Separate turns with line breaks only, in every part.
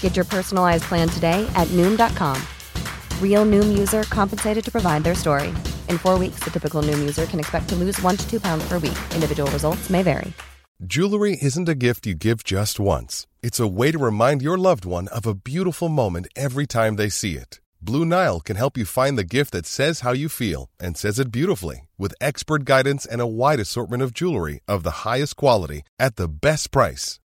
Get your personalized plan today at Noom.com. Real Noom user compensated to provide their story. In four weeks, the typical Noom user can expect to lose one to two pounds per week. Individual results may vary.
Jewelry isn't a gift you give just once, it's a way to remind your loved one of a beautiful moment every time they see it. Blue Nile can help you find the gift that says how you feel and says it beautifully with expert guidance and a wide assortment of jewelry of the highest quality at the best price.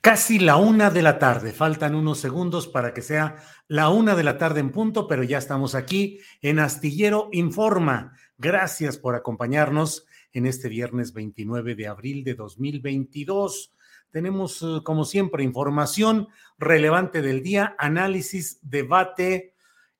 Casi la una de la tarde. Faltan unos segundos para que sea la una de la tarde en punto, pero ya estamos aquí en Astillero Informa. Gracias por acompañarnos en este viernes 29 de abril de 2022. Tenemos, eh, como siempre, información relevante del día, análisis, debate,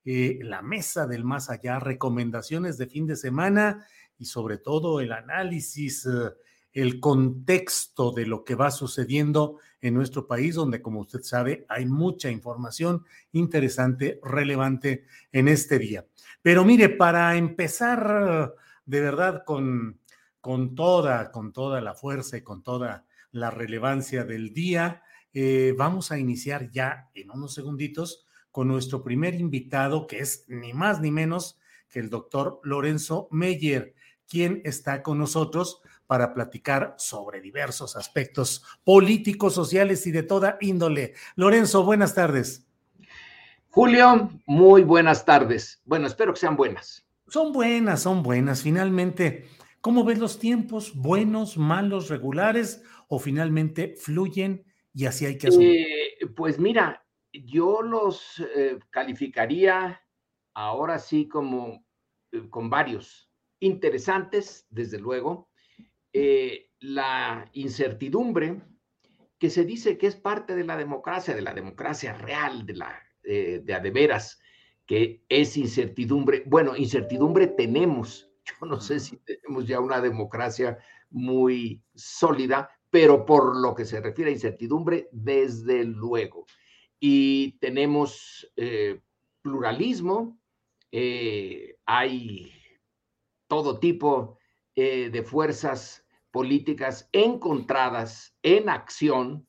eh, la mesa del más allá, recomendaciones de fin de semana y sobre todo el análisis. Eh, el contexto de lo que va sucediendo en nuestro país, donde, como usted sabe, hay mucha información interesante, relevante en este día. Pero mire, para empezar de verdad con, con toda, con toda la fuerza y con toda la relevancia del día, eh, vamos a iniciar ya en unos segunditos con nuestro primer invitado, que es ni más ni menos que el doctor Lorenzo Meyer, quien está con nosotros para platicar sobre diversos aspectos políticos, sociales y de toda índole. Lorenzo, buenas tardes.
Julio, muy buenas tardes. Bueno, espero que sean buenas.
Son buenas, son buenas. Finalmente, ¿cómo ves los tiempos? ¿Buenos, malos, regulares o finalmente fluyen y así hay que asumir?
Eh, pues mira, yo los eh, calificaría ahora sí como eh, con varios interesantes, desde luego, eh, la incertidumbre que se dice que es parte de la democracia, de la democracia real, de la eh, de a de veras, que es incertidumbre. Bueno, incertidumbre tenemos. Yo no sé si tenemos ya una democracia muy sólida, pero por lo que se refiere a incertidumbre, desde luego. Y tenemos eh, pluralismo, hay todo tipo eh, de fuerzas políticas encontradas en acción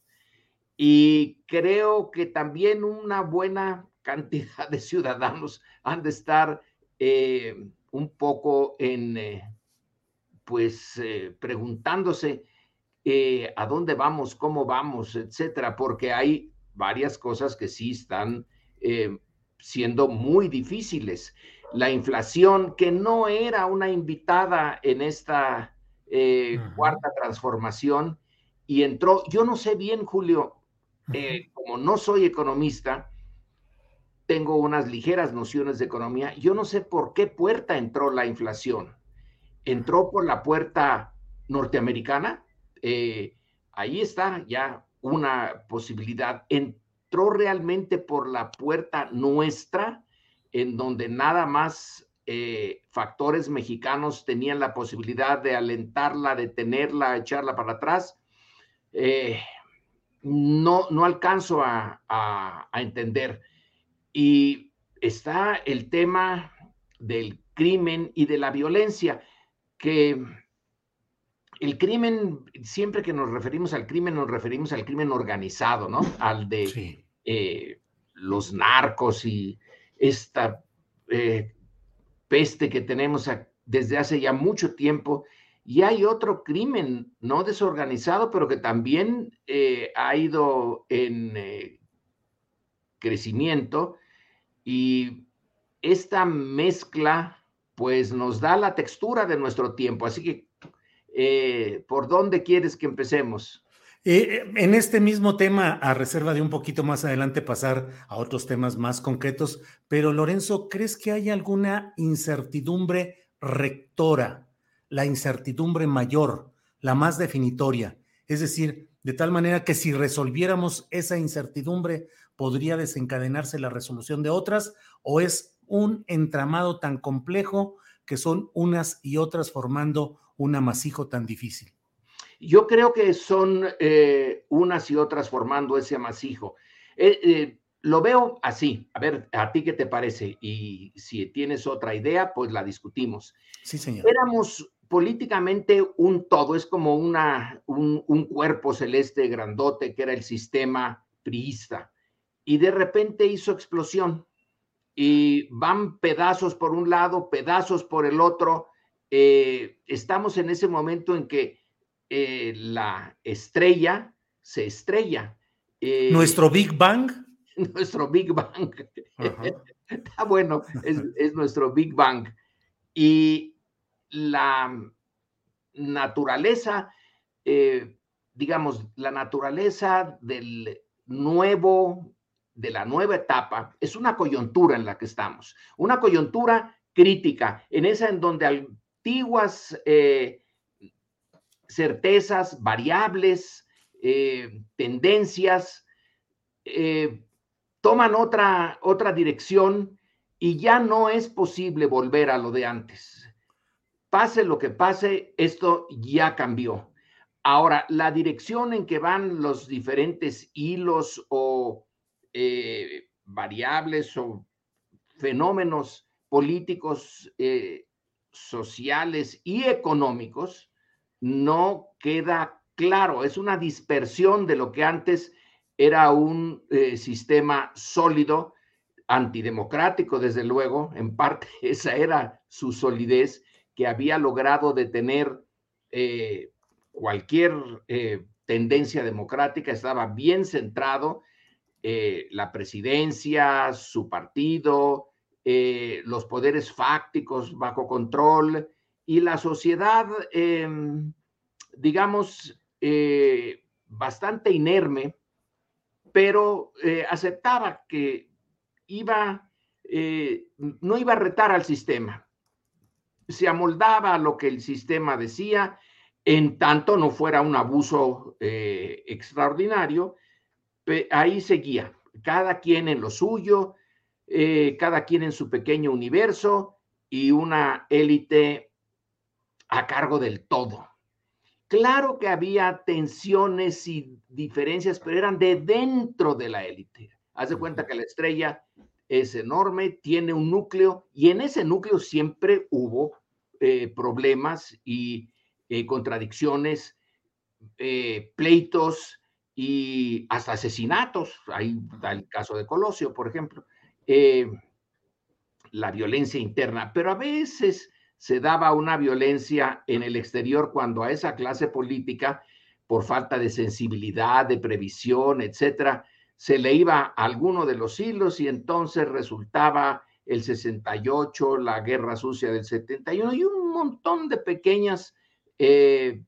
y creo que también una buena cantidad de ciudadanos han de estar eh, un poco en, eh, pues, preguntándose a dónde vamos, cómo vamos, etcétera, porque hay varias cosas que sí están siendo muy difíciles la inflación, que no era una invitada en esta eh, cuarta transformación, y entró, yo no sé bien, Julio, eh, como no soy economista, tengo unas ligeras nociones de economía, yo no sé por qué puerta entró la inflación. Entró por la puerta norteamericana, eh, ahí está ya una posibilidad. Entró realmente por la puerta nuestra, en donde nada más eh, factores mexicanos tenían la posibilidad de alentarla, detenerla, echarla para atrás, eh, no, no alcanzo a, a, entender. Y está el tema del crimen y de la violencia, que el crimen, siempre que nos referimos al crimen, nos referimos al crimen organizado, ¿no? Al de eh, los narcos y esta eh, peste que tenemos desde hace ya mucho tiempo. Y hay otro crimen no desorganizado, pero que también eh, ha ido en eh, crecimiento. Y esta mezcla, pues nos da la textura de nuestro tiempo. Así que, ¿por dónde quieres que empecemos?
Eh, en este mismo tema, a reserva de un poquito más adelante pasar a otros temas más concretos, pero Lorenzo, ¿crees que hay alguna incertidumbre rectora, la incertidumbre mayor, la más definitoria? Es decir, de tal manera que si resolviéramos esa incertidumbre, podría desencadenarse la resolución de otras, o es un entramado tan complejo que son unas y otras formando un amasijo tan difícil.
Yo creo que son eh, unas y otras formando ese amasijo. Eh, eh, lo veo así. A ver, ¿a ti qué te parece? Y si tienes otra idea, pues la discutimos.
Sí, señor.
Éramos políticamente un todo, es como una, un, un cuerpo celeste grandote que era el sistema priista. Y de repente hizo explosión y van pedazos por un lado, pedazos por el otro. estamos en ese momento en que eh, la estrella se estrella.
Eh, ¿Nuestro Big Bang?
Nuestro Big Bang. Está bueno, es, nuestro Big Bang. Y la naturaleza, eh, digamos, la naturaleza del nuevo, de la nueva etapa, es una coyuntura en la que estamos, una coyuntura crítica, en esa en donde antiguas certezas, variables, eh, tendencias, eh, toman otra, otra dirección y ya no es posible volver a lo de antes. Pase lo que pase, esto ya cambió. Ahora, la dirección en que van los diferentes hilos o eh, variables o fenómenos políticos, sociales y económicos, no queda claro, es una dispersión de lo que antes era un eh, sistema sólido, antidemocrático, desde luego, en parte esa era su solidez, que había logrado detener eh, cualquier eh, tendencia democrática, estaba bien centrado, la presidencia, su partido, los poderes fácticos bajo control, y la sociedad, em, digamos, eh, bastante inerme, pero eh, aceptaba que iba, eh, no iba a retar al sistema. Se amoldaba a lo que el sistema decía, en tanto no fuera un abuso extraordinario, ahí seguía, cada quien en lo suyo, cada quien en su pequeño universo y una élite a cargo del todo. Claro que había tensiones y diferencias, pero eran de dentro de la élite. Haz de cuenta que la estrella es enorme, tiene un núcleo y en ese núcleo siempre hubo eh, problemas y eh, contradicciones, eh, pleitos y hasta asesinatos. Ahí da el caso de Colosio, por ejemplo. la violencia interna, pero a veces se daba una violencia en el exterior cuando a esa clase política, por falta de sensibilidad, de previsión, etcétera, se le iba alguno de los hilos y entonces resultaba el 68, la guerra sucia del 71 y un montón de pequeñas, eh,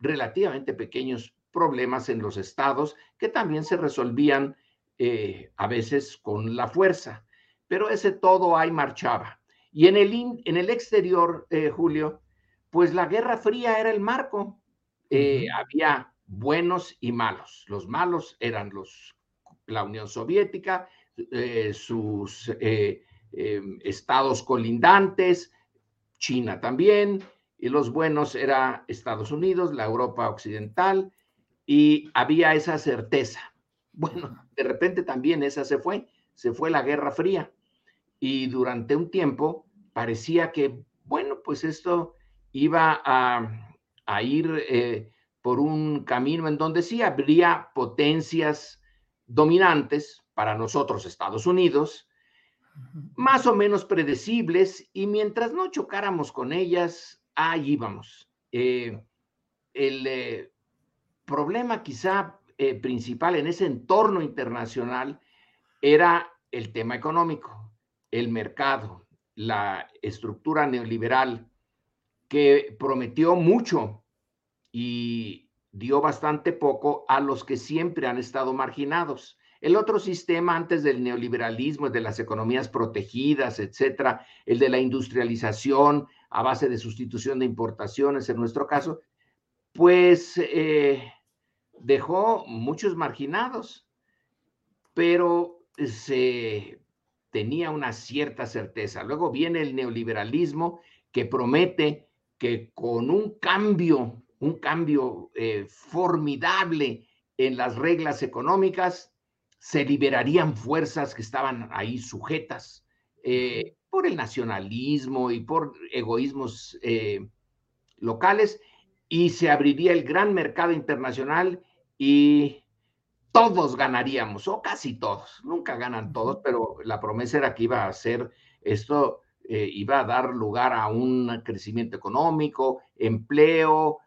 relativamente pequeños problemas en los estados que también se resolvían eh, a veces con la fuerza. Pero ese todo ahí marchaba. Y en el, en el exterior, eh, Julio, pues la Guerra Fría era el marco. Eh, había buenos y malos. Los malos eran los, la Unión Soviética, eh, sus em, estados colindantes, China también, y los buenos era Estados Unidos, la Europa Occidental, y había esa certeza. Bueno, de repente también esa se fue, se fue la Guerra Fría y durante un tiempo parecía que, bueno, pues esto iba a, ir eh, por un camino en donde sí habría potencias dominantes, para nosotros Estados Unidos, más o menos predecibles, y mientras no chocáramos con ellas, ahí íbamos. Eh, el eh, problema quizá eh, principal en ese entorno internacional era el tema económico, el mercado, la estructura neoliberal que prometió mucho y dio bastante poco a los que siempre han estado marginados. El otro sistema antes del neoliberalismo, de las economías protegidas, etcétera, el de la industrialización a base de sustitución de importaciones, en nuestro caso, pues eh, dejó muchos marginados, pero se tenía una cierta certeza. Luego viene el neoliberalismo que promete que con un cambio, un cambio eh, formidable en las reglas económicas, se liberarían fuerzas que estaban ahí sujetas eh, por el nacionalismo y por egoísmos eh, locales y se abriría el gran mercado internacional y todos ganaríamos, o casi todos, nunca ganan todos, pero la promesa era que iba a ser esto, eh, iba a dar lugar a un crecimiento económico, empleo,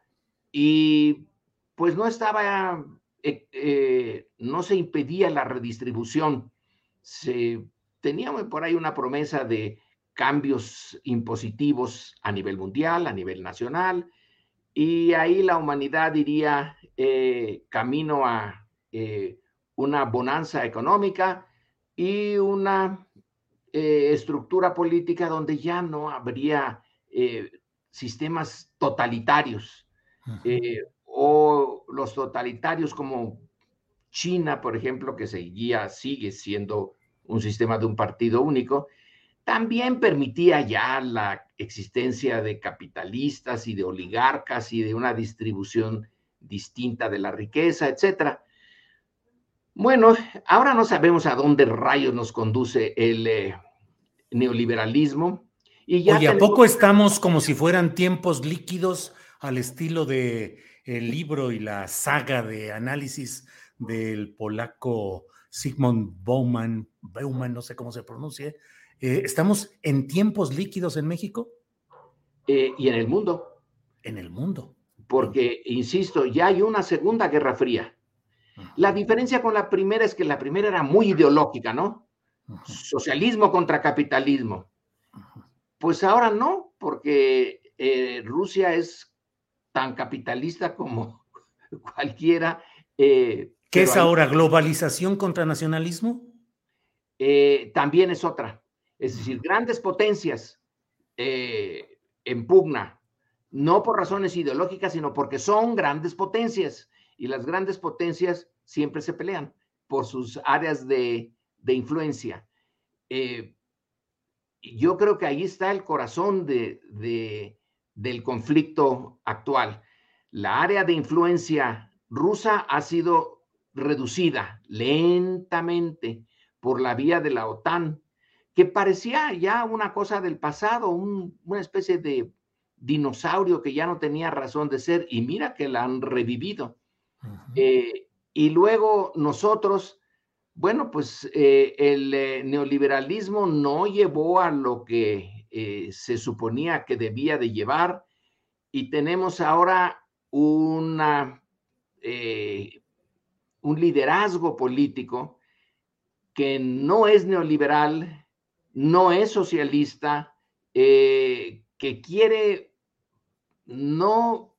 y pues no estaba, eh, eh, no se impedía la redistribución. Se tenía por ahí una promesa de cambios impositivos a nivel mundial, a nivel nacional, y ahí la humanidad iría camino a eh, una bonanza económica y una eh, estructura política donde ya no habría eh, sistemas totalitarios o los totalitarios como China, por ejemplo, que seguía, sigue siendo un sistema de un partido único, también permitía ya la existencia de capitalistas y de oligarcas y de una distribución distinta de la riqueza, etcétera. Bueno, ahora no sabemos a dónde rayos nos conduce el eh, neoliberalismo.
Y ya Oye, ¿a poco estamos como si fueran tiempos líquidos al estilo de el libro y la saga de análisis del polaco Sigmund Bauman, Bauman, no sé cómo se pronuncie. Eh, ¿Estamos en tiempos líquidos en México?
Eh, y en el mundo.
En el mundo.
Porque, insisto, ya hay una segunda guerra fría. La diferencia con la primera es que la primera era muy ideológica, ¿no? Socialismo contra capitalismo. Pues ahora no, porque eh, Rusia es tan capitalista como cualquiera.
Eh, ¿Qué es ahora? ¿Globalización contra nacionalismo?
Eh, también es otra. Es decir, grandes potencias en pugna, no por razones ideológicas, sino porque son grandes potencias y las grandes potencias siempre se pelean por sus áreas de, influencia. Eh, yo creo que ahí está el corazón de, del conflicto actual. La área de influencia rusa ha sido reducida lentamente por la vía de la OTAN, que parecía ya una cosa del pasado, una especie de dinosaurio que ya no tenía razón de ser, y mira que la han revivido. Eh, y luego nosotros, bueno, pues eh, el eh, neoliberalismo no llevó a lo que se suponía que debía de llevar y tenemos ahora una, un liderazgo político que no es neoliberal, no es socialista, que quiere no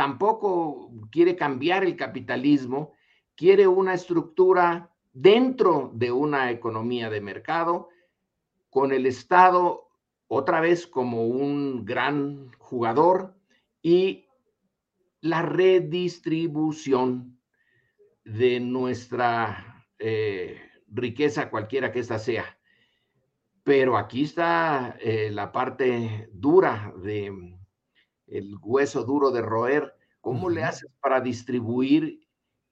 tampoco quiere cambiar el capitalismo, quiere una estructura dentro de una economía de mercado, con el Estado otra vez como un gran jugador y la redistribución de nuestra eh, riqueza, cualquiera que ésta sea. Pero aquí está eh, la parte dura de el hueso duro de roer, ¿cómo le haces para distribuir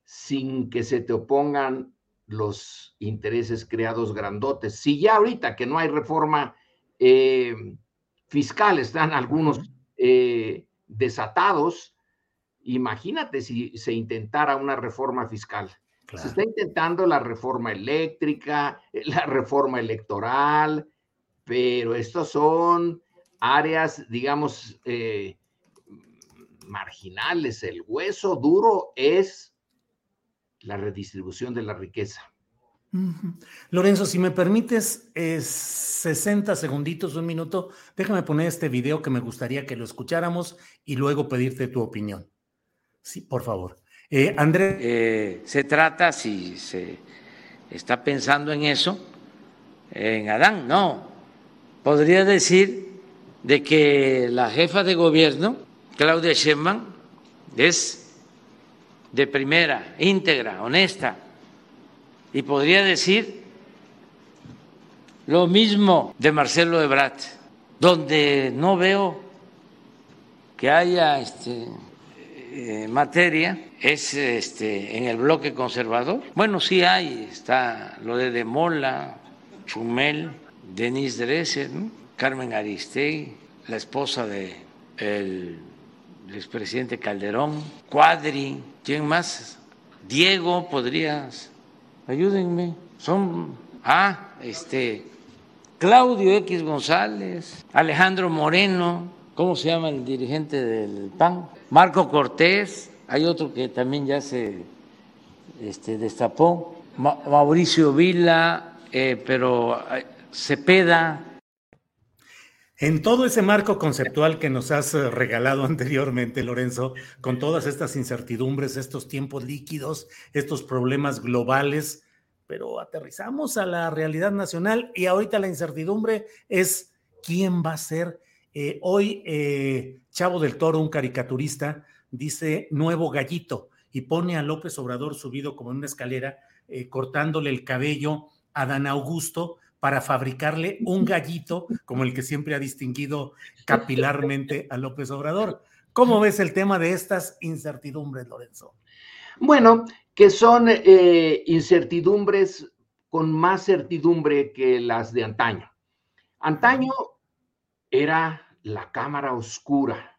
sin que se te opongan los intereses creados grandotes? Si ya ahorita que no hay reforma eh, fiscal, están algunos eh, desatados, imagínate si se intentara una reforma fiscal. Se está intentando la reforma eléctrica, la reforma electoral, pero estos son áreas, digamos, eh, marginales. El hueso duro es la redistribución de la riqueza.
Lorenzo, si me permites 60 segunditos, un minuto, déjame poner este video que me gustaría que lo escucháramos y luego pedirte tu opinión. Sí, por favor. Eh, Andrés.
Eh, se trata, si se está pensando en eso, en Adán, no. Podría decir de que la jefa de gobierno, Claudia Sheinbaum, es de primera, íntegra, honesta, y podría decir lo mismo de Marcelo Ebrard, donde no veo que haya este, eh, materia es este, en el bloque conservador. Bueno, sí hay, está lo de Demola, Chumel, Denise Dresser, Carmen Aristegui, la esposa del de expresidente Calderón, Cuadri, ¿quién más? Diego, podrías, ayúdenme, son, ah, este, Claudio X González, Alejandro Moreno, ¿cómo se llama el dirigente del PAN? Marco Cortés, hay otro que también ya se este, destapó, Mauricio Vila, eh, pero eh, Cepeda.
En todo ese marco conceptual que nos has eh, regalado anteriormente, Lorenzo, con todas estas incertidumbres, estos tiempos líquidos, estos problemas globales, pero aterrizamos a la realidad nacional y ahorita la incertidumbre es quién va a ser. hoy, Chavo del Toro, un caricaturista, dice nuevo gallito y pone a López Obrador subido como en una escalera, eh, cortándole el cabello a Dan Augusto para fabricarle un gallito como el que siempre ha distinguido capilarmente a López Obrador. ¿Cómo ves el tema de estas incertidumbres, Lorenzo?
Bueno, que son eh, incertidumbres con más certidumbre que las de antaño. Antaño era la cámara oscura,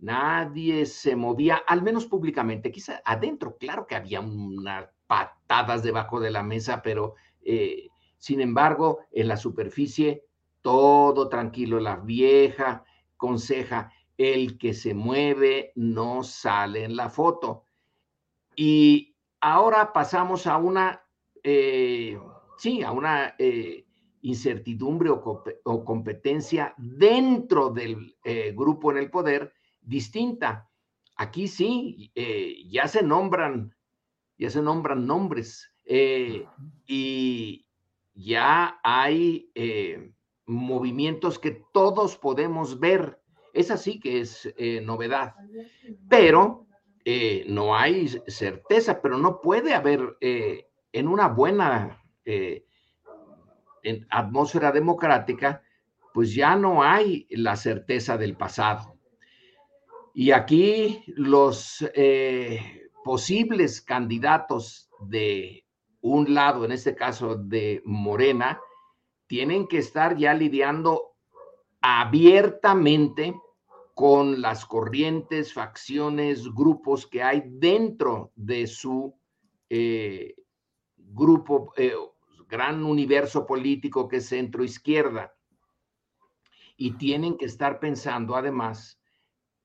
Nadie se movía, al menos públicamente, quizá adentro, claro que había unas patadas debajo de la mesa, pero eh, sin embargo, en la superficie, todo tranquilo, la vieja conseja, el que se mueve no sale en la foto. Y ahora pasamos a una, eh, sí, a una eh, incertidumbre o, competencia dentro del grupo en el poder distinta. Aquí sí, eh, ya se nombran, ya se nombran nombres eh, y ya hay eh, movimientos que todos podemos ver. Es así que es novedad, pero no hay certeza, pero no puede haber en una buena atmósfera democrática, pues ya no hay la certeza del pasado. Y aquí los eh, posibles candidatos de un lado, en este caso de Morena, tienen que estar ya lidiando abiertamente con las corrientes, facciones, grupos que hay dentro de su eh, grupo, eh, gran universo político que es centro izquierda. Y tienen que estar pensando además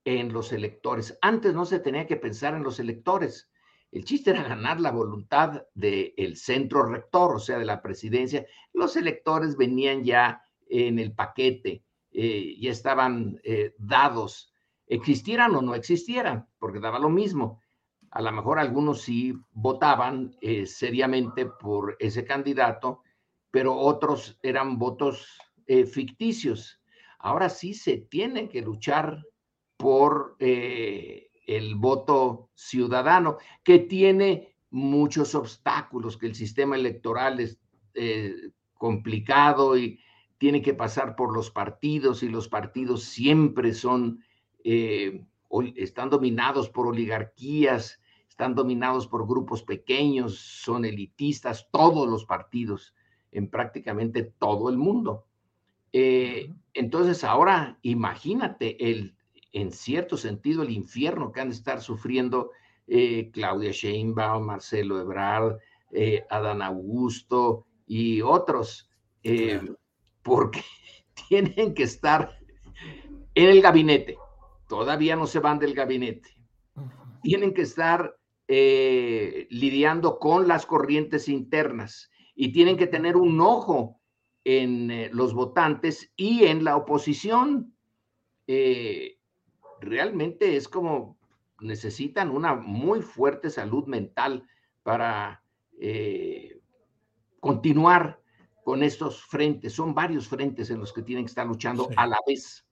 en los electores. Antes no se tenía que pensar en los electores. El chiste era ganar la voluntad del centro rector, o sea, de la presidencia. Los electores venían ya en el paquete, eh, ya estaban eh, dados, existieran o no existieran, porque daba lo mismo. A lo mejor algunos sí votaban eh, seriamente por ese candidato, pero otros eran votos ficticios. Ahora sí se tiene que luchar por eh, el voto ciudadano, que tiene muchos obstáculos, que el sistema electoral es eh, complicado y tiene que pasar por los partidos y los partidos siempre son, eh, están dominados por oligarquías, están dominados por grupos pequeños, son elitistas, todos los partidos en prácticamente todo el mundo. entonces ahora imagínate el en cierto sentido, el infierno que han de estar sufriendo eh, Claudia Sheinbaum, Marcelo Ebrard, eh, Adán Augusto y otros, eh, porque tienen que estar en el gabinete. Todavía no se van del gabinete. Tienen que estar lidiando con las corrientes internas y tienen que tener un ojo en los votantes y en la oposición. Realmente es como necesitan una muy fuerte salud mental para eh, continuar con estos frentes. Son varios frentes en los que tienen que estar luchando a la vez.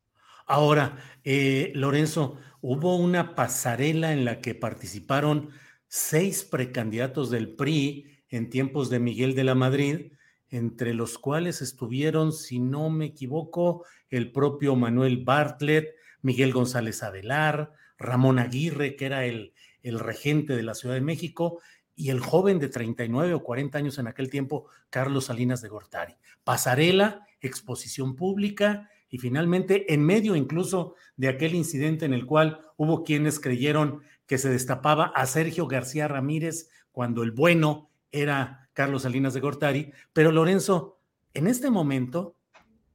Ahora, eh, Lorenzo, hubo una pasarela en la que participaron seis precandidatos del PRI en tiempos de Miguel de la Madrid, entre los cuales estuvieron, si no me equivoco, el propio Manuel Bartlett, Miguel González Adelar, Ramón Aguirre, que era el, el regente de la Ciudad de México, y el joven de 39 o 40 años en aquel tiempo, Carlos Salinas de Gortari. Pasarela, exposición pública y finalmente en medio incluso de aquel incidente en el cual hubo quienes creyeron que se destapaba a Sergio García Ramírez cuando el bueno era Carlos Salinas de Gortari. Pero Lorenzo, en este momento,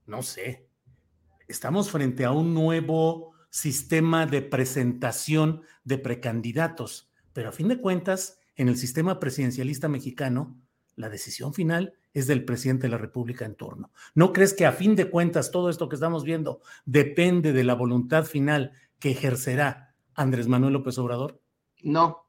no sé, estamos frente a un nuevo sistema de presentación de precandidatos, pero a fin de cuentas, en el sistema presidencialista mexicano, la decisión final es del presidente de la República en turno. ¿No crees que a fin de cuentas todo esto que estamos viendo depende de la voluntad final que ejercerá Andrés Manuel López Obrador?
No,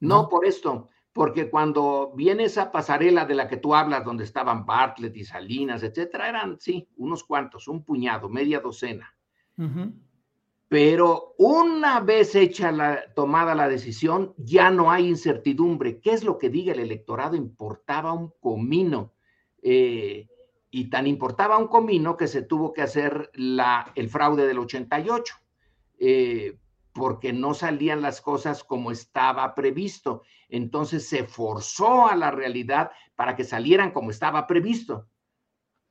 no, por esto, porque cuando viene esa pasarela de la que tú hablas, donde estaban Bartlett y Salinas, etcétera, eran, sí, unos cuantos, un puñado, media docena. Pero una vez hecha la tomada la decisión, ya no hay incertidumbre. ¿Qué es lo que diga el electorado? Importaba un comino. Eh, y tan importaba un comino que se tuvo que hacer la, el fraude del 88, eh, porque no salían las cosas como estaba previsto. Entonces se forzó a la realidad para que salieran como estaba previsto.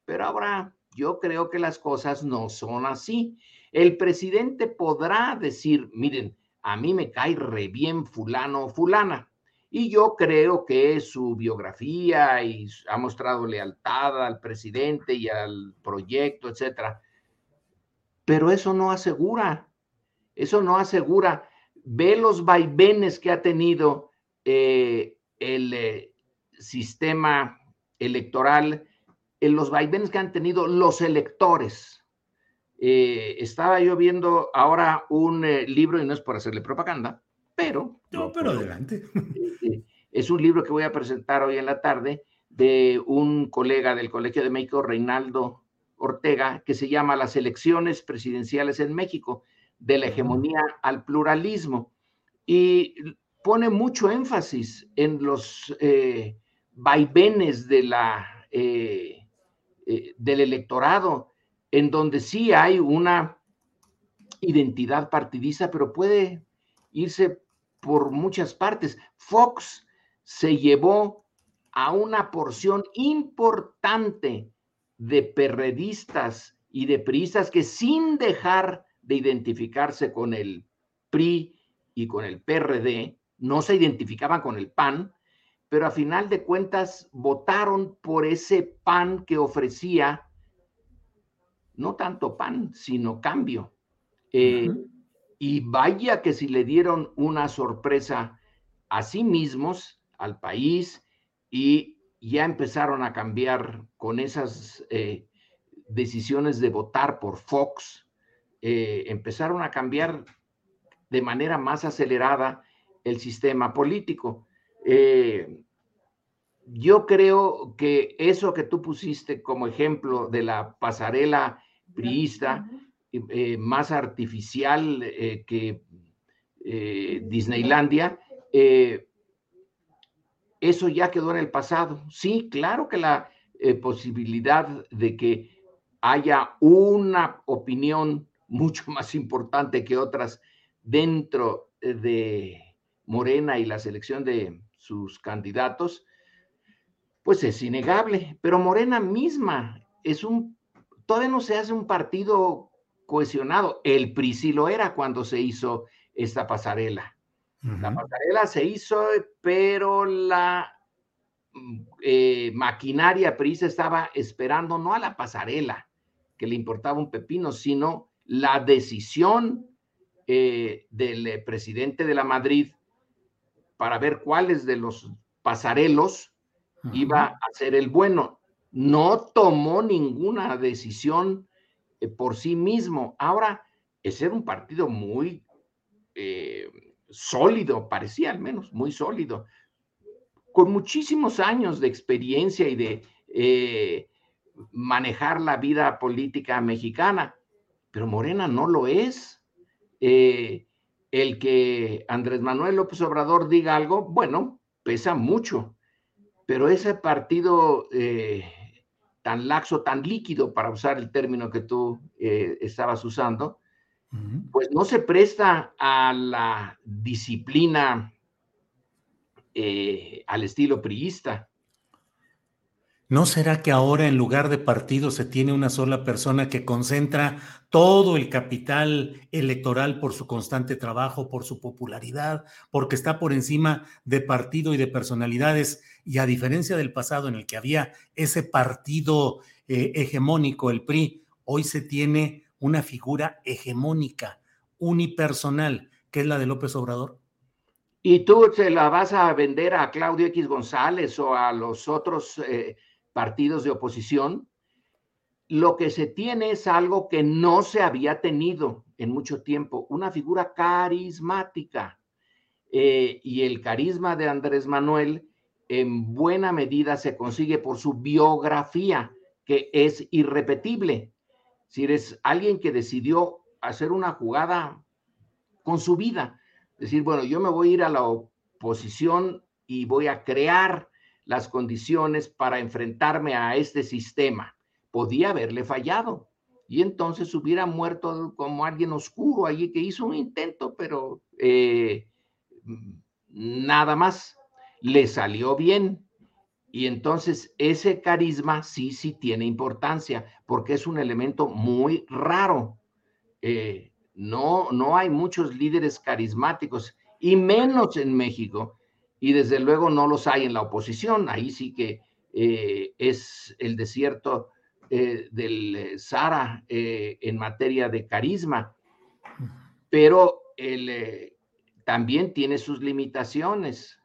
Pero ahora yo creo que las cosas no son así. El presidente podrá decir, miren, a mí me cae re bien fulano o fulana. Y yo creo que su biografía y ha mostrado lealtad al presidente y al proyecto, etcétera. Pero eso no asegura, eso no asegura. Ve los vaivenes que ha tenido eh, el eh, sistema electoral, en los vaivenes que han tenido los electores. Eh, estaba yo viendo ahora un eh, libro, y no es por hacerle propaganda, pero...
No, pero adelante.
Eh, es un libro que voy a presentar hoy en la tarde de un colega del Colegio de México, Reinaldo Ortega, que se llama Las elecciones presidenciales en México, de la hegemonía al pluralismo. Y pone mucho énfasis en los vaivenes de la, del electorado en donde sí hay una identidad partidista, pero puede irse por muchas partes. Fox se llevó a una porción importante de perredistas y de priistas que sin dejar de identificarse con el PRI y con el PRD, no se identificaban con el PAN, pero a final de cuentas votaron por ese PAN que ofrecía no tanto pan, sino cambio. Eh, y vaya que si le dieron una sorpresa a sí mismos, al país, y ya empezaron a cambiar con esas eh, decisiones de votar por Fox, eh, empezaron a cambiar de manera más acelerada el sistema político. yo creo que eso que tú pusiste como ejemplo de la pasarela priista, eh, más artificial eh, que eh, Disneylandia, eso ya quedó en el pasado. Sí, claro que la posibilidad de que haya una opinión mucho más importante que otras dentro de Morena y la selección de sus candidatos, pues es innegable. Pero Morena misma es un todavía no se hace un partido cohesionado. El PRI sí lo era cuando se hizo esta pasarela. La pasarela se hizo, pero la mm, eh, maquinaria prisa estaba esperando no a la pasarela, que le importaba un pepino, sino la decisión eh, del presidente de la Madrid para ver cuáles de los pasarelos iba a ser el bueno. No tomó ninguna decisión eh, por sí mismo. Ahora, era un partido muy eh, sólido, parecía al menos muy sólido, con muchísimos años de experiencia y de eh, manejar la vida política mexicana, pero Morena no lo es. el que Andrés Manuel López Obrador diga algo, bueno, pesa mucho, pero ese partido tan laxo, tan líquido, para usar el término que tú eh, estabas usando, pues no se presta a la disciplina eh, al estilo priista.
¿No será que ahora en lugar de partido se tiene una sola persona que concentra todo el capital electoral por su constante trabajo, por su popularidad, porque está por encima de partido y de personalidades? Y a diferencia del pasado en el que había ese partido eh, hegemónico, el PRI, hoy se tiene una figura hegemónica, unipersonal, que es la de López Obrador.
¿Y tú se la vas a vender a Claudio X González o a los otros eh, partidos de oposición, lo que se tiene es algo que no se había tenido en mucho tiempo, una figura carismática. Eh, y el carisma de Andrés Manuel en buena medida se consigue por su biografía, que es irrepetible. Si eres alguien que decidió hacer una jugada con su vida, decir, bueno, yo me voy a ir a la oposición y voy a crear las condiciones para enfrentarme a este sistema. Podía haberle fallado y entonces hubiera muerto como alguien oscuro allí que hizo un intento, pero eh, nada más le salió bien. Y entonces ese carisma sí, sí tiene importancia, porque es un elemento muy raro. Eh, no, no hay muchos líderes carismáticos, y menos en México, y desde luego no los hay en la oposición. Ahí sí que eh, es el desierto eh, del eh, Sara en materia de carisma, pero él también tiene sus limitaciones.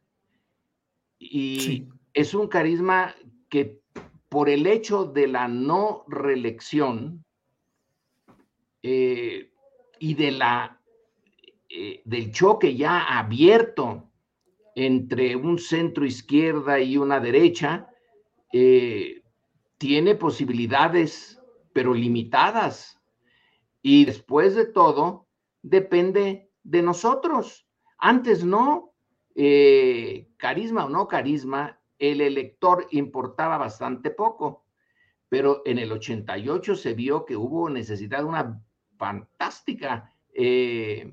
Y es un carisma que por el hecho de la no reelección y de la, del choque ya abierto entre un centro izquierda y una derecha, eh, tiene posibilidades, pero limitadas. Y después de todo, depende de nosotros. Antes no, eh, carisma o no carisma, el elector importaba bastante poco, pero en el 88 se vio que hubo necesidad de una fantástica eh,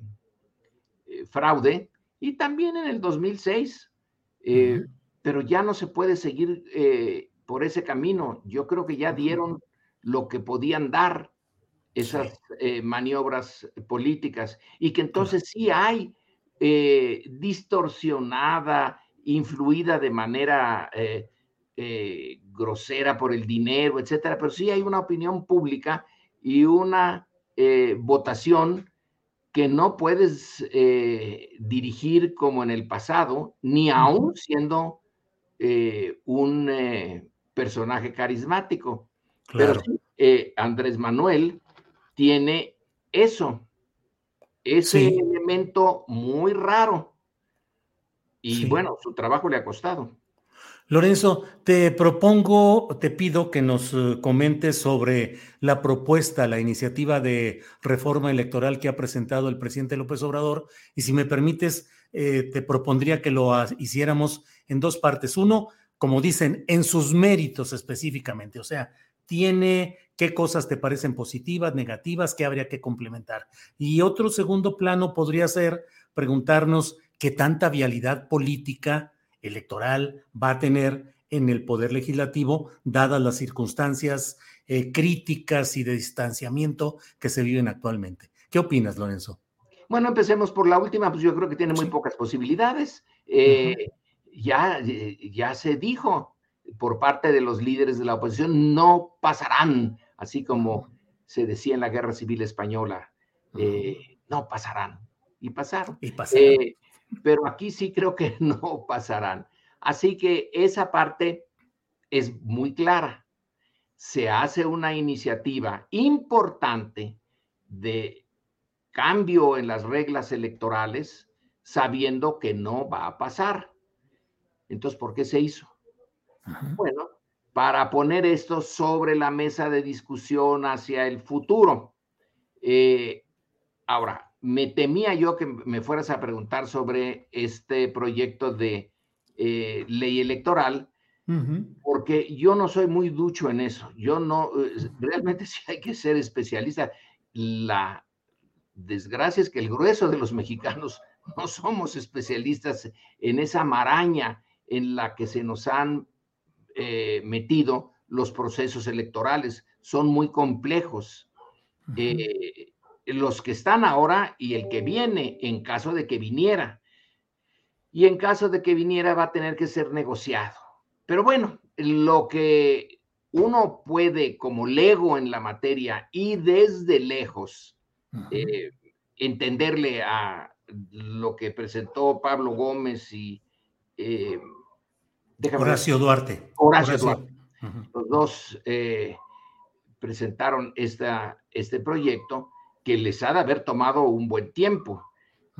fraude y también en el 2006, eh, pero ya no se puede seguir eh, por ese camino. Yo creo que ya dieron lo que podían dar esas eh, maniobras políticas y que entonces sí hay distorsionada, influida de manera grosera por el dinero, etcétera, pero sí hay una opinión pública y una votación que no puedes eh, dirigir como en el pasado, ni aún siendo eh, un eh, personaje carismático. Pero Andrés Manuel tiene eso, ese elemento muy raro. Y bueno, su trabajo le ha costado.
Lorenzo, te propongo, te pido que nos eh, comentes sobre la propuesta, la iniciativa de reforma electoral que ha presentado el presidente López Obrador. Y si me permites, eh, te propondría que lo hiciéramos en dos partes. Uno, como dicen, en sus méritos específicamente. O sea, tiene qué cosas te parecen positivas, negativas, qué habría que complementar. Y otro segundo plano podría ser preguntarnos qué tanta vialidad política electoral va a tener en el Poder Legislativo, dadas las circunstancias eh, críticas y de distanciamiento que se viven actualmente. ¿Qué opinas, Lorenzo?
Bueno, empecemos por la última, pues yo creo que tiene muy pocas posibilidades. Eh, ya, ya se dijo por parte de los líderes de la oposición, no pasarán, así como se decía en la Guerra Civil Española, eh, no pasarán. Y pasaron.
Y pasaron.
Pero aquí sí creo que no pasarán. Así que esa parte es muy clara. Se hace una iniciativa importante de cambio en las reglas electorales sabiendo que no va a pasar. Entonces, ¿por qué se hizo? Bueno, para poner esto sobre la mesa de discusión hacia el futuro. Eh, ahora, me temía yo que me fueras a preguntar sobre este proyecto de eh, ley electoral, porque yo no soy muy ducho en eso. Yo no, eh, realmente sí hay que ser especialista. La desgracia es que el grueso de los mexicanos no somos especialistas en esa maraña en la que se nos han eh, metido los procesos electorales. Son muy complejos. Eh, los que están ahora y el que viene en caso de que viniera. Y en caso de que viniera va a tener que ser negociado. Pero bueno, lo que uno puede como lego en la materia y desde lejos eh, entenderle a lo que presentó Pablo Gómez y
Horacio Duarte.
Horacio, Duarte. Los dos eh, presentaron esta, este proyecto que les ha de haber tomado un buen tiempo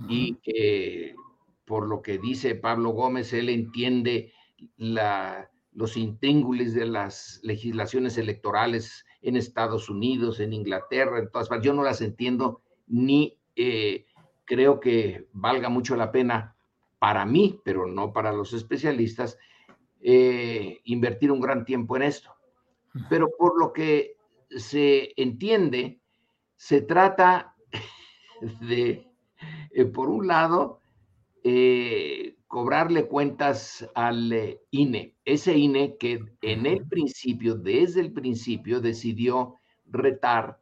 y que por lo que dice Pablo Gómez, él entiende la, los intríngulis de las legislaciones electorales en Estados Unidos, en Inglaterra, en todas partes. Yo no las entiendo ni eh, creo que valga mucho la pena para mí, pero no para los especialistas, eh, invertir un gran tiempo en esto. Pero por lo que se entiende, se trata de, eh, por un lado, eh, cobrarle cuentas al INE, ese INE que en el principio, desde el principio, decidió retar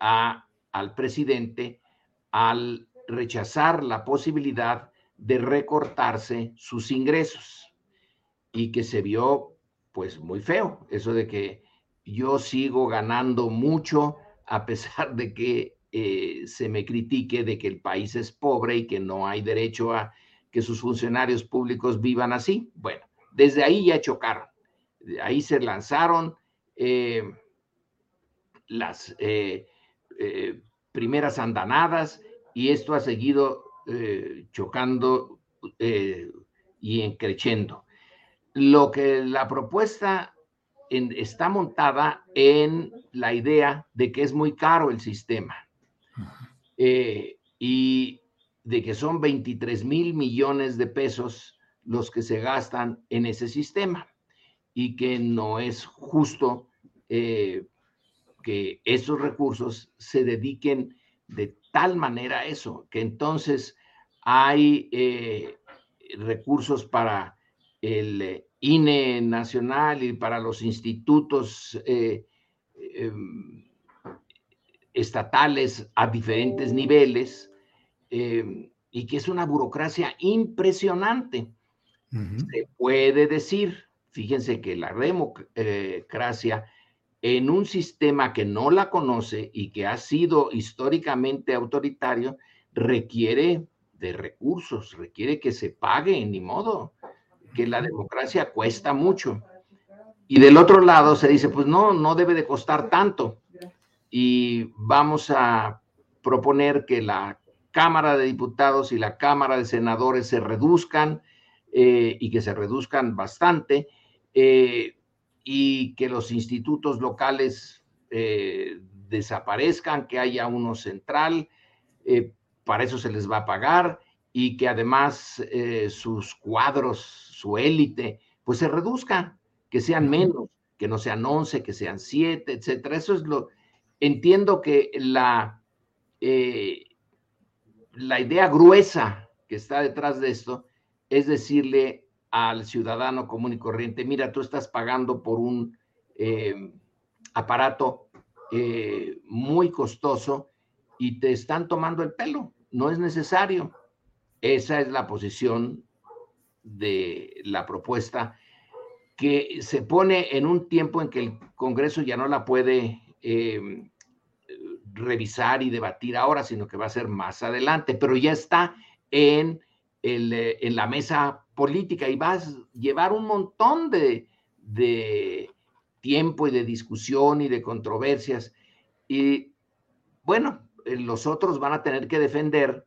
a, al presidente al rechazar la posibilidad de recortarse sus ingresos. Y que se vio pues muy feo, eso de que yo sigo ganando mucho a pesar de que eh, se me critique de que el país es pobre y que no hay derecho a que sus funcionarios públicos vivan así. Bueno, desde ahí ya chocaron, ahí se lanzaron eh, las eh, primeras andanadas y esto ha seguido chocando y encrechendo lo que la propuesta está montada en la idea de que es muy caro el sistema. Eh, y de que son 23 mil millones de pesos los que se gastan en ese sistema y que no es justo eh, que esos recursos se dediquen de tal manera a eso, que entonces hay eh, recursos para el INE nacional y para los institutos eh, em, estatales a diferentes niveles, em, y que es una burocracia impresionante. Se puede decir, fíjense que la democracia en un sistema que no la conoce y que ha sido históricamente autoritario, requiere de recursos, requiere que se pague, ni modo que la democracia cuesta mucho. Y del otro lado se dice, pues no, no debe de costar tanto. Y vamos a proponer que la Cámara de Diputados y la Cámara de Senadores se reduzcan eh, y que se reduzcan bastante eh, y que los institutos locales eh, desaparezcan, que haya uno central, para eso se les va a pagar y que además sus cuadros su élite, pues se reduzca, que sean menos, que no sean 11, que sean 7, etcétera. Eso es lo, entiendo que la, eh, la idea gruesa que está detrás de esto es decirle al ciudadano común y corriente, mira, tú estás pagando por un eh, aparato eh, muy costoso y te están tomando el pelo. no es necesario. Esa es la posición de la propuesta que se pone en un tiempo en que el Congreso ya no la puede em, revisar y debatir ahora, sino que va a ser más adelante, pero ya está en, el, en la mesa política y va a llevar un montón de, de tiempo y de discusión y de controversias. Y bueno, eh, los otros van a tener que defender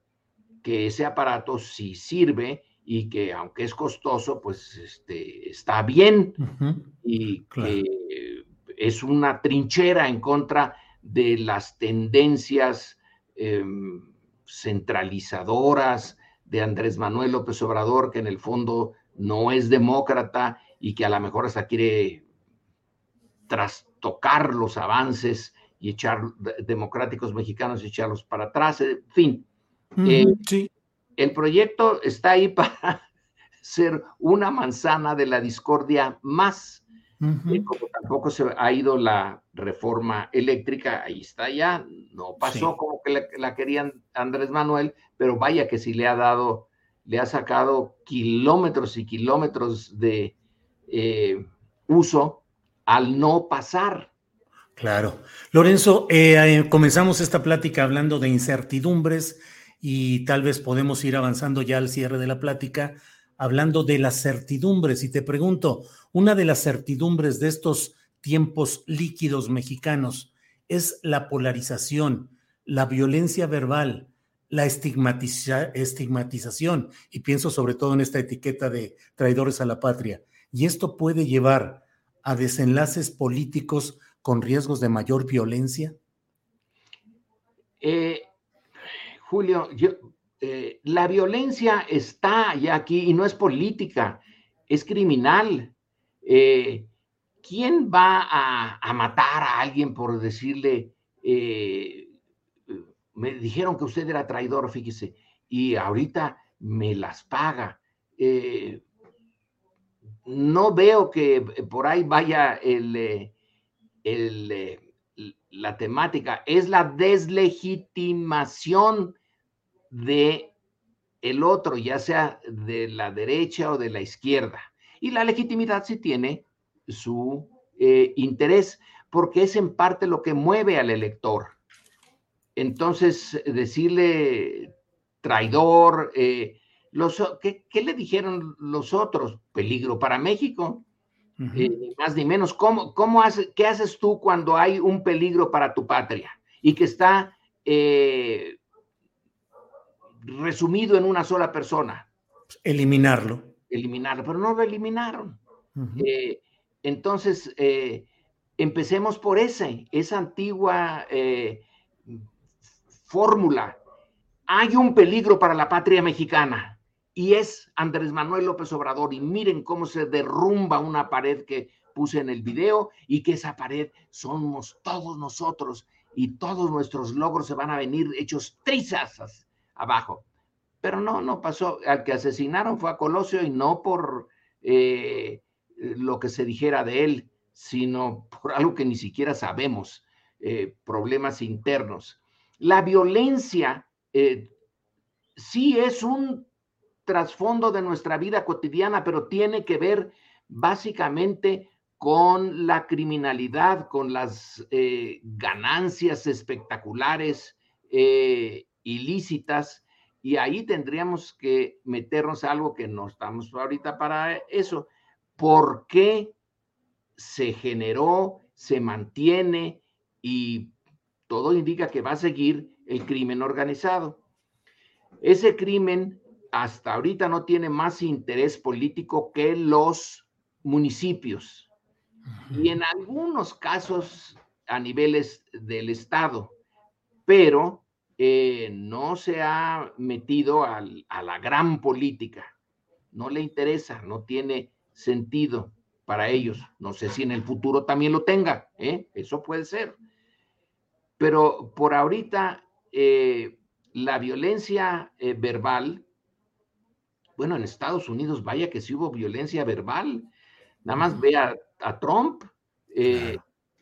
que ese aparato sí sirve y que aunque es costoso, pues este, está bien y que es una trinchera en contra de las tendencias em, centralizadoras de Andrés Manuel López Obrador, que en el fondo no es demócrata y que a lo mejor hasta quiere trastocar los avances y echar democráticos mexicanos y echarlos para atrás, en fin. Eh, sí. El proyecto está ahí para ser una manzana de la discordia más. como tampoco se ha ido la reforma eléctrica, ahí está ya, no pasó como que la, querían Andrés Manuel, pero vaya que sí le ha dado, le ha sacado kilómetros y kilómetros de eh, uso al no pasar.
Claro. Lorenzo, eh, eh, comenzamos esta plática hablando de incertidumbres y tal vez podemos ir avanzando ya al cierre de la plática hablando de las certidumbres. Y te pregunto, una de las certidumbres de estos tiempos líquidos mexicanos es la polarización, la violencia verbal, la estigmatización, y pienso sobre todo en esta etiqueta de traidores a la patria. Y esto puede llevar a desenlaces políticos con riesgos de mayor violencia?
Eh, Julio, eh, la violencia está ya aquí y no es política, es criminal. Eh, ¿Quién va a, matar a alguien por decirle, me dijeron que usted era traidor, fíjese, y ahorita me las paga? no veo que por ahí vaya el, el, la temática, es la deslegitimación de el otro, ya sea de la derecha o de la izquierda. Y la legitimidad sí tiene su eh, interés, porque es en parte lo que mueve al elector. Entonces, decirle traidor, eh, ¿qué, le dijeron los otros? Peligro para México. Eh, más ni menos. ¿Cómo, cómo hace, ¿Qué haces tú cuando hay un peligro para tu patria y que está eh, resumido en una sola persona?
Eliminarlo.
Eliminarlo, pero no lo eliminaron. Eh, entonces, empecemos por ese, esa antigua fórmula. Hay un peligro para la patria mexicana y es Andrés Manuel López Obrador. Y miren cómo se derrumba una pared que puse en el video y que esa pared somos todos nosotros y todos nuestros logros se van a venir hechos trizas abajo. Pero no, no pasó. Al que asesinaron fue a Colosio y no por eh, lo que se dijera de él, sino por algo que ni siquiera sabemos, eh, problemas internos. La violencia eh, sí es un trasfondo de nuestra vida cotidiana, pero tiene que ver básicamente con la criminalidad, con las eh, ganancias espectaculares, eh, ilícitas, y ahí tendríamos que meternos a algo que no estamos ahorita para eso. ¿Por qué se generó, se mantiene y todo indica que va a seguir el crimen organizado? Ese crimen hasta ahorita no tiene más interés político que los municipios y en algunos casos a niveles del Estado, pero eh, no se ha metido a la gran política. No le interesa, no tiene sentido para ellos. No sé si en el futuro también lo tenga, ¿eh? eso puede ser. Pero por ahorita, eh, la violencia verbal bueno, en Estados Unidos, vaya que sí hubo violencia verbal. Nada más ve a, Trump, eh,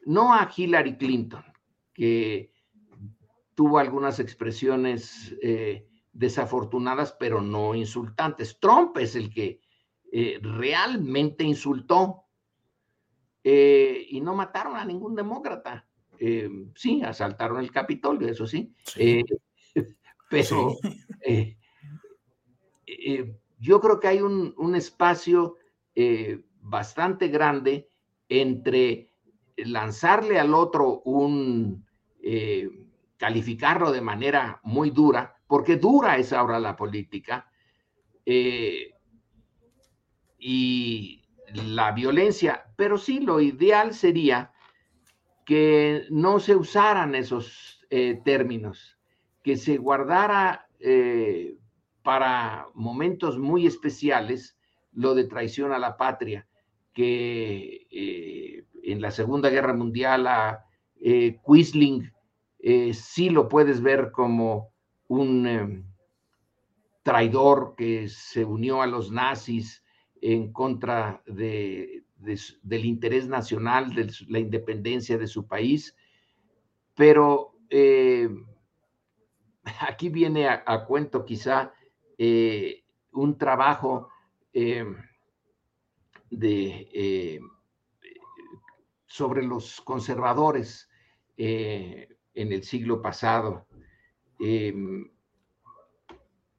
no a Hillary Clinton, que tuvo algunas expresiones eh, desafortunadas, pero no insultantes. Trump es el que eh, realmente insultó y no mataron a ningún demócrata. Sí, asaltaron el Capitolio, eso sí. pero yo creo que hay un, un espacio bastante grande entre lanzarle al otro un, calificarlo de manera muy dura, porque dura es ahora la política, eh, y la violencia, pero sí lo ideal sería que no se usaran esos eh, términos, que se guardara eh, para momentos muy especiales lo de traición a la patria, que en la Segunda Guerra Mundial a Quisling sí lo puedes ver como un traidor que se unió a los nazis en contra de, del interés nacional, de la independencia de su país. Pero eh, aquí viene a, cuento quizá eh, un trabajo em, de, eh, sobre los conservadores en el siglo pasado. Em,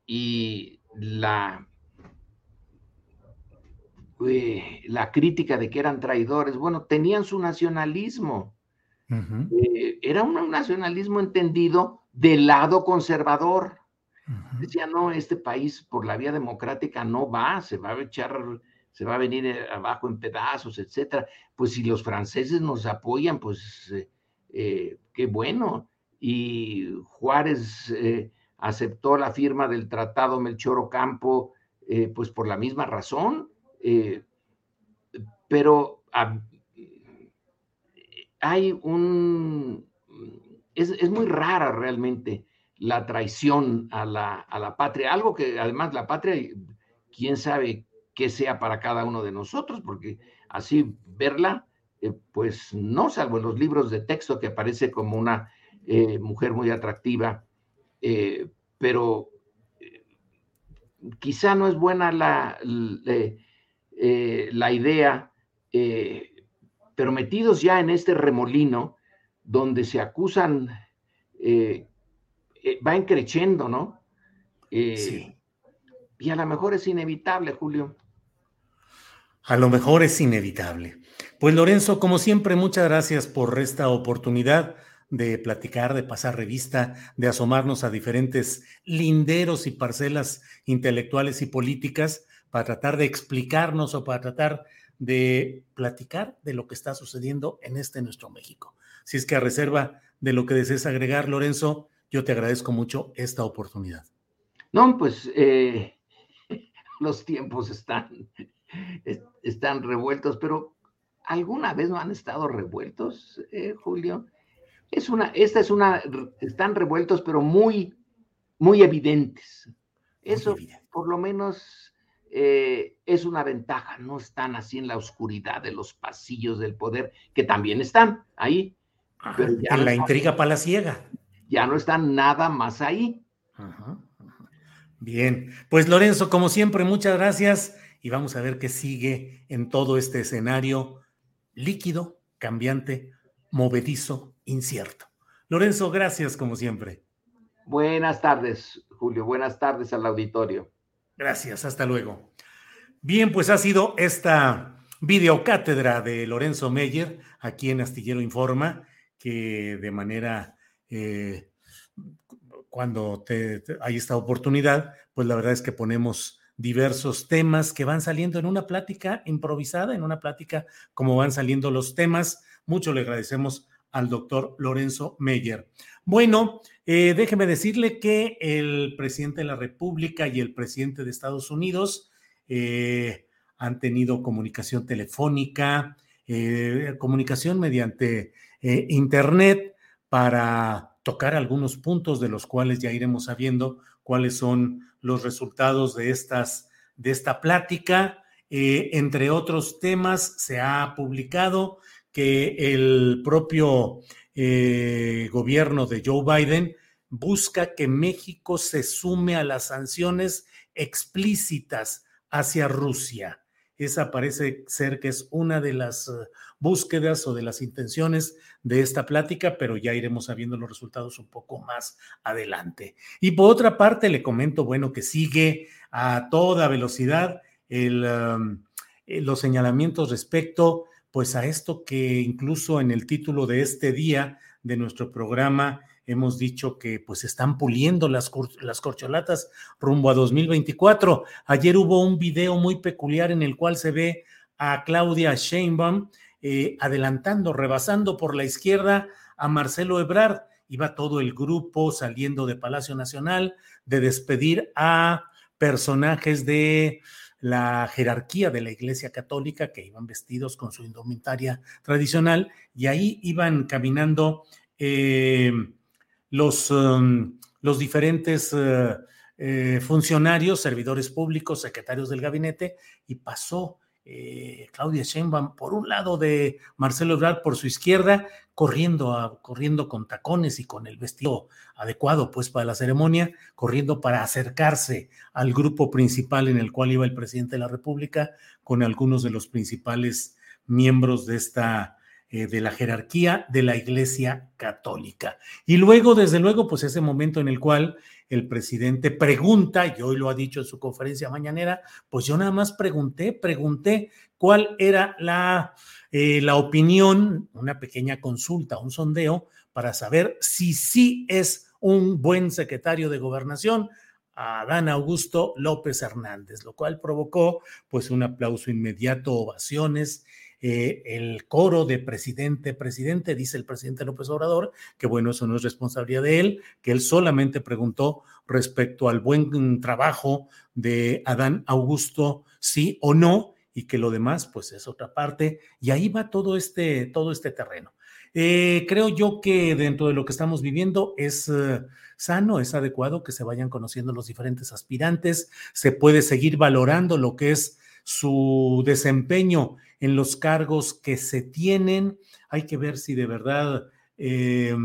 y la, eh, la crítica de que eran traidores, bueno, tenían su nacionalismo. Eh, era un nacionalismo entendido del lado conservador. Decía, no, este país por la vía democrática no va, se va a echar, se va a venir eh, abajo en pedazos, etcétera. Pues si los franceses nos apoyan, pues qué bueno y Juárez eh, aceptó la firma del Tratado Melchor Ocampo, eh, pues por la misma razón, eh, pero hay un... Es, muy rara realmente la traición a la, a la patria, algo que además la patria, quién sabe qué sea para cada uno de nosotros, porque así verla, pues no, salvo en los libros de texto que aparece como una eh, mujer muy atractiva, eh, pero eh, quizá no es buena la, la idea, pero metidos ya en este remolino donde se acusan, va encreciendo, ¿no? sí. Y a lo mejor es inevitable, Julio.
A lo mejor es inevitable. Pues Lorenzo, como siempre, muchas gracias por esta oportunidad de platicar, de pasar revista, de asomarnos a diferentes linderos y parcelas intelectuales y políticas para tratar de explicarnos o para tratar de platicar de lo que está sucediendo en este nuestro México. Si es que a reserva de lo que desees agregar, Lorenzo, yo te agradezco mucho esta oportunidad.
No, pues eh, los tiempos están, están revueltos, pero ¿alguna vez no han estado revueltos, eh, Julio? Es una, esta es una, están revueltos, pero muy, muy evidentes. Eso, por lo menos, eh, es una ventaja. No están así en la oscuridad de los pasillos del poder, que también están ahí.
en la intriga palaciega.
Ya no están nada más ahí.
Bien, pues Lorenzo, como siempre, muchas gracias y vamos a ver qué sigue en todo este escenario líquido, cambiante, movedizo incierto. Lorenzo, gracias como siempre.
Buenas tardes, Julio. Buenas tardes al auditorio.
Gracias, hasta luego. Bien, pues ha sido esta videocátedra de Lorenzo Meyer aquí en Astillero Informa, que de manera, eh, cuando hay esta oportunidad, pues la verdad es que ponemos diversos temas que van saliendo en una plática improvisada, en una plática como van saliendo los temas. Mucho le agradecemos al doctor Lorenzo Meyer. Bueno, eh, déjeme decirle que el presidente de la República y el presidente de Estados Unidos eh, han tenido comunicación telefónica, comunicación mediante Internet para tocar algunos puntos de los cuales ya iremos sabiendo cuáles son los resultados de, estas, de esta plática. entre otros temas, se ha publicado que el propio eh, gobierno de Joe Biden busca que México se sume a las sanciones explícitas hacia Rusia. Esa parece ser que es una de las eh, búsquedas o de las intenciones de esta plática, pero ya iremos sabiendo los resultados un poco más adelante. Y por otra parte, le comento, bueno, que sigue a toda velocidad el, um, eh, los señalamientos respecto, pues, a esto que incluso en el título de este día de nuestro programa hemos dicho que pues están puliendo las, las corcholatas rumbo a 2024. Ayer hubo un video muy peculiar en el cual se ve a Claudia Sheinbaum eh, adelantando, rebasando por la izquierda a Marcelo Ebrard. Iba todo el grupo saliendo de Palacio Nacional de despedir a personajes de la jerarquía de la Iglesia Católica que iban vestidos con su indumentaria tradicional y ahí iban caminando eh, los, um, los diferentes uh, eh, funcionarios, servidores públicos, secretarios del gabinete, y pasó eh, Claudia Sheinbaum por un lado de Marcelo Ebrard por su izquierda, corriendo, corriendo con tacones y con el vestido adecuado pues para la ceremonia, corriendo para acercarse al grupo principal en el cual iba el presidente de la República con algunos de los principales miembros de esta eh, de la jerarquía de la Iglesia Católica. Y luego, desde luego, pues ese momento en el cual el presidente pregunta, y hoy lo ha dicho en su conferencia mañanera, pues yo nada más pregunté, pregunté cuál era la, eh, la opinión, una pequeña consulta, un sondeo, para saber si sí es un buen secretario de gobernación, a Adán Augusto López Hernández, lo cual provocó pues un aplauso inmediato, ovaciones eh, el coro de presidente, presidente, dice el presidente López Obrador, que bueno, eso no es responsabilidad de él, que él solamente preguntó respecto al buen trabajo de Adán Augusto, sí o no, y que lo demás, pues es otra parte, y ahí va todo este, todo este terreno. Eh, creo yo que dentro de lo que estamos viviendo es eh, sano, es adecuado que se vayan conociendo los diferentes aspirantes, se puede seguir valorando lo que es su desempeño en los cargos que se tienen. Hay que ver si de verdad eh,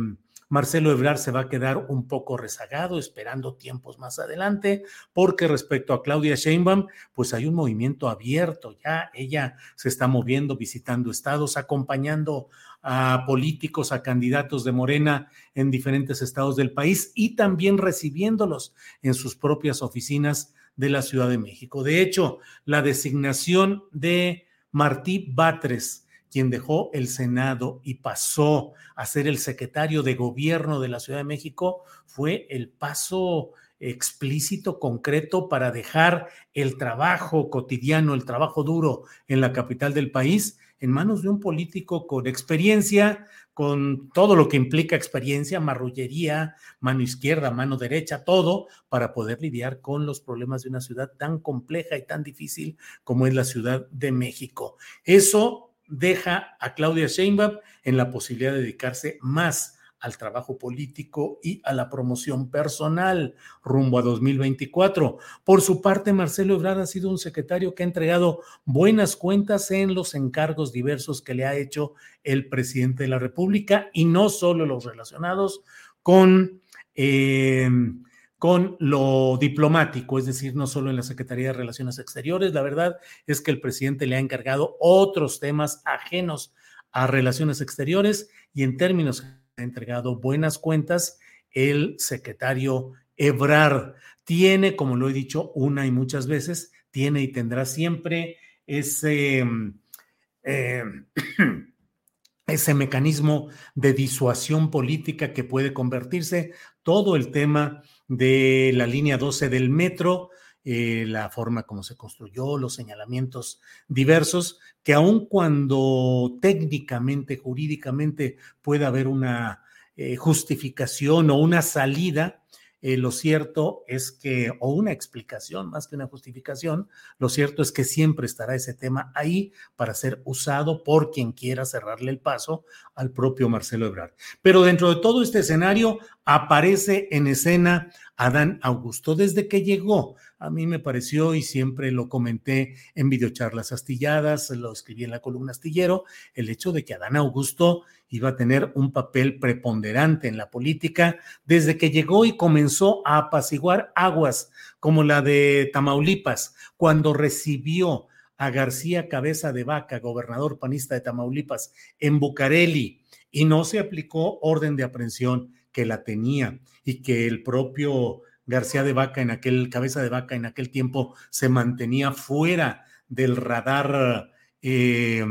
Marcelo Ebrard se va a quedar un poco rezagado, esperando tiempos más adelante, porque respecto a Claudia Sheinbaum, pues hay un movimiento abierto ya. Ella se está moviendo, visitando estados, acompañando a políticos, a candidatos de Morena en diferentes estados del país y también recibiéndolos en sus propias oficinas de la Ciudad de México. De hecho, la designación de Martí Batres, quien dejó el Senado y pasó a ser el secretario de gobierno de la Ciudad de México, fue el paso explícito, concreto para dejar el trabajo cotidiano, el trabajo duro en la capital del país en manos de un político con experiencia, con todo lo que implica experiencia, marrullería, mano izquierda, mano derecha, todo, para poder lidiar con los problemas de una ciudad tan compleja y tan difícil como es la Ciudad de México. Eso deja a Claudia Sheinbaum en la posibilidad de dedicarse más al trabajo político y a la promoción personal rumbo a 2024. Por su parte, Marcelo Ebrard ha sido un secretario que ha entregado buenas cuentas en los encargos diversos que le ha hecho el presidente de la República y no solo los relacionados con... Eh, con lo diplomático, es decir, no solo en la Secretaría de Relaciones Exteriores. La verdad es que el presidente le ha encargado otros temas ajenos a relaciones exteriores y en términos ha entregado buenas cuentas el secretario Ebrard. Tiene, como lo he dicho una y muchas veces, tiene y tendrá siempre ese, eh, ese mecanismo de disuasión política que puede convertirse todo el tema de la línea 12 del metro, eh, la forma como se construyó, los señalamientos diversos, que aun cuando técnicamente, jurídicamente pueda haber una eh, justificación o una salida, eh, lo cierto es que, o una explicación más que una justificación, lo cierto es que siempre estará ese tema ahí para ser usado por quien quiera cerrarle el paso al propio Marcelo Ebrard. Pero dentro de todo este escenario aparece en escena Adán Augusto. Desde que llegó, a mí me pareció y siempre lo comenté en videocharlas astilladas, lo escribí en la columna astillero, el hecho de que Adán Augusto iba a tener un papel preponderante en la política desde que llegó y comenzó a apaciguar aguas como la de Tamaulipas, cuando recibió a García Cabeza de Vaca, gobernador panista de Tamaulipas, en Bucareli, y no se aplicó orden de aprehensión que la tenía y que el propio García de Vaca en aquel, Cabeza de Vaca en aquel tiempo se mantenía fuera del radar, eh,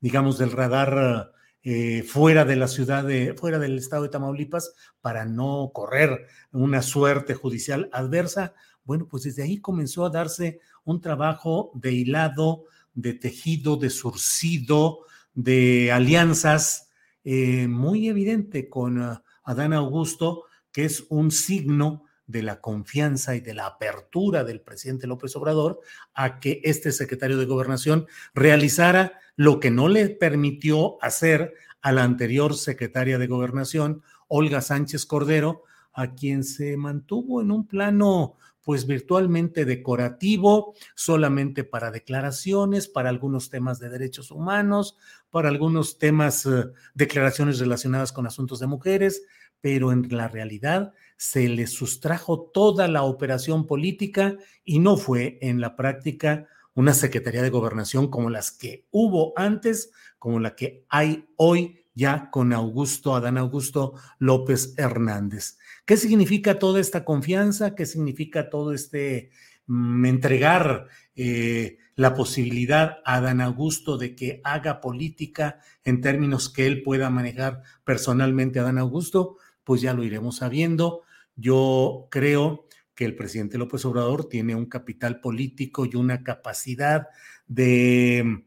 digamos, del radar eh, fuera de la ciudad, de, fuera del estado de Tamaulipas, para no correr una suerte judicial adversa. Bueno, pues desde ahí comenzó a darse un trabajo de hilado, de tejido, de surcido, de alianzas eh, muy evidente con Adán Augusto, que es un signo de la confianza y de la apertura del presidente López Obrador a que este secretario de gobernación realizara lo que no le permitió hacer a la anterior secretaria de gobernación, Olga Sánchez Cordero, a quien se mantuvo en un plano pues virtualmente decorativo, solamente para declaraciones, para algunos temas de derechos humanos, para algunos temas, eh, declaraciones relacionadas con asuntos de mujeres, pero en la realidad se le sustrajo toda la operación política y no fue en la práctica una Secretaría de Gobernación como las que hubo antes, como la que hay hoy ya con Augusto, Adán Augusto López Hernández. ¿Qué significa toda esta confianza? ¿Qué significa todo este mm, entregar eh, la posibilidad a Adán Augusto de que haga política en términos que él pueda manejar personalmente a Adán Augusto? Pues ya lo iremos sabiendo. Yo creo que el presidente López Obrador tiene un capital político y una capacidad de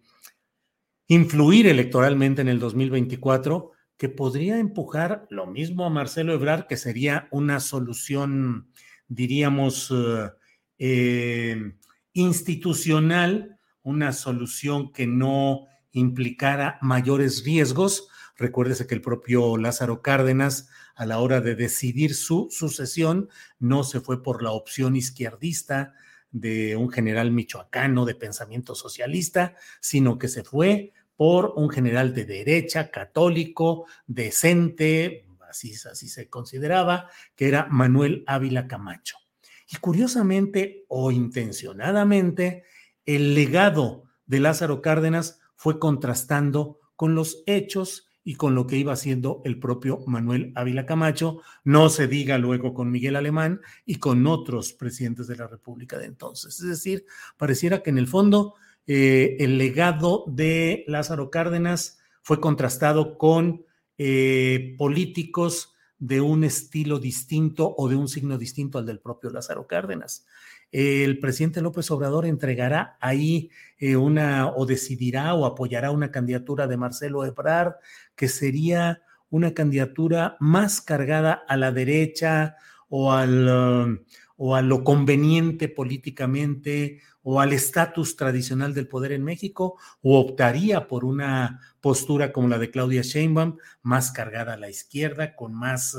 influir electoralmente en el 2024 que podría empujar lo mismo a Marcelo Ebrard, que sería una solución, diríamos, eh, eh, institucional, una solución que no implicara mayores riesgos. Recuérdese que el propio Lázaro Cárdenas, a la hora de decidir su sucesión, no se fue por la opción izquierdista de un general michoacano de pensamiento socialista, sino que se fue por un general de derecha, católico, decente, así, se consideraba, que era Manuel Ávila Camacho. Y curiosamente o intencionadamente, el legado de Lázaro Cárdenas fue contrastando con los hechos y con lo que iba haciendo el propio Manuel Ávila Camacho, no se diga luego con Miguel Alemán y con otros presidentes de la República de entonces. Es decir, pareciera que en el fondo eh, el legado de Lázaro Cárdenas fue contrastado con eh, políticos de un estilo distinto o de un signo distinto al del propio Lázaro Cárdenas. El presidente López Obrador entregará ahí eh, una o decidirá o apoyará una candidatura de Marcelo Ebrard que sería una candidatura más cargada a la derecha o al, o a lo conveniente políticamente o al estatus tradicional del poder en México o optaría por una postura como la de Claudia Sheinbaum, más cargada a la izquierda, con más,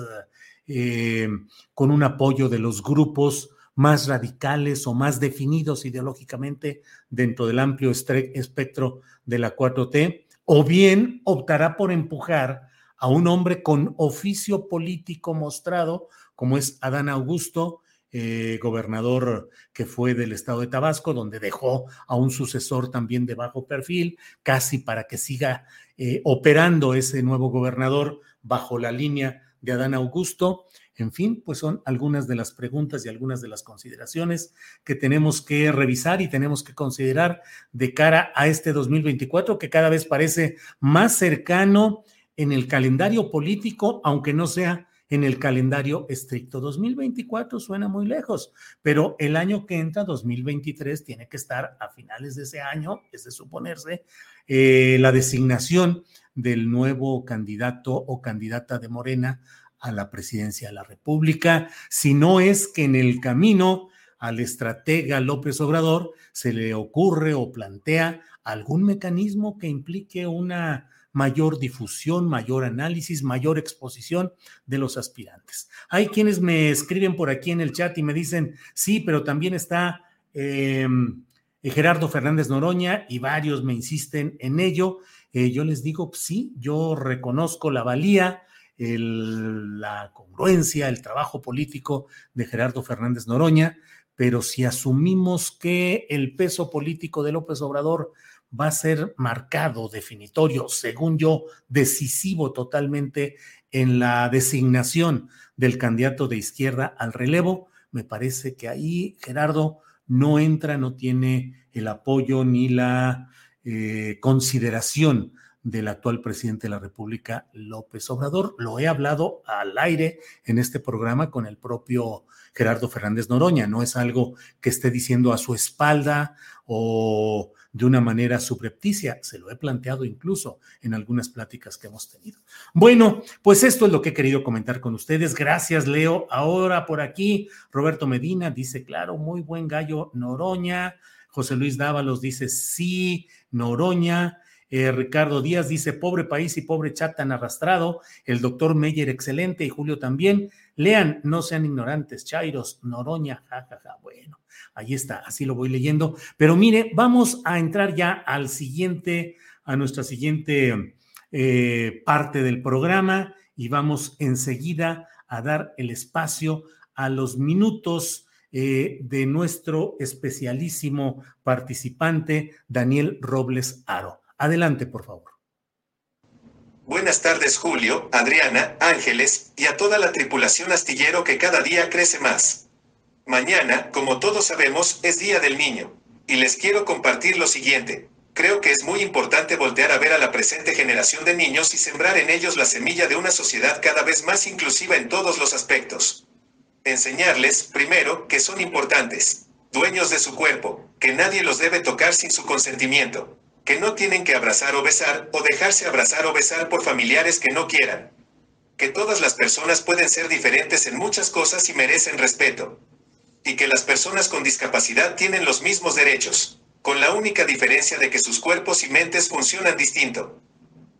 eh, con un apoyo de los grupos más radicales o más definidos ideológicamente dentro del amplio espectro de la 4T, o bien optará por empujar a un hombre con oficio político mostrado, como es Adán Augusto, eh, gobernador que fue del estado de Tabasco, donde dejó a un sucesor también de bajo perfil, casi para que siga eh, operando ese nuevo gobernador bajo la línea de Adán Augusto. En fin, pues son algunas de las preguntas y algunas de las consideraciones que tenemos que revisar y tenemos que considerar de cara a este 2024 que cada vez parece más cercano en el calendario político, aunque no sea en el calendario estricto. 2024 suena muy lejos, pero el año que entra, 2023, tiene que estar a finales de ese año, es de suponerse, eh, la designación del nuevo candidato o candidata de Morena a la presidencia de la República, si no es que en el camino al estratega López Obrador se le ocurre o plantea algún mecanismo que implique una mayor difusión, mayor análisis, mayor exposición de los aspirantes. Hay quienes me escriben por aquí en el chat y me dicen, sí, pero también está em, Gerardo Fernández Noroña y varios me insisten en ello. Eh, yo les digo, sí, yo reconozco la valía, la congruencia, el trabajo político de Gerardo Fernández Noroña, pero si asumimos que el peso político de López Obrador va a ser marcado, definitorio, según yo, decisivo totalmente en la designación del candidato de izquierda al relevo, me parece que ahí Gerardo no entra, no tiene el apoyo ni la eh, consideración del actual presidente de la República, López Obrador. Lo he hablado al aire en este programa con el propio Gerardo Fernández Noroña. No es algo que esté diciendo a su espalda o de una manera subrepticia. Se lo he planteado incluso en algunas pláticas que hemos tenido. Bueno, pues esto es lo que he querido comentar con ustedes. Gracias, Leo. Ahora por aquí, Roberto Medina dice, claro, muy buen gallo Noroña. José Luis Dávalos dice, sí, Noroña. Eh, Ricardo Díaz dice, pobre país y pobre chat tan arrastrado. El doctor Meyer, excelente, y Julio también. Lean, no sean ignorantes. Chairos, Noroña, jajaja. Bueno, ahí está, así lo voy leyendo. Pero mire, vamos a entrar ya al siguiente, a nuestra siguiente eh, parte del programa y vamos enseguida a dar el espacio a los minutos eh, de nuestro especialísimo participante, Daniel Robles Aro. Adelante, por favor.
Buenas tardes, Julio, Adriana, Ángeles y a toda la tripulación astillero que cada día crece más. Mañana, como todos sabemos, es Día del Niño. Y les quiero compartir lo siguiente. Creo que es muy importante voltear a ver a la presente generación de niños y sembrar en ellos la semilla de una sociedad cada vez más inclusiva en todos los aspectos. Enseñarles, primero, que son importantes, dueños de su cuerpo, que nadie los debe tocar sin su consentimiento, que no tienen que abrazar o besar, o dejarse abrazar o besar por familiares que no quieran. Que todas las personas pueden ser diferentes en muchas cosas y merecen respeto. Y que las personas con discapacidad tienen los mismos derechos, con la única diferencia de que sus cuerpos y mentes funcionan distinto.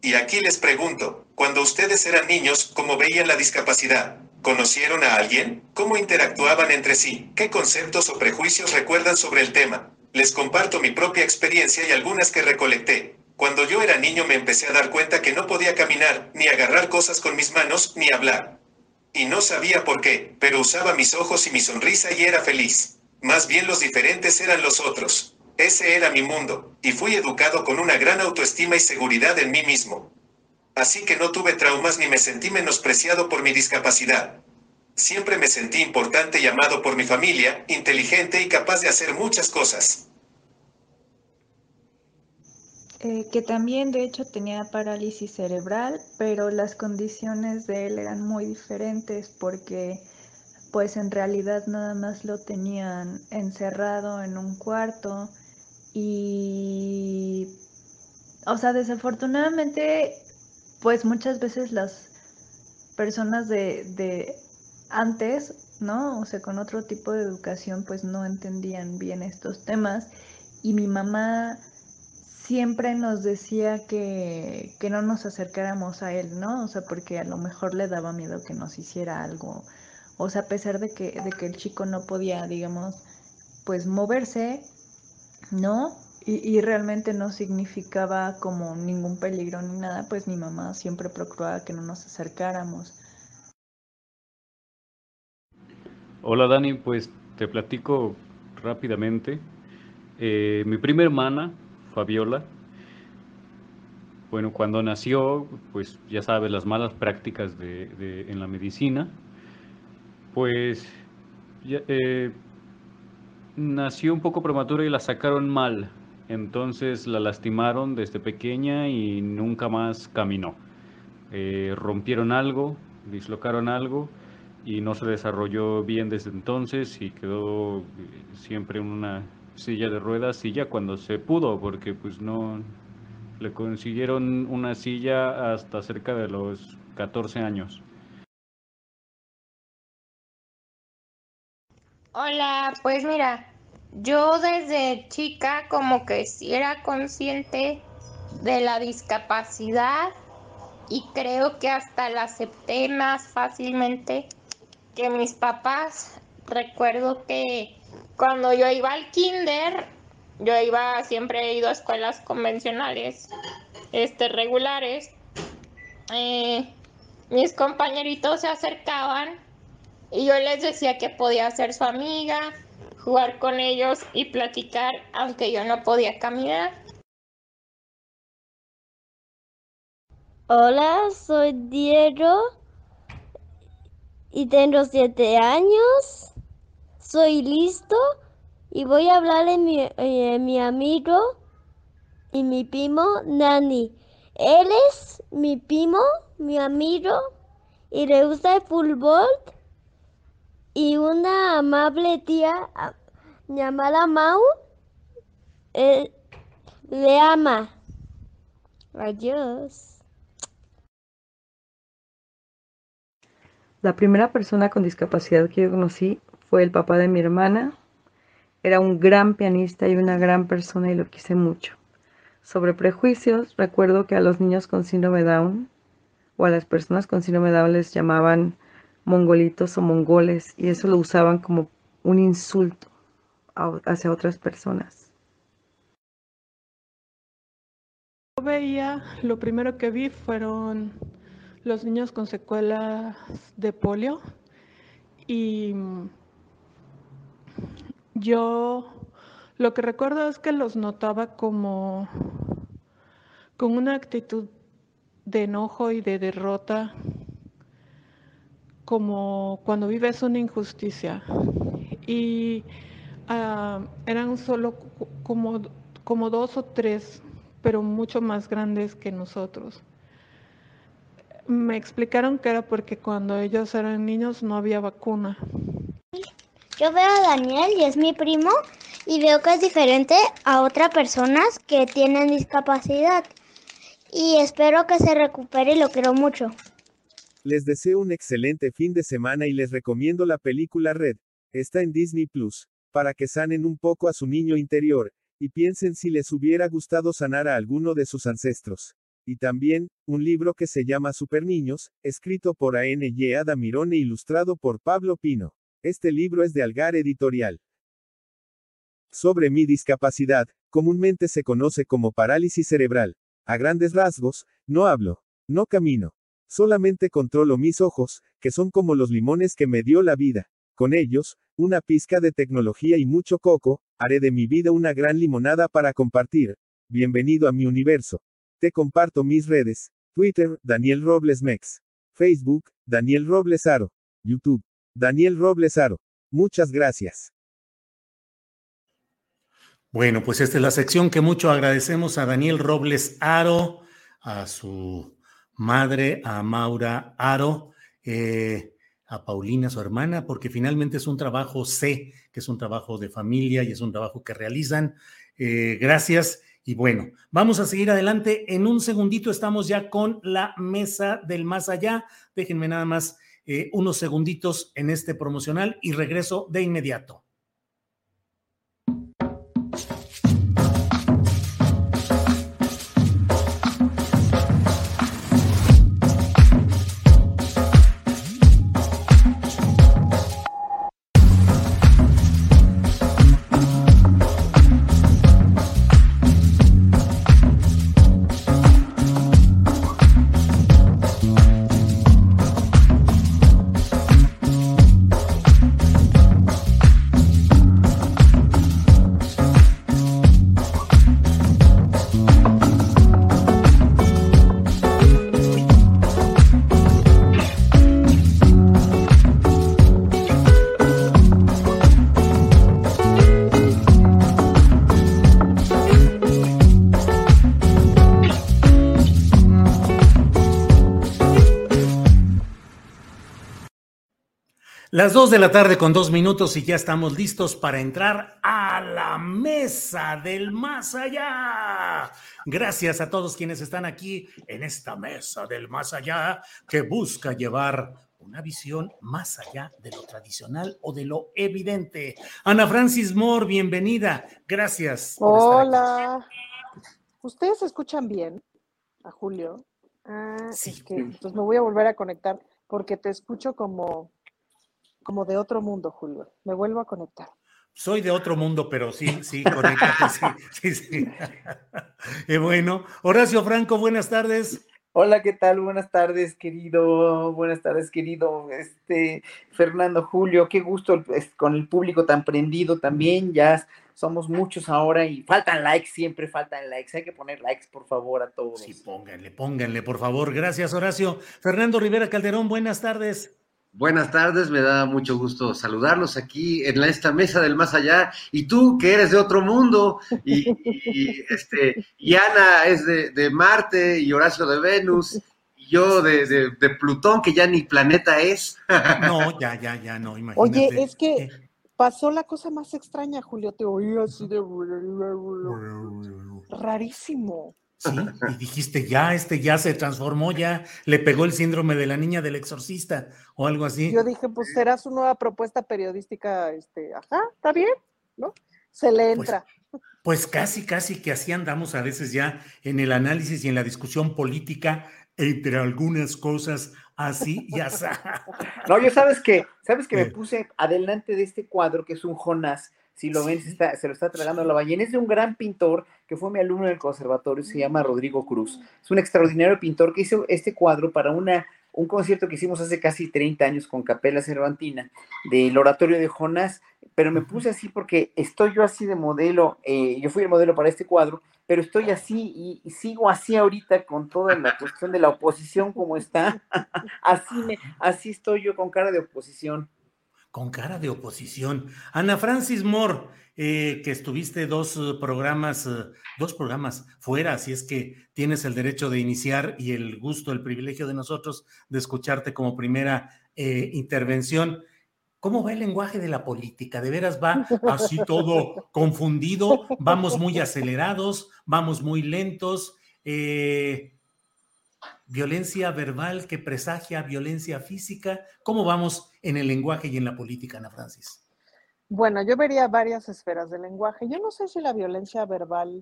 Y aquí les pregunto, cuando ustedes eran niños, ¿cómo veían la discapacidad? ¿Conocieron a alguien? ¿Cómo interactuaban entre sí? ¿Qué conceptos o prejuicios recuerdan sobre el tema? Les comparto mi propia experiencia y algunas que recolecté. Cuando yo era niño me empecé a dar cuenta que no podía caminar, ni agarrar cosas con mis manos, ni hablar. Y no sabía por qué, pero usaba mis ojos y mi sonrisa y era feliz. Más bien los diferentes eran los otros. Ese era mi mundo, y fui educado con una gran autoestima y seguridad en mí mismo. Así que no tuve traumas ni me sentí menospreciado por mi discapacidad. Siempre me sentí importante y amado por mi familia, inteligente y capaz de hacer muchas cosas.
Eh, que también de hecho tenía parálisis cerebral, pero las condiciones de él eran muy diferentes porque pues en realidad nada más lo tenían encerrado en un cuarto y o sea desafortunadamente pues muchas veces las personas de, de antes, ¿no? O sea, con otro tipo de educación, pues no entendían bien estos temas. Y mi mamá siempre nos decía que, que no nos acercáramos a él, ¿no? O sea, porque a lo mejor le daba miedo que nos hiciera algo. O sea, a pesar de que, de que el chico no podía, digamos, pues moverse, ¿no? Y, y, realmente no significaba como ningún peligro ni nada, pues mi mamá siempre procuraba que no nos acercáramos.
Hola Dani, pues te platico rápidamente. Eh, mi prima hermana, Fabiola, bueno, cuando nació, pues ya sabes, las malas prácticas de, en la medicina, pues eh, nació un poco prematura y la sacaron mal. Entonces la lastimaron desde pequeña y nunca más caminó. Eh, rompieron algo, dislocaron algo y no se desarrolló bien desde entonces y quedó eh, siempre en una silla de ruedas, silla cuando se pudo, porque pues no le consiguieron una silla hasta cerca de los 14 años.
Hola, pues mira, yo desde chica como que sí era consciente de la discapacidad y creo que hasta la acepté más fácilmente que mis papás. Recuerdo que cuando yo iba al kinder, yo iba, siempre he ido a escuelas convencionales, este, regulares. Eh, mis compañeritos se acercaban y yo les decía que podía ser su amiga, jugar con ellos y platicar, aunque yo no podía caminar.
Hola, soy Diego y tengo siete años. Soy listo y voy a hablarle a mi, eh, mi amigo y mi primo Nani. Él es mi primo, mi amigo y le gusta el fútbol y una amable tía llamada Mau eh, le ama. Adiós.
La primera persona con discapacidad que yo conocí fue el papá de mi hermana. Era un gran pianista y una gran persona y lo quise mucho. Sobre prejuicios, recuerdo que a los niños con síndrome Down o a las personas con síndrome Down les llamaban mongolitos o mongoles y eso lo usaban como un insulto hacia otras personas.
Yo veía, lo primero que vi fueron los niños con secuelas de polio y yo lo que recuerdo es que los notaba como con una actitud de enojo y de derrota, como cuando vives una injusticia. Y ah, eran solo como, como dos o tres, pero mucho más grandes que nosotros. Me explicaron que era porque cuando ellos eran niños no había vacuna.
Yo veo a Daniel y es mi primo y veo que es diferente a otras personas que tienen discapacidad. Y espero que se recupere y lo quiero mucho.
Les deseo un excelente fin de semana y les recomiendo la película Red. Está en Disney Plus, para que sanen un poco a su niño interior, y piensen si les hubiera gustado sanar a alguno de sus ancestros y también, un libro que se llama Super Niños, escrito por A.N.Y. Adamirone e ilustrado por Pablo Pino. Este libro es de Algar Editorial. Sobre mi discapacidad, comúnmente se conoce como parálisis cerebral. A grandes rasgos, no hablo, no camino. Solamente controlo mis ojos, que son como los limones que me dio la vida. Con ellos, una pizca de tecnología y mucho coco, haré de mi vida una gran limonada para compartir. Bienvenido a mi universo. Te comparto mis redes. Twitter, Daniel Robles Mex. Facebook, Daniel Robles Aro. YouTube, Daniel Robles Aro. Muchas gracias.
Bueno, pues esta es la sección que mucho agradecemos a Daniel Robles Aro, a su madre, a Maura Aro, eh, a Paulina, su hermana, porque finalmente es un trabajo C, que es un trabajo de familia y es un trabajo que realizan. Eh, gracias. Y bueno, vamos a seguir adelante. En un segundito estamos ya con la mesa del más allá. Déjenme nada más eh, unos segunditos en este promocional y regreso de inmediato. Las dos de la tarde con dos minutos y ya estamos listos para entrar a la mesa del más allá. Gracias a todos quienes están aquí en esta mesa del más allá que busca llevar una visión más allá de lo tradicional o de lo evidente. Ana Francis Moore, bienvenida. Gracias.
Hola. ¿Ustedes escuchan bien a Julio? Ah,
Sí.
es que pues me voy a volver a conectar porque te escucho como, como de otro mundo, Julio. Me vuelvo a conectar.
Soy de otro mundo, pero sí, sí, conéctate, sí, sí, sí. Eh, bueno, Horacio Franco, buenas tardes.
Hola, ¿qué tal? Buenas tardes, querido. Buenas tardes, querido. Este Fernando Julio, qué gusto es- con el público tan prendido también. Ya somos muchos ahora y faltan likes, siempre faltan likes. Hay que poner likes, por favor, a todos.
Sí, pónganle, pónganle, por favor. Gracias, Horacio. Fernando Rivera Calderón, buenas tardes.
Buenas tardes, me da mucho gusto saludarlos aquí en la- esta mesa del más allá. Y tú, que eres de otro mundo, y, y, este, y Ana es de, de Marte, y Horacio de Venus, y yo de, de- de Plutón, que ya ni planeta es.
No, ya, ya, ya, no, imagínate.
Oye, es que pasó la cosa más extraña, Julio. Te oí así de... Rarísimo.
Sí, y dijiste, ya, este ya se transformó, ya le pegó el síndrome de la niña del exorcista o algo así.
Yo dije, pues será su nueva propuesta periodística, este, ajá, está bien, ¿no? Se le entra.
Pues casi, casi que así andamos a veces ya en el análisis y en la discusión política entre algunas cosas así y así.
No, yo sabes que, sabes que me
Eh.
puse adelante de este cuadro que es un Jonás. Si lo ven, se, está- se lo está tragando la ballena. Es de un gran pintor que fue mi alumno en el conservatorio, se llama Rodrigo Cruz. Es un extraordinario pintor que hizo este cuadro para una, un concierto que hicimos hace casi 30 años con Capela Cervantina del oratorio de Jonás. Pero me puse así porque estoy yo así de modelo. eh, yo fui el modelo para este cuadro, pero estoy así y, y sigo así ahorita con toda la cuestión de la oposición como está. así, me, así estoy yo con cara de oposición.
Con cara de oposición. Ana Francis Moore, eh, que estuviste dos eh, programas, eh, dos programas fuera, así es que tienes el derecho de iniciar y el gusto, el privilegio de nosotros de escucharte como primera intervención. ¿Cómo va el lenguaje de la política? ¿De veras va así todo confundido? ¿Vamos muy acelerados? ¿Vamos muy lentos? ¿Violencia verbal que presagia violencia física? ¿Cómo vamos en el lenguaje y en la política, Ana Francis?
Bueno, yo vería varias esferas del lenguaje. Yo no sé si la violencia verbal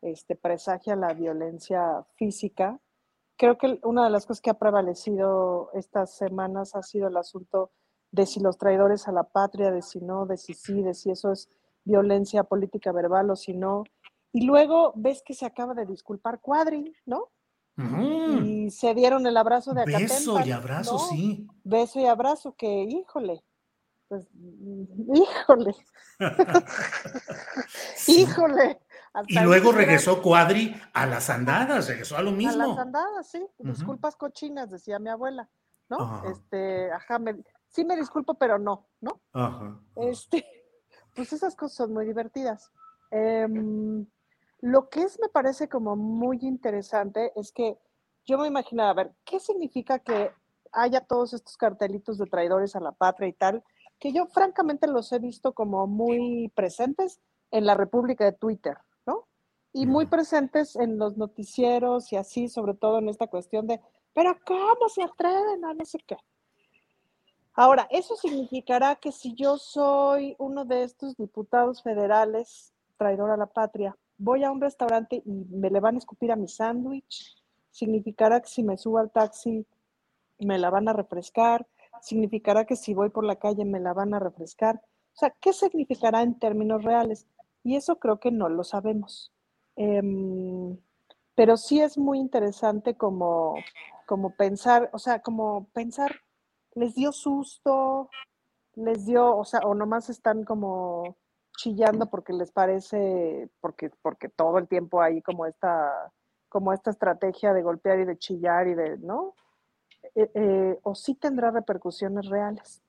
este, presagia la violencia física. Creo que una de las cosas que ha prevalecido estas semanas ha sido el asunto de si los traidores a la patria, de si no, de si sí, de si eso es violencia política verbal o si no. Y luego ves que se acaba de disculpar Cuadri, ¿no? Y se dieron el abrazo de Acatempan.
Beso y abrazo,
¿no?
sí.
Beso y abrazo, que híjole, pues, híjole, híjole. hasta
Y luego regresó Cuadri a las andadas, regresó a lo
A
mismo.
las andadas, sí. Disculpas cochinas, decía mi abuela, ¿no? Este, ajá, me- sí me disculpo, pero no, ¿no?
Ajá.
Este, pues esas cosas son muy divertidas. Em, lo que es, me parece como muy interesante es que yo me imaginaba, a ver, ¿qué significa que haya todos estos cartelitos de traidores a la patria y tal? Que yo francamente los he visto como muy presentes en la República de Twitter, ¿no? Y muy presentes en los noticieros y así, sobre todo en esta cuestión de, pero ¿cómo se atreven a no sé qué? Ahora, eso significará que si yo soy uno de estos diputados federales, traidor a la patria, voy a un restaurante y me le van a escupir a mi sándwich, significará que si me subo al taxi me la van a refrescar, significará que si voy por la calle me la van a refrescar. O sea, ¿qué significará en términos reales? Y eso creo que no lo sabemos. Em, pero sí es muy interesante como, como pensar, o sea, como pensar, les dio susto, les dio, o sea, o nomás están como chillando porque les parece, porque, porque todo el tiempo hay como esta, como esta estrategia de golpear y de chillar y de, ¿no? Eh, eh, o sí tendrá repercusiones reales.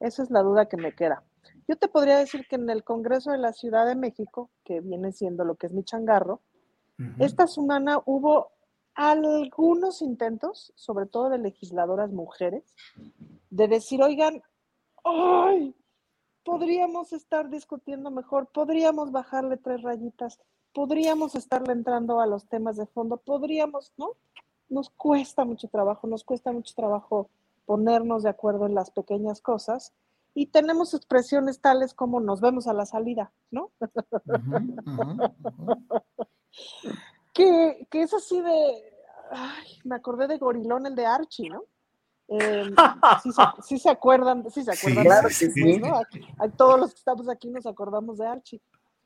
Esa es la duda que me queda. Yo te podría decir que en el Congreso de la Ciudad de México, que viene siendo lo que es mi changarro, esta semana hubo algunos intentos, sobre todo de legisladoras mujeres, de decir, oigan, ¡ay! Podríamos estar discutiendo mejor, podríamos bajarle tres rayitas, podríamos estarle entrando a los temas de fondo, podríamos, ¿no? Nos cuesta mucho trabajo, nos cuesta mucho trabajo ponernos de acuerdo en las pequeñas cosas y tenemos expresiones tales como nos vemos a la salida, ¿no? que, que es así de, ay, me acordé de Gorilón, el de Archie, ¿no? Eh, sí, se, sí, se, acuerdan, sí se acuerdan.
Sí, sí.
¿no? A, a todos los que estamos aquí nos acordamos de Archie.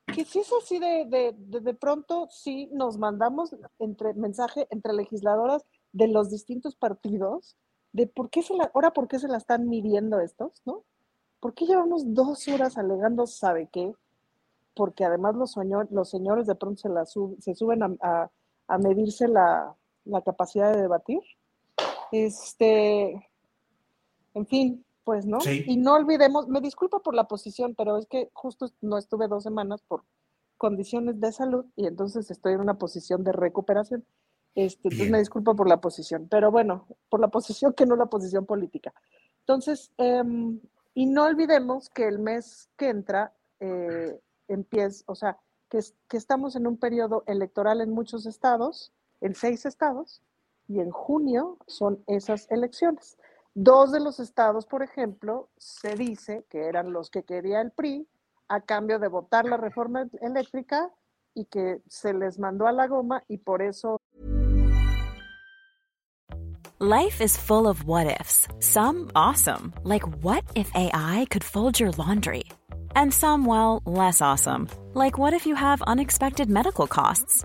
Que sí es así de, de, de, de pronto, sí nos mandamos entre mensaje entre legisladoras de los distintos partidos de por qué se la, ahora por qué se la están midiendo estos, ¿no? ¿Por qué llevamos dos horas alegando sabe qué? Porque además los, señor, los señores de pronto se, la sub, se suben a, a, a medirse la, la capacidad de debatir. Este, en fin, pues, ¿no?
Sí.
Y no olvidemos, me disculpa por la posición, pero es que justo no estuve dos semanas por condiciones de salud y entonces estoy en una posición de recuperación. Este, entonces me disculpo por la posición, pero bueno, por la posición que no la posición política. Entonces, eh, y no olvidemos que el mes que entra eh, empieza, o sea, que, que estamos en un periodo electoral en muchos estados, en seis estados, y en junio son esas elecciones. Dos de los estados, por ejemplo, se dice que eran los que quería el PRI a cambio de votar la reforma eléctrica y que se les mandó a la goma y por eso.
Life is full of what ifs. Some awesome, like what if AI could fold your laundry? And some, well, less awesome, like what if you have unexpected medical costs?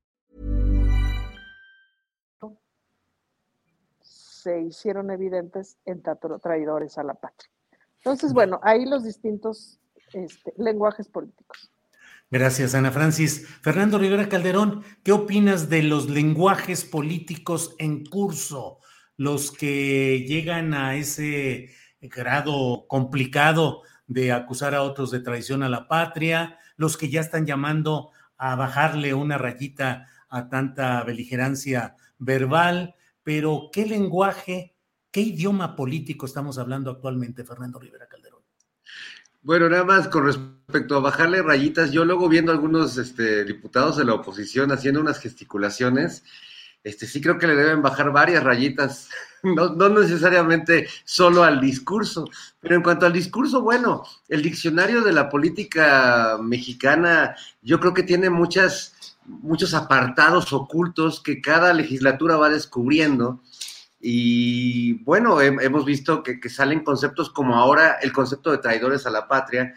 Se hicieron evidentes en traidores a la patria. Entonces, bueno, ahí los distintos este, lenguajes políticos.
Gracias, Ana Francis. Fernando Rivera Calderón, ¿qué opinas de los lenguajes políticos en curso? Los que llegan a ese grado complicado de acusar a otros de traición a la patria, los que ya están llamando a bajarle una rayita a tanta beligerancia verbal, pero ¿qué lenguaje, qué idioma político estamos hablando actualmente, Fernando Rivera Calderón?
Bueno, nada más con respecto a bajarle rayitas, yo luego viendo algunos este, diputados de la oposición haciendo unas gesticulaciones, este, sí creo que le deben bajar varias rayitas, no, no, necesariamente solo al discurso, pero en cuanto al discurso, bueno, el diccionario de la política mexicana yo creo que tiene muchas, muchos apartados ocultos que cada legislatura va descubriendo. Y bueno, he, hemos visto que, salen conceptos como ahora el concepto de traidores a la patria,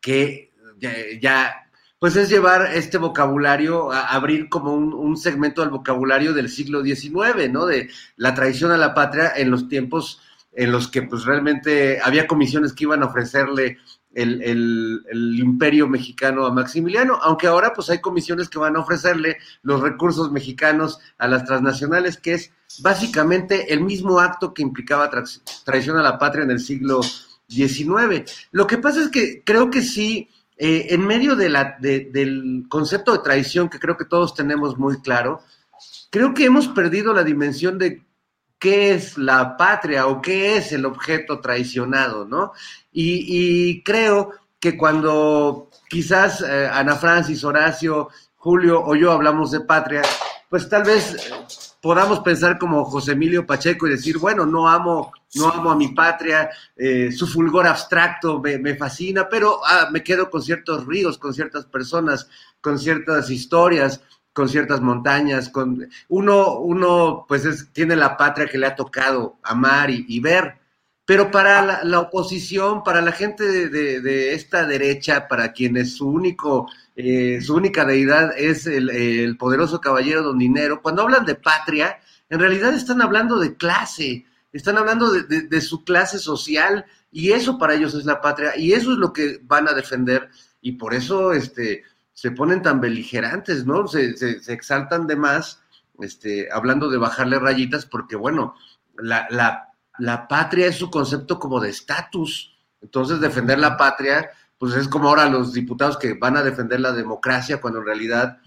que ya, ya pues es llevar este vocabulario, a abrir como un, un, segmento del vocabulario del siglo XIX, ¿no? De la traición a la patria en los tiempos en los que pues realmente había comisiones que iban a ofrecerle el, imperio mexicano a Maximiliano, aunque ahora pues hay comisiones que van a ofrecerle los recursos mexicanos a las transnacionales, que es básicamente el mismo acto que implicaba tra traición a la patria en el siglo XIX. Lo que pasa es que creo que sí, eh, en medio del concepto de traición que creo que todos tenemos muy claro, creo que hemos perdido la dimensión de qué es la patria o qué es el objeto traicionado, ¿no? Y, y creo que cuando quizás eh, Ana Francis, Horacio, Julio o yo hablamos de patria, pues tal vez eh, podamos pensar como José Emilio Pacheco y decir, bueno, no amo, no amo a mi patria, eh, su fulgor abstracto me, me fascina, pero ah, me quedo con ciertos ríos, con ciertas personas, con ciertas historias, con ciertas montañas, con uno, uno pues es, tiene la patria que le ha tocado amar y, ver, pero para la, oposición, para la gente de, esta derecha, para quienes su único, eh, su única deidad es el, poderoso caballero don dinero, cuando hablan de patria, en realidad están hablando de clase, están hablando de, su clase social, y eso para ellos es la patria, y eso es lo que van a defender y por eso este, se ponen tan beligerantes, ¿no? Se, se, exaltan de más, este, hablando de bajarle rayitas, porque bueno, la, la, la patria es su concepto como de estatus. Entonces, defender la patria, pues es como ahora los diputados que van a defender la democracia, cuando en realidad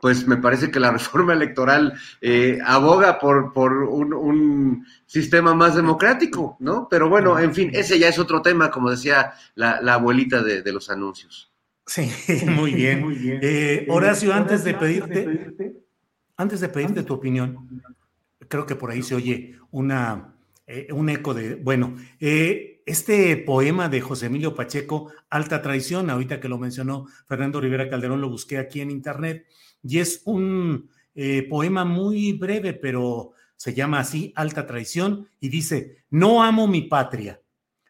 pues me parece que la reforma electoral eh, aboga por, por un, sistema más democrático, ¿no? Pero bueno, en fin, ese ya es otro tema, como decía la, abuelita de, los anuncios.
Sí, muy bien. Muy bien. Eh, Horacio, antes de pedirte, antes de pedirte tu opinión, creo que por ahí se oye una, eh, un eco de, bueno, este poema de José Emilio Pacheco, Alta Traición, ahorita que lo mencionó Fernando Rivera Calderón, lo busqué aquí en internet y es un eh, poema muy breve, pero se llama así, Alta Traición, y dice, no amo mi patria,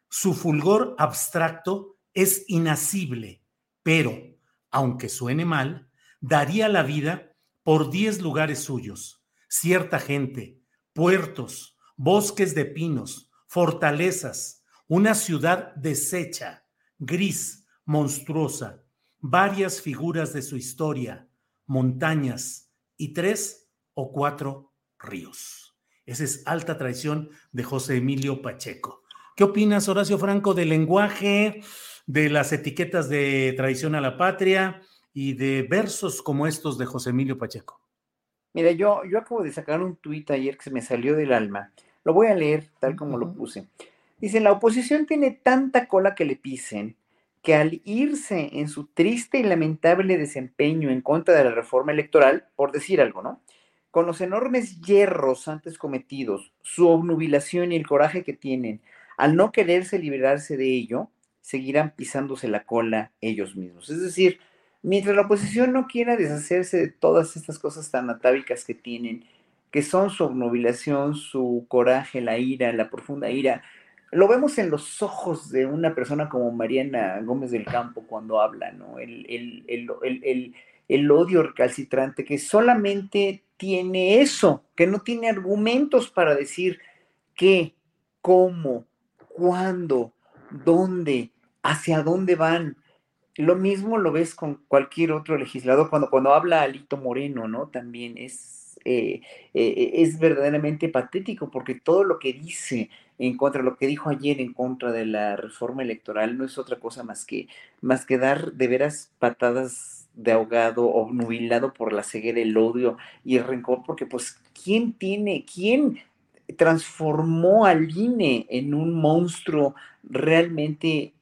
su fulgor abstracto es inasible, pero, aunque suene mal, daría la vida por diez lugares suyos, cierta gente, puertos, bosques de pinos, fortalezas, una ciudad deshecha, gris, monstruosa, varias figuras de su historia, montañas y tres o cuatro ríos. Esa es alta traición de José Emilio Pacheco. ¿Qué opinas, Horacio Franco, del lenguaje, de las etiquetas de traición a la patria y de versos como estos de José Emilio Pacheco?
Mira, yo, yo acabo de sacar un tuit ayer que se me salió del alma. Lo voy a leer tal como lo puse. Dice, la oposición tiene tanta cola que le pisen que al irse en su triste y lamentable desempeño en contra de la reforma electoral, por decir algo, ¿no? Con los enormes hierros antes cometidos, su obnubilación y el coraje que tienen, al no quererse liberarse de ello, seguirán pisándose la cola ellos mismos. Es decir, mientras la oposición no quiera deshacerse de todas estas cosas tan atávicas que tienen, que son su obnubilación, su coraje, la ira, la profunda ira, lo vemos en los ojos de una persona como Mariana Gómez del Campo cuando habla, ¿no? El, el, odio recalcitrante que solamente tiene eso, que no tiene argumentos para decir qué, cómo, cuándo, dónde, hacia dónde van. Lo mismo lo ves con cualquier otro legislador cuando, cuando habla Alito Moreno, ¿no? También es, eh, eh, es verdaderamente patético porque todo lo que dice en contra, lo que dijo ayer en contra de la reforma electoral no es otra cosa más que, más que dar de veras patadas de ahogado o nubilado por la ceguera, el odio y el rencor, porque pues, ¿quién tiene, quién transformó al INE en un monstruo realmente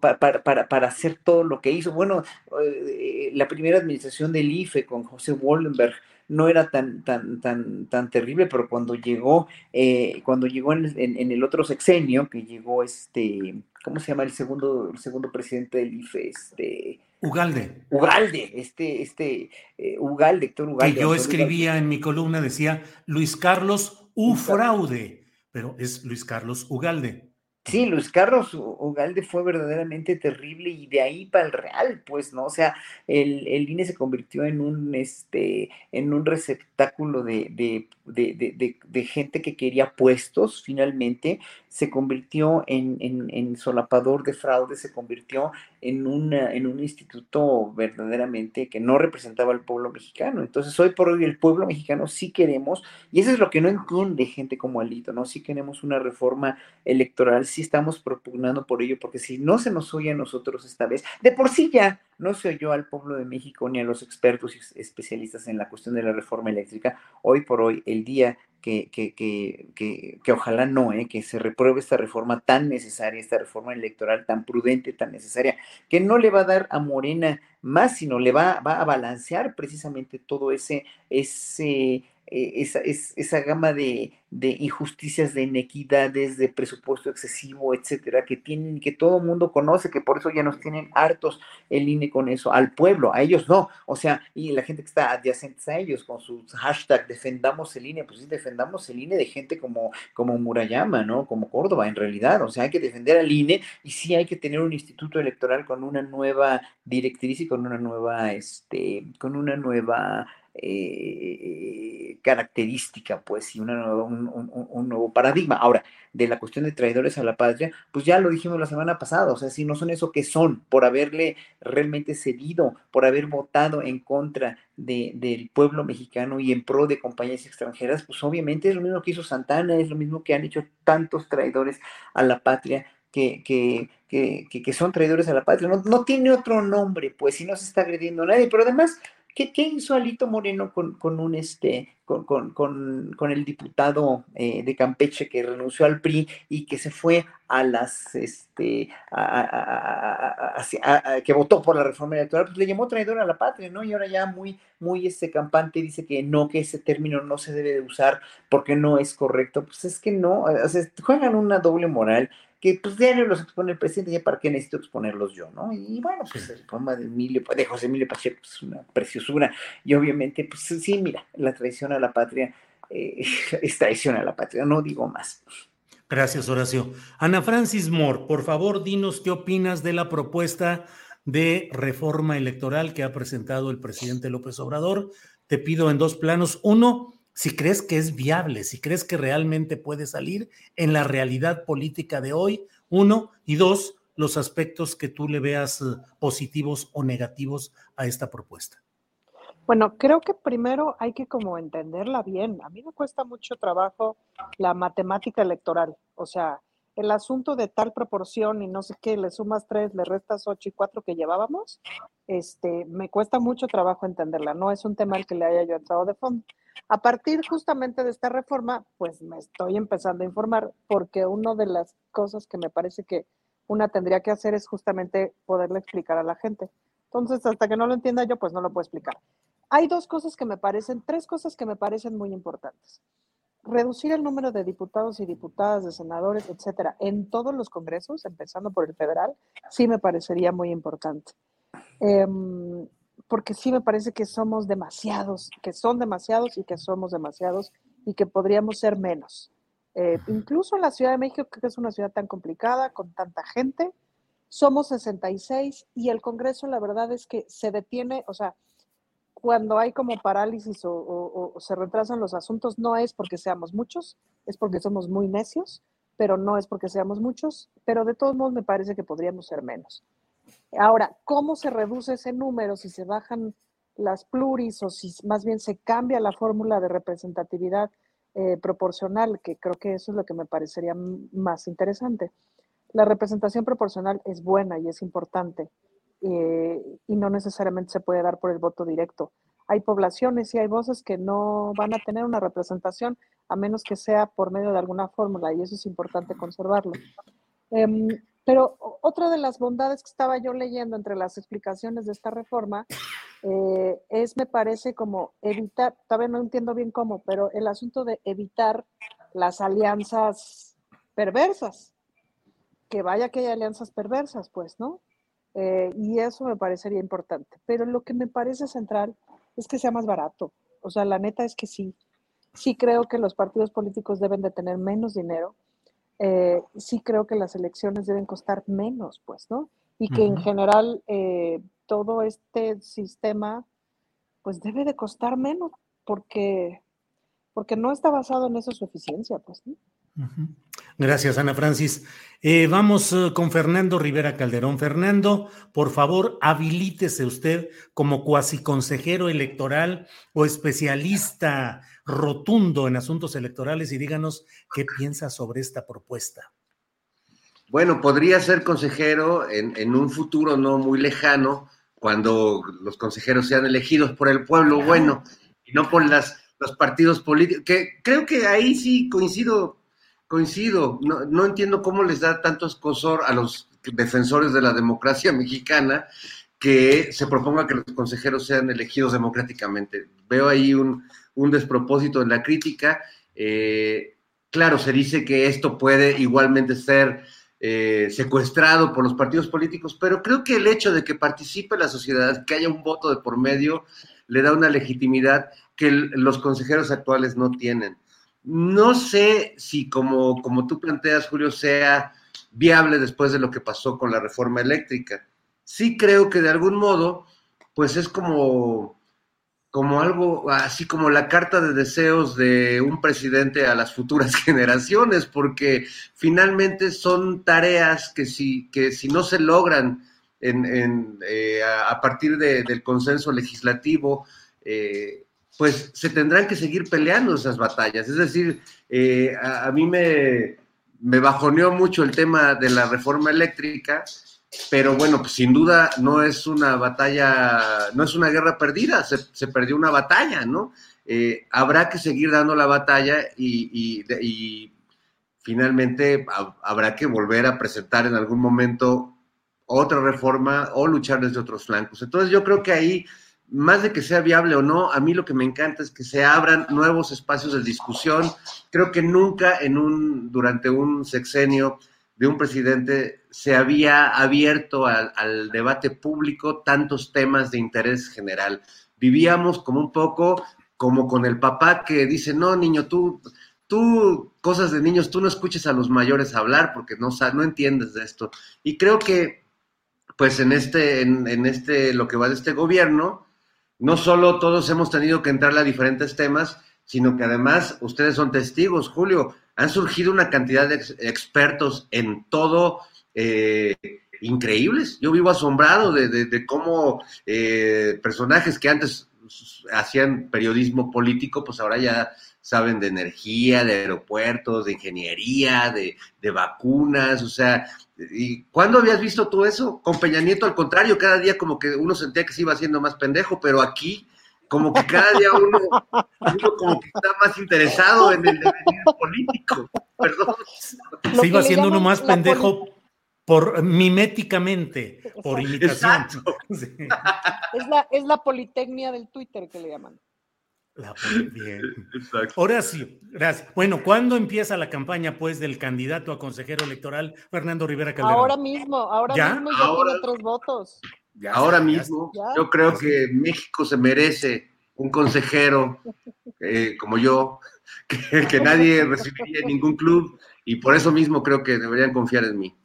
para, para, para, hacer todo lo que hizo. Bueno, eh, la primera administración del IFE con José Wallenberg no era tan, tan, tan, tan terrible, pero cuando llegó, eh, cuando llegó en el, otro sexenio, que llegó este, ¿cómo se llama el segundo, el segundo presidente del IFE? Este,
Ugalde.
Ugalde, este, este, eh, Ugalde, Héctor Ugalde.
Que yo escribía en mi columna, decía Luis Carlos U. Fraude, pero es Luis Carlos Ugalde.
Sí, Luis Carlos Ugalde fue verdaderamente terrible y de ahí para el Real, pues, ¿no? O sea, el, el INE se convirtió en un, este, en un receptáculo de, de, de, de gente que quería puestos, finalmente, se convirtió en, en, en, solapador de fraude, se convirtió en, una, en un instituto verdaderamente que no representaba al pueblo mexicano. Entonces, hoy por hoy el pueblo mexicano sí queremos, y eso es lo que no entiende gente como Alito, ¿no? Sí queremos una reforma electoral, estamos propugnando por ello, porque si no se nos oye a nosotros esta vez, de por sí ya no se oyó al pueblo de México ni a los expertos y especialistas en la cuestión de la reforma eléctrica, hoy por hoy el día que, que, que, que, ojalá no, ¿eh? que se repruebe esta reforma tan necesaria, esta reforma electoral tan prudente, tan necesaria, que no le va a dar a Morena más, sino le va, va a balancear precisamente todo ese, ese eh, esa, es, esa gama de, de, injusticias, de inequidades, de presupuesto excesivo, etcétera, que tienen, que todo el mundo conoce, que por eso ya nos tienen hartos el INE con eso, al pueblo, a ellos no, o sea, y la gente que está adyacente a ellos con su hashtag defendamos el INE, pues sí, defendamos el INE de gente como, como Murayama, ¿no? Como Córdoba, en realidad, o sea, hay que defender al INE y sí hay que tener un instituto electoral con una nueva directriz y con una nueva, este, con una nueva eh, característica, pues, y una un, un, nuevo paradigma. Ahora, de la cuestión de traidores a la patria, pues ya lo dijimos la semana pasada, o sea, si no son eso que son, por haberle realmente cedido, por haber votado en contra de, del pueblo mexicano y en pro de compañías extranjeras, pues obviamente es lo mismo que hizo Santana, es lo mismo que han hecho tantos traidores a la patria que, que, que, que, son traidores a la patria. No, no, tiene otro nombre, pues, si no se está agrediendo a nadie. Pero además, ¿qué, qué hizo Alito Moreno con, con un este, con, con, con, el diputado eh, de Campeche que renunció al PRI y que se fue a las, este, a, que votó por la reforma electoral, pues le llamó traidor a la patria, ¿no? Y ahora ya muy, muy este campante dice que no, que ese término no se debe de usar porque no es correcto. Pues es que no, juegan una doble moral que pues diario los expone el presidente, ya para qué necesito exponerlos yo, ¿no? Y bueno, pues el poema de Emilio, de José Emilio Pacheco es una preciosura, y obviamente, pues sí, mira, la traición a la patria eh, es traición a la patria, no digo más.
Gracias, Horacio. Ana Francis Moore, por favor, dinos qué opinas de la propuesta de reforma electoral que ha presentado el presidente López Obrador. Te pido en dos planos. Uno, si crees que es viable, si crees que realmente puede salir en la realidad política de hoy, uno, y dos, los aspectos que tú le veas eh, positivos o negativos a esta propuesta.
Bueno, creo que primero hay que como entenderla bien. A mí me cuesta mucho trabajo la matemática electoral. O sea, el asunto de tal proporción y no sé qué, le sumas tres, le restas ocho y cuatro que llevábamos, este, me cuesta mucho trabajo entenderla. No es un tema al que le haya yo entrado de fondo. A partir justamente de esta reforma, pues me estoy empezando a informar porque una de las cosas que me parece que una tendría que hacer es justamente poderle explicar a la gente. Entonces, hasta que no lo entienda yo, pues no lo puedo explicar. Hay dos cosas que me parecen, tres cosas que me parecen muy importantes. Reducir el número de diputados y diputadas, de senadores, etcétera, en todos los congresos, empezando por el federal, sí me parecería muy importante. Em, porque sí me parece que somos demasiados, que son demasiados y que somos demasiados y que podríamos ser menos. Eh, incluso en la Ciudad de México, que es una ciudad tan complicada, con tanta gente, somos 66 y el Congreso la verdad es que se detiene, o sea, cuando hay como parálisis o, se retrasan los asuntos, no es porque seamos muchos, es porque somos muy necios, pero no es porque seamos muchos, pero de todos modos me parece que podríamos ser menos. Ahora, ¿cómo se reduce ese número si se bajan las pluris o si más bien se cambia la fórmula de representatividad eh, proporcional? Que creo que eso es lo que me parecería más interesante. La representación proporcional es buena y es importante eh, y no necesariamente se puede dar por el voto directo. Hay poblaciones y hay voces que no van a tener una representación a menos que sea por medio de alguna fórmula y eso es importante conservarlo. Em, pero otra de las bondades que estaba yo leyendo entre las explicaciones de esta reforma eh, es, me parece, como evitar, todavía no entiendo bien cómo, pero el asunto de evitar las alianzas perversas. Que vaya que haya alianzas perversas, pues, ¿no? Eh, y eso me parecería importante. Pero lo que me parece central es que sea más barato. O sea, la neta es que sí. Sí creo que los partidos políticos deben de tener menos dinero eh, sí creo que las elecciones deben costar menos, pues, ¿no? Y que en general eh, todo este sistema, pues debe de costar menos, porque, porque no está basado en eso su eficiencia, pues, ¿no?
Gracias, Ana Francis. Eh, vamos eh, con Fernando Rivera Calderón. Fernando, por favor, habilítese usted como cuasi consejero electoral o especialista rotundo en asuntos electorales y díganos qué piensa sobre esta propuesta.
Bueno, podría ser consejero en, en un futuro no muy lejano, cuando los consejeros sean elegidos por el pueblo bueno y no por las, los partidos políticos, que creo que ahí sí coincido coincido, no, entiendo cómo les da tanto escosor a los defensores de la democracia mexicana que se proponga que los consejeros sean elegidos democráticamente. Veo ahí un, despropósito en la crítica. Eh, claro, se dice que esto puede igualmente ser eh, secuestrado por los partidos políticos, pero creo que el hecho de que participe la sociedad, que haya un voto de por medio, le da una legitimidad que los consejeros actuales no tienen. No sé si como, como tú planteas, Julio, sea viable después de lo que pasó con la reforma eléctrica. Sí creo que de algún modo, pues es como, como algo, así como la carta de deseos de un presidente a las futuras generaciones, porque finalmente son tareas que si, que si no se logran en, eh, a, partir del consenso legislativo, eh, pues se tendrán que seguir peleando esas batallas. Es decir, eh, a, mí me, me bajoneó mucho el tema de la reforma eléctrica, pero bueno, pues sin duda no es una batalla, no es una guerra perdida, se, perdió una batalla, ¿no? Eh, habrá que seguir dando la batalla y, y finalmente habrá que volver a presentar en algún momento otra reforma o luchar desde otros flancos. Entonces yo creo que ahí más de que sea viable o no, a mí lo que me encanta es que se abran nuevos espacios de discusión. Creo que nunca en un, durante un sexenio de un presidente se había abierto al, debate público tantos temas de interés general. Vivíamos como un poco como con el papá que dice, no, niño, tú, tú, cosas de niños, tú no escuches a los mayores hablar porque no, no entiendes de esto. Y creo que, pues en este, en este, lo que va de este gobierno, no solo todos hemos tenido que entrar a diferentes temas, sino que además ustedes son testigos, Julio, han surgido una cantidad de expertos en todo eh, increíbles. Yo vivo asombrado de, cómo eh, personajes que antes hacían periodismo político, pues ahora ya saben de energía, de aeropuertos, de ingeniería, de, de vacunas, o sea, ¿Y cuándo habías visto tú eso? Con Peña Nieto, al contrario, cada día como que uno sentía que se iba haciendo más pendejo, pero aquí como que cada día uno, como que está más interesado en el devenir político. Perdón.
Se iba haciendo uno más pendejo por miméticamente, por imitación.
Es, la, es la politecnia del Twitter que le llaman.
La bien. Horacio, gracias. Bueno, ¿cuándo empieza la campaña, pues, del candidato a consejero electoral Fernando Rivera Calderón?
Ahora mismo, ahora mismo ya tiene tres votos.
ahora mismo, yo creo que México se merece un consejero eh, como yo, que, que nadie recibiría en ningún club, y por eso mismo creo que deberían confiar en mí.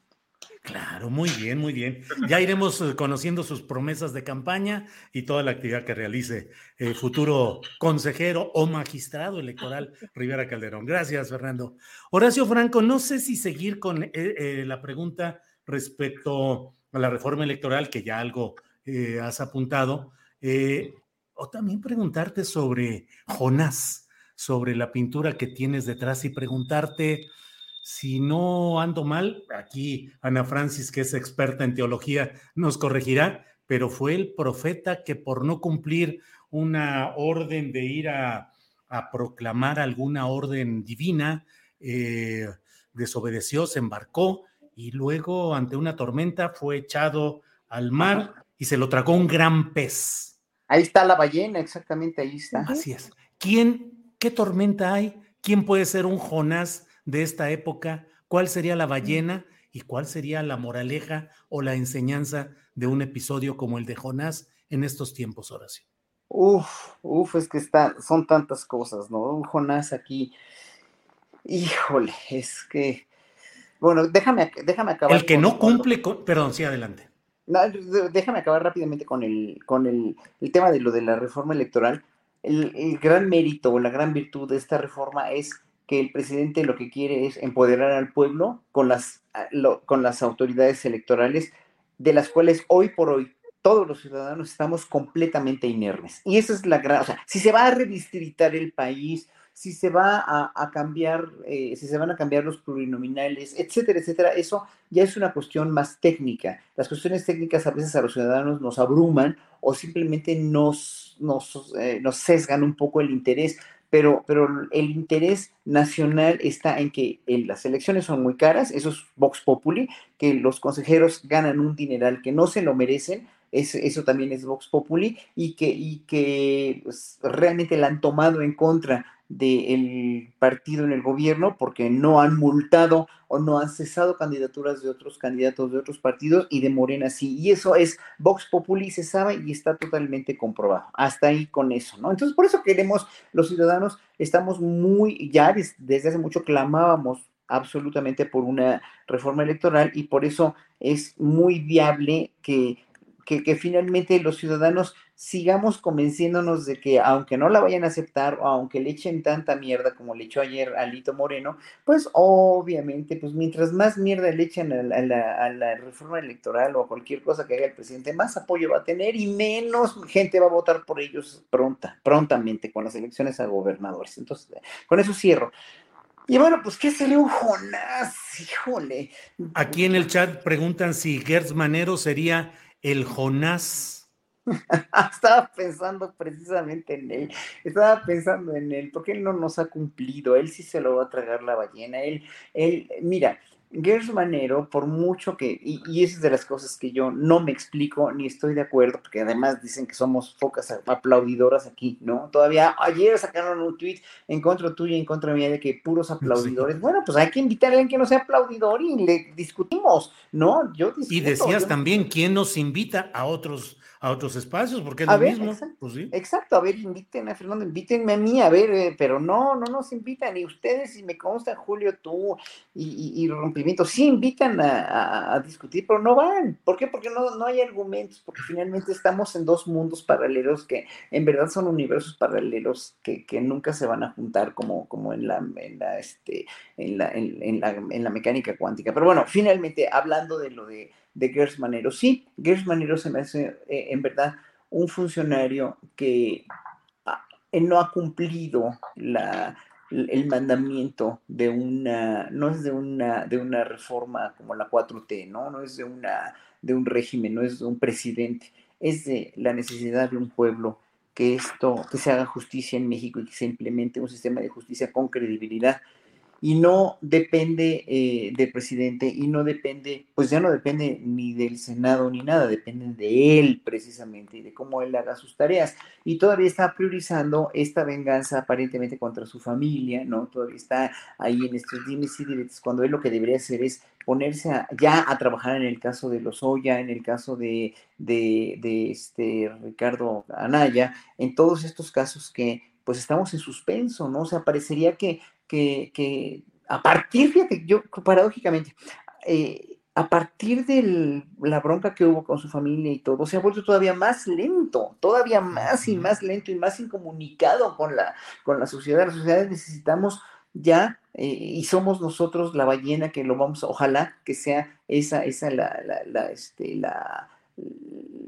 Claro, muy bien, muy bien. Ya iremos eh, conociendo sus promesas de campaña y toda la actividad que realice el futuro consejero o magistrado electoral Rivera Calderón. Gracias, Fernando. Horacio Franco, no sé si seguir con eh, eh, la pregunta respecto a la reforma electoral, que ya algo has apuntado, o también preguntarte sobre Jonás, sobre la pintura que tienes detrás y preguntarte si no ando mal, aquí Ana Francis, que es experta en teología, nos corregirá, pero fue el profeta que por no cumplir una orden de ir a, proclamar alguna orden divina, eh, desobedeció, se embarcó y luego ante una tormenta fue echado al mar y se lo tragó un gran pez.
Ahí está la ballena, exactamente, ahí está.
Así es. ¿Quién, qué tormenta hay? ¿Quién puede ser un Jonás de esta época, cuál sería la ballena y cuál sería la moraleja o la enseñanza de un episodio como el de Jonás en estos tiempos, Horacio.
Uf, uf, es que está, son tantas cosas, ¿no? Un Jonás aquí, híjole, es que, bueno, déjame, déjame acabar.
El que no cumple, con, perdón, sí, adelante.
déjame acabar rápidamente con el, con el, tema de lo de la reforma electoral. El, el, gran mérito o la gran virtud de esta reforma es que el presidente lo que quiere es empoderar al pueblo con las, con las autoridades electorales, de las cuales hoy por hoy todos los ciudadanos estamos completamente inermes. Y esa es la gran, o sea, si se va a redistritar el país, si se va a, cambiar, eh, si se van a cambiar los plurinominales, etcétera, etcétera, eso ya es una cuestión más técnica. Las cuestiones técnicas a veces a los ciudadanos nos abruman o simplemente nos, nos, eh, nos sesgan un poco el interés pero, pero el interés nacional está en que las elecciones son muy caras, eso es Vox Populi, que los consejeros ganan un dineral que no se lo merecen, eso, también es Vox Populi, y que, y que pues, realmente la han tomado en contra del partido en el gobierno porque no han multado o no han cesado candidaturas de otros candidatos de otros partidos y de Morena sí. Y eso es Vox Populi, se sabe y está totalmente comprobado. Hasta ahí con eso, ¿no? Entonces, por eso queremos, los ciudadanos, estamos muy, ya desde hace mucho clamábamos absolutamente por una reforma electoral y por eso es muy viable que que, finalmente los ciudadanos sigamos convenciéndonos de que aunque no la vayan a aceptar o aunque le echen tanta mierda como le echó ayer a Lito Moreno, pues obviamente, pues mientras más mierda le echen a la, a la, reforma electoral o a cualquier cosa que haga el presidente, más apoyo va a tener y menos gente va a votar por ellos pronta, prontamente con las elecciones a gobernadores. Entonces, con eso cierro. Y bueno, pues, ¿qué sería Jonás? Híjole.
Aquí en el chat preguntan si Gertz Manero sería el Jonás.
Estaba pensando precisamente en él. Estaba pensando en él, porque él no nos ha cumplido. Él sí se lo va a tragar la ballena. Él, él, mira, Gers Manero, por mucho que, y, y es de las cosas que yo no me explico ni estoy de acuerdo, porque además dicen que somos focas aplaudidoras aquí, ¿no? Todavía ayer sacaron un tweet en contra tuya y en contra mía de que puros aplaudidores. Bueno, pues hay que invitar a alguien que no sea aplaudidor y le discutimos, ¿no? Yo discuto,
Y decías
yo-
también quién nos invita a otros, a otros espacios, porque es
A
lo
ver,
mismo.
exacto,
Pues sí.
exacto, a ver, inviten a Fernando, invítenme a mí, a ver, eh, pero no, no nos invitan, y ustedes, y me consta, Julio, tú y, y, y Rompimiento, sí invitan a, a- a discutir, pero no van. ¿Por qué? Porque no, no hay argumentos, porque finalmente estamos en dos mundos paralelos que en verdad son universos paralelos que, que nunca se van a juntar como, como en la, en la, este, en la, en, en la, en la mecánica cuántica. Pero bueno, finalmente, hablando de lo de, de Gers Manero, sí, Gers Manero se me hace eh, en verdad un funcionario que ah, no ha cumplido la, el mandamiento de una, no es de una, de una reforma como la 4T, ¿no? No es de, una, de un régimen, no es de un presidente, es de la necesidad de un pueblo que esto, que se haga justicia en México y que se implemente un sistema de justicia con credibilidad y no depende eh, del presidente y no depende, pues ya no depende ni del Senado ni nada, depende de él precisamente y de cómo él haga sus tareas. Y todavía está priorizando esta venganza aparentemente contra su familia, ¿no? Todavía está ahí en estos dimes y diretes cuando él lo que debería hacer es ponerse ya a trabajar en el caso de Lozoya, en el caso de, de, de este Ricardo Anaya, en todos estos casos que pues estamos en suspenso, ¿no? O sea, parecería que, que, que a partir, fíjate, yo paradójicamente, eh, a partir de la bronca que hubo con su familia y todo, se ha vuelto todavía más lento, todavía más y más lento y más incomunicado con la, con la sociedad. La sociedad necesitamos ya, eh, y somos nosotros la ballena que lo vamos a, ojalá que sea esa, esa la, la, la, este, la,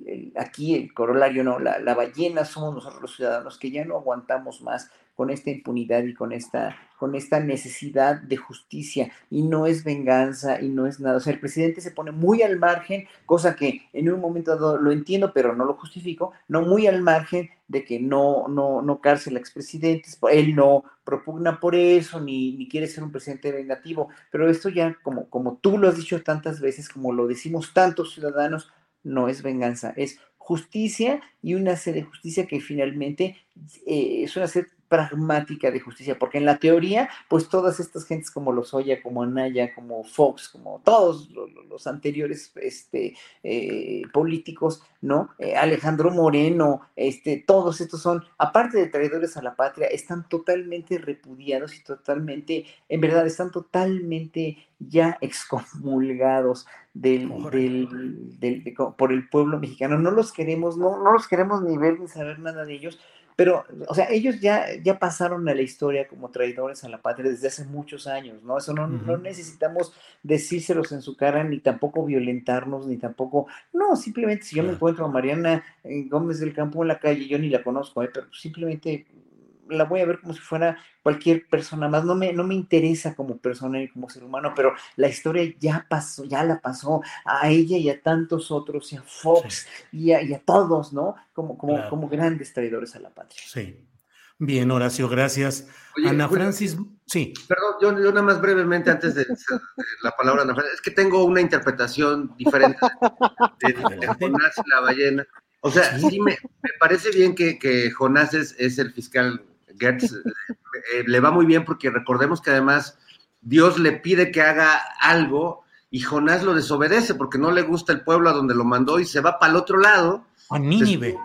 el- aquí el corolario, no, la, la ballena somos nosotros los ciudadanos que ya no aguantamos más con esta impunidad y con esta, con esta necesidad de justicia y no es venganza y no es nada. O sea, el presidente se pone muy al margen, cosa que en un momento dado lo entiendo, pero no lo justifico, no muy al margen de que no, no, no cárcel a expresidentes, él no propugna por eso, ni, ni quiere ser un presidente vengativo, pero esto ya, como, como tú lo has dicho tantas veces, como lo decimos tantos ciudadanos, no es venganza, es justicia y una sed de justicia que finalmente eh, es una sed pragmática de justicia, porque en la teoría, pues todas estas gentes como Lozoya, como Anaya, como Fox, como todos lo- lo- los, anteriores este, eh, políticos, ¿no? Eh, Alejandro Moreno, este, todos estos son, aparte de traidores a la patria, están totalmente repudiados y totalmente, en verdad, están totalmente ya excomulgados del, del- del- de por el pueblo mexicano. No los queremos, no, no los queremos ni ver ni saber nada de ellos, pero, o sea, ellos ya, ya pasaron a la historia como traidores a la patria desde hace muchos años, ¿no? Eso no, no necesitamos decírselos en su cara, ni tampoco violentarnos, ni tampoco, no, simplemente si yo me encuentro a Mariana eh, Gómez del Campo en la calle, yo ni la conozco, eh, pero simplemente la voy a ver como si fuera cualquier persona más. No me, no me interesa como persona y como ser humano, pero la historia ya pasó, ya la pasó a ella y a tantos otros, y a Fox y, a, y a todos, ¿no? Como, como,
Claro.
como grandes traidores a la patria.
Sí. Bien, Horacio, gracias.
Oye,
Ana Francis, sí.
Perdón, yo, yo nada más brevemente antes de, de la palabra, Ana Francis, es que tengo una interpretación diferente de, de Jonás y la ballena. O sea, sí, me, me parece bien que, que Jonás es, es el fiscal Gertz, eh, le va muy bien porque recordemos que además Dios le pide que haga algo y Jonás lo desobedece porque no le gusta el pueblo a donde lo mandó y se va para el otro lado.
A Nínive.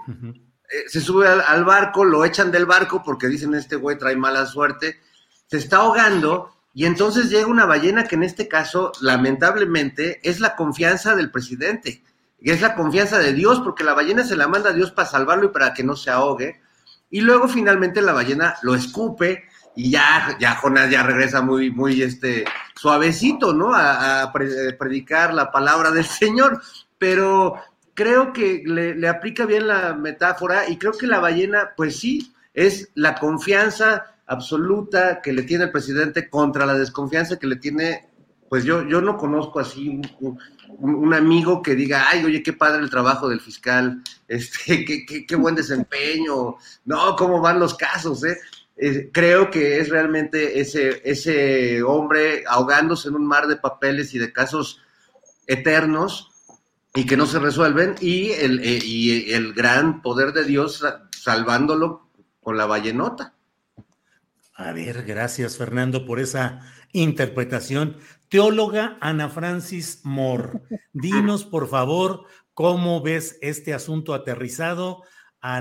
Eh, se sube al, al barco, lo echan del barco porque dicen este güey trae mala suerte, se está ahogando y entonces llega una ballena que en este caso, lamentablemente, es la confianza del presidente. que es la confianza de Dios, porque la ballena se la manda a Dios para salvarlo y para que no se ahogue. Y luego finalmente la ballena lo escupe y ya, ya Jonás ya regresa muy, muy este, suavecito, ¿no? A, predicar la palabra del Señor. Pero creo que le, aplica bien la metáfora y creo que la ballena, pues sí, es la confianza absoluta que le tiene el presidente contra la desconfianza que le tiene, pues yo, yo no conozco así un, amigo que diga, ay, oye, qué padre el trabajo del fiscal, este, qué, qué, buen desempeño, no, cómo van los casos, ¿eh? creo que es realmente ese, ese hombre ahogándose en un mar de papeles y de casos eternos y que no se resuelven y el, eh, y el gran poder de Dios salvándolo con la vallenota.
A ver, gracias Fernando por esa interpretación. Teóloga Ana Francis Moore, dinos por favor cómo ves este asunto aterrizado a,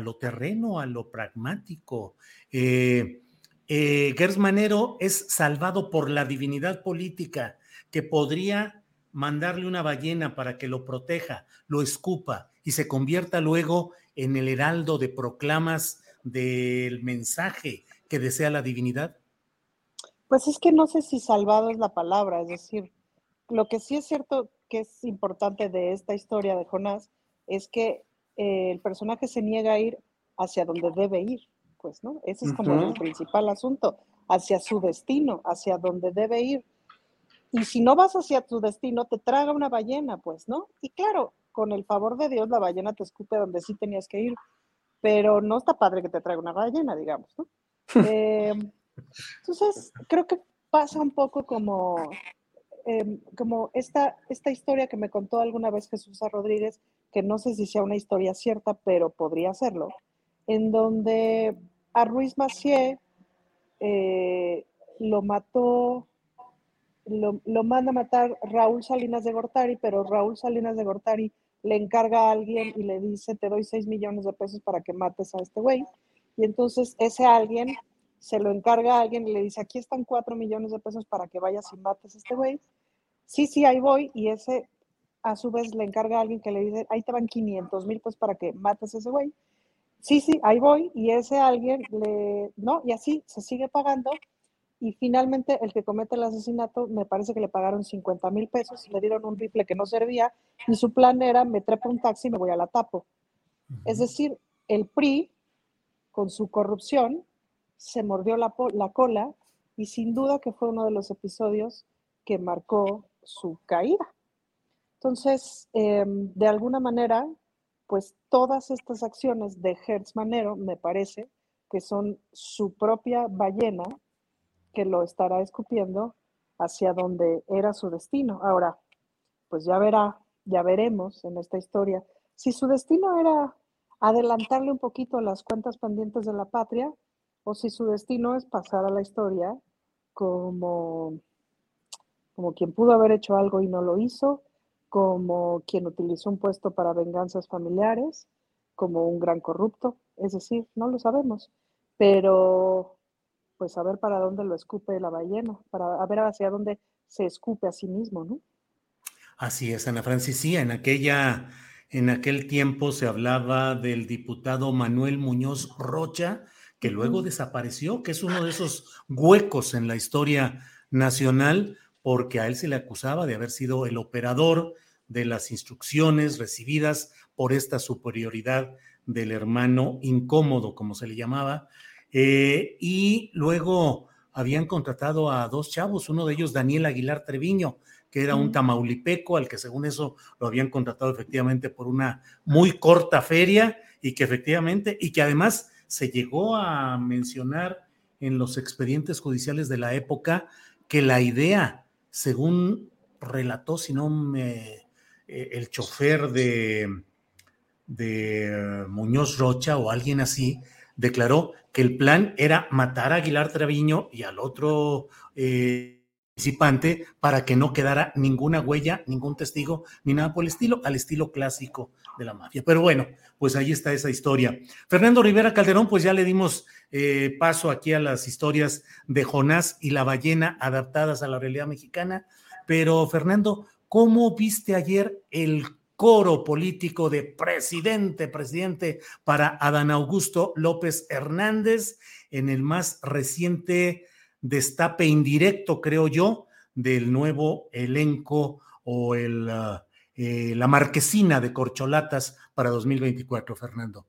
lo terreno, a lo pragmático. Eh, eh, Gersmanero es salvado por la divinidad política que podría mandarle una ballena para que lo proteja, lo escupa y se convierta luego en el heraldo de proclamas del mensaje que desea la divinidad?
Pues es que no sé si salvado es la palabra, es decir, lo que sí es cierto que es importante de esta historia de Jonás es que eh, el personaje se niega a ir hacia donde debe ir, pues, ¿no? Ese es como el principal asunto, hacia su destino, hacia donde debe ir. Y si no vas hacia tu destino, te traga una ballena, pues, ¿no? Y claro, con el favor de Dios, la ballena te escupe donde sí tenías que ir, pero no está padre que te traiga una ballena, digamos, ¿no? Eh, entonces, creo que pasa un poco como, em, como esta, esta historia que me contó alguna vez Jesús. Rodríguez, que no sé si sea una historia cierta, pero podría serlo, en donde a Ruiz Macié eh, lo mató, lo, lo, manda a matar Raúl Salinas de Gortari, pero Raúl Salinas de Gortari le encarga a alguien y le dice, te doy 6 millones de pesos para que mates a este güey. Y entonces ese alguien se lo encarga a alguien y le dice, aquí están 4 millones de pesos para que vayas y mates a este güey. Sí, sí, ahí voy. Y ese a su vez le encarga a alguien que le dice, ahí te van 500 mil pesos para que mates a ese güey. Sí, sí, ahí voy. Y ese alguien le, no, y así se sigue pagando y finalmente el que comete el asesinato me parece que le pagaron 50 mil pesos, le dieron un rifle que no servía y su plan era me trepo un taxi y me voy a la tapo. Es decir, el PRI, con su corrupción, se mordió la, la cola y sin duda que fue uno de los episodios que marcó su caída. Entonces, em, de alguna manera, pues todas estas acciones de Hertz Manero me parece que son su propia ballena que lo estará escupiendo hacia donde era su destino. Ahora, pues ya verá, ya veremos en esta historia, si su destino era adelantarle un poquito las cuentas pendientes de la patria o si su destino es pasar a la historia como, como quien pudo haber hecho algo y no lo hizo, como quien utilizó un puesto para venganzas familiares, como un gran corrupto, es decir, no lo sabemos, pero pues a ver para dónde lo escupe la ballena, para ver hacia dónde se escupe a sí mismo, ¿no?
Así es, Ana Francis, sí, en aquella, en aquel tiempo se hablaba del diputado Manuel Muñoz Rocha, que luego desapareció, que es uno de esos huecos en la historia nacional, porque a él se le acusaba de haber sido el operador de las instrucciones recibidas por esta superioridad del hermano incómodo, como se le llamaba, eh, y luego habían contratado a dos chavos, uno de ellos Daniel Aguilar Treviño, que era un tamaulipeco al que según eso lo habían contratado efectivamente por una muy corta feria y que efectivamente, y que además se llegó a mencionar en los expedientes judiciales de la época que la idea, según relató, si no me, eh, el chofer de, de Muñoz Rocha o alguien así, declaró que el plan era matar a Aguilar Treviño y al otro eh, participante para que no quedara ninguna huella, ningún testigo, ni nada por el estilo, al estilo clásico de la mafia. Pero bueno, pues ahí está esa historia. Fernando Rivera Calderón, pues ya le dimos eh, paso aquí a las historias de Jonás y la ballena adaptadas a la realidad mexicana. Pero Fernando, ¿cómo viste ayer el coro político de presidente, presidente para Adán Augusto López Hernández en el más reciente destape indirecto, creo yo, del nuevo elenco o el, uh, eh, la marquesina de corcholatas para 2024, Fernando.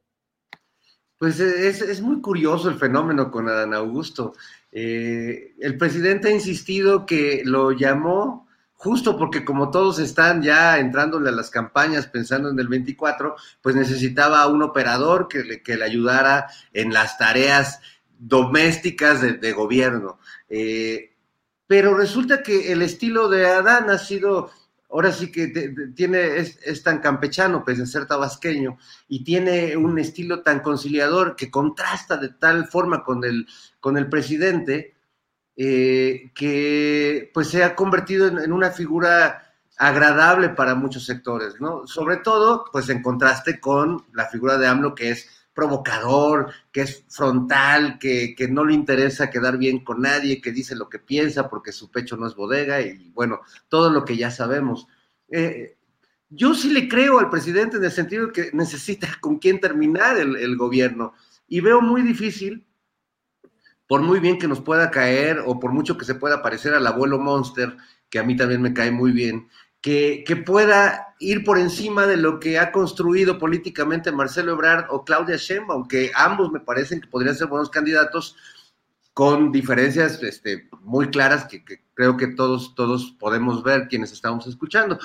Pues es, es muy curioso el fenómeno con Adán Augusto. Eh, el presidente ha insistido que lo llamó justo porque como todos están ya entrándole a las campañas pensando en el 24, pues necesitaba un operador que le, que le ayudara en las tareas domésticas de, gobierno. Eh, pero resulta que el estilo de Adán ha sido, ahora sí que tiene, es, es, tan campechano, pese a ser tabasqueño, y tiene un estilo tan conciliador que contrasta de tal forma con el, con el presidente, eh, que pues se ha convertido en, en, una figura agradable para muchos sectores, ¿no? Sobre todo, pues en contraste con la figura de AMLO, que es provocador, que es frontal, que, que, no le interesa quedar bien con nadie, que dice lo que piensa porque su pecho no es bodega y bueno, todo lo que ya sabemos. Eh, yo sí le creo al presidente en el sentido de que necesita con quién terminar el, el gobierno y veo muy difícil por muy bien que nos pueda caer o por mucho que se pueda parecer al abuelo Monster, que a mí también me cae muy bien, que, que, pueda ir por encima de lo que ha construido políticamente Marcelo Ebrard o Claudia Sheinbaum, que ambos me parecen que podrían ser buenos candidatos con diferencias este, muy claras que, que creo que todos, todos podemos ver quienes estamos escuchando.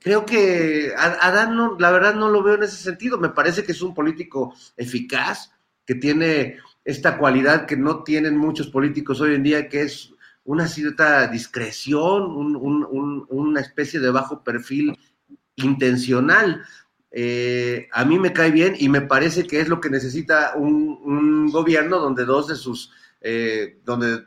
Creo que Adán, no, la verdad, no lo veo en ese sentido. Me parece que es un político eficaz, que tiene esta cualidad que no tienen muchos políticos hoy en día, que es una cierta discreción, un, un, un, una especie de bajo perfil intencional. Eh, a mí me cae bien y me parece que es lo que necesita un, gobierno donde dos de sus, eh, donde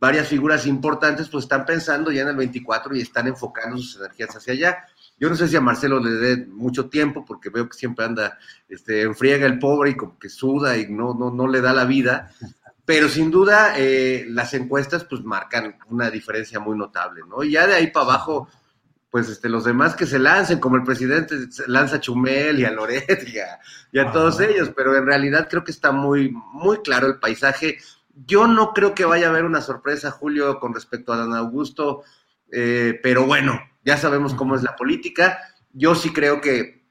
varias figuras importantes pues están pensando ya en el 24 y están enfocando sus energías hacia allá. Yo no sé si a Marcelo le dé mucho tiempo, porque veo que siempre anda, este, enfriega el pobre y como que suda y no, no, no le da la vida. Pero sin duda, eh, las encuestas pues marcan una diferencia muy notable, ¿no? Y ya de ahí para abajo, pues este, los demás que se lancen, como el presidente lanza a Chumel y a Loret y a, y a todos ellos, pero en realidad creo que está muy, muy claro el paisaje. Yo no creo que vaya a haber una sorpresa, Julio, con respecto a Dan Augusto, eh, pero bueno, ya sabemos cómo es la política. Yo sí creo que,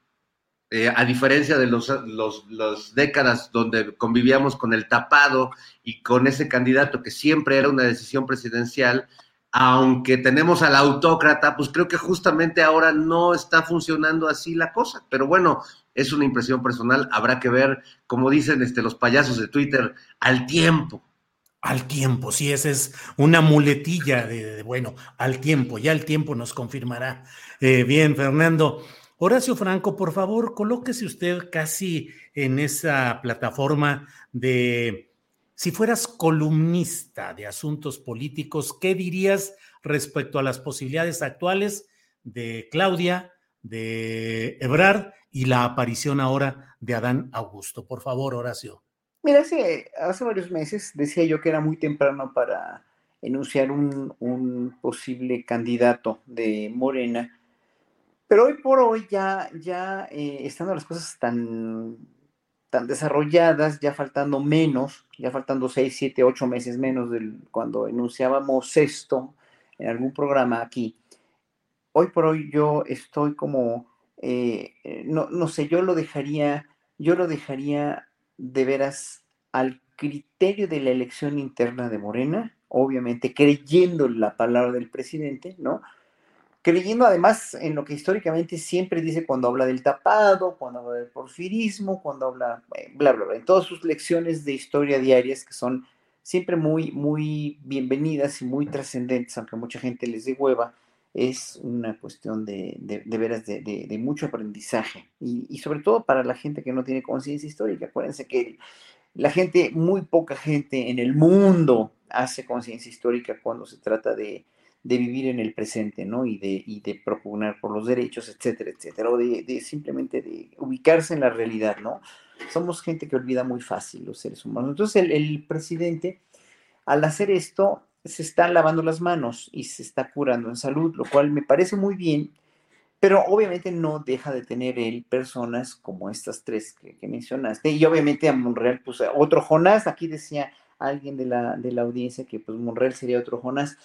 eh, a diferencia de los, los, los, décadas donde convivíamos con el tapado y con ese candidato que siempre era una decisión presidencial, aunque tenemos al autócrata, pues creo que justamente ahora no está funcionando así la cosa. Pero bueno, es una impresión personal, habrá que ver, como dicen este, los payasos de Twitter, al tiempo
al tiempo, sí, esa es una muletilla de, bueno, al tiempo, ya el tiempo nos confirmará. Eh, bien, Fernando. Horacio Franco, por favor, colóquese usted casi en esa plataforma de, si fueras columnista de asuntos políticos, ¿qué dirías respecto a las posibilidades actuales de Claudia, de Ebrard y la aparición ahora de Adán Augusto? Por favor, Horacio.
Mira, hace, varios meses decía yo que era muy temprano para enunciar un, un, posible candidato de Morena, pero hoy por hoy ya, ya eh, estando las cosas tan, tan desarrolladas, ya faltando menos, ya faltando seis, siete, ocho meses menos de cuando enunciábamos esto en algún programa aquí, hoy por hoy yo estoy como, eh, no, no sé, yo lo dejaría, yo lo dejaría de veras al criterio de la elección interna de Morena, obviamente creyendo la palabra del presidente, ¿no? Creyendo además en lo que históricamente siempre dice cuando habla del tapado, cuando habla del porfirismo, cuando habla, eh, bla, bla, bla, en todas sus lecciones de historia diarias que son siempre muy, muy bienvenidas y muy trascendentes, aunque mucha gente les dé hueva, es una cuestión de, de, de veras de, de, mucho aprendizaje y, y, sobre todo para la gente que no tiene conciencia histórica. Acuérdense que la gente, muy poca gente en el mundo hace conciencia histórica cuando se trata de, vivir en el presente, ¿no? Y de, y de propugnar por los derechos, etcétera, etcétera, o de, simplemente de ubicarse en la realidad, ¿no? Somos gente que olvida muy fácil los seres humanos. Entonces el, el presidente, al hacer esto, se está lavando las manos y se está curando en salud, lo cual me parece muy bien, pero obviamente no deja de tener él personas como estas tres que, que mencionaste. Y obviamente a Monreal, pues otro Jonás, aquí decía alguien de la, de la audiencia que pues Monreal sería otro Jonás.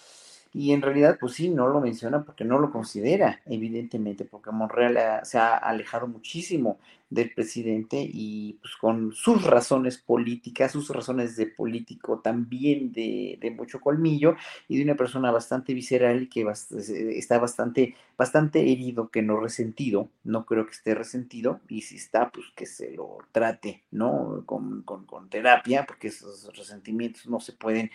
Y en realidad, pues sí, no lo menciona porque no lo considera, evidentemente, porque Monreal se ha alejado muchísimo del presidente y pues con sus razones políticas, sus razones de político también de, mucho colmillo y de una persona bastante visceral que está bastante, bastante herido, que no resentido, no creo que esté resentido y si está, pues que se lo trate, ¿no? Con, con, con terapia, porque esos resentimientos no se pueden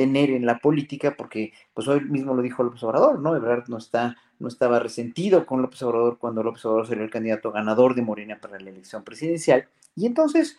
tener en la política, porque pues hoy mismo lo dijo López Obrador, ¿no? Ebrard no está, no estaba resentido con López Obrador cuando López Obrador sería el candidato ganador de Morena para la elección presidencial. Y entonces,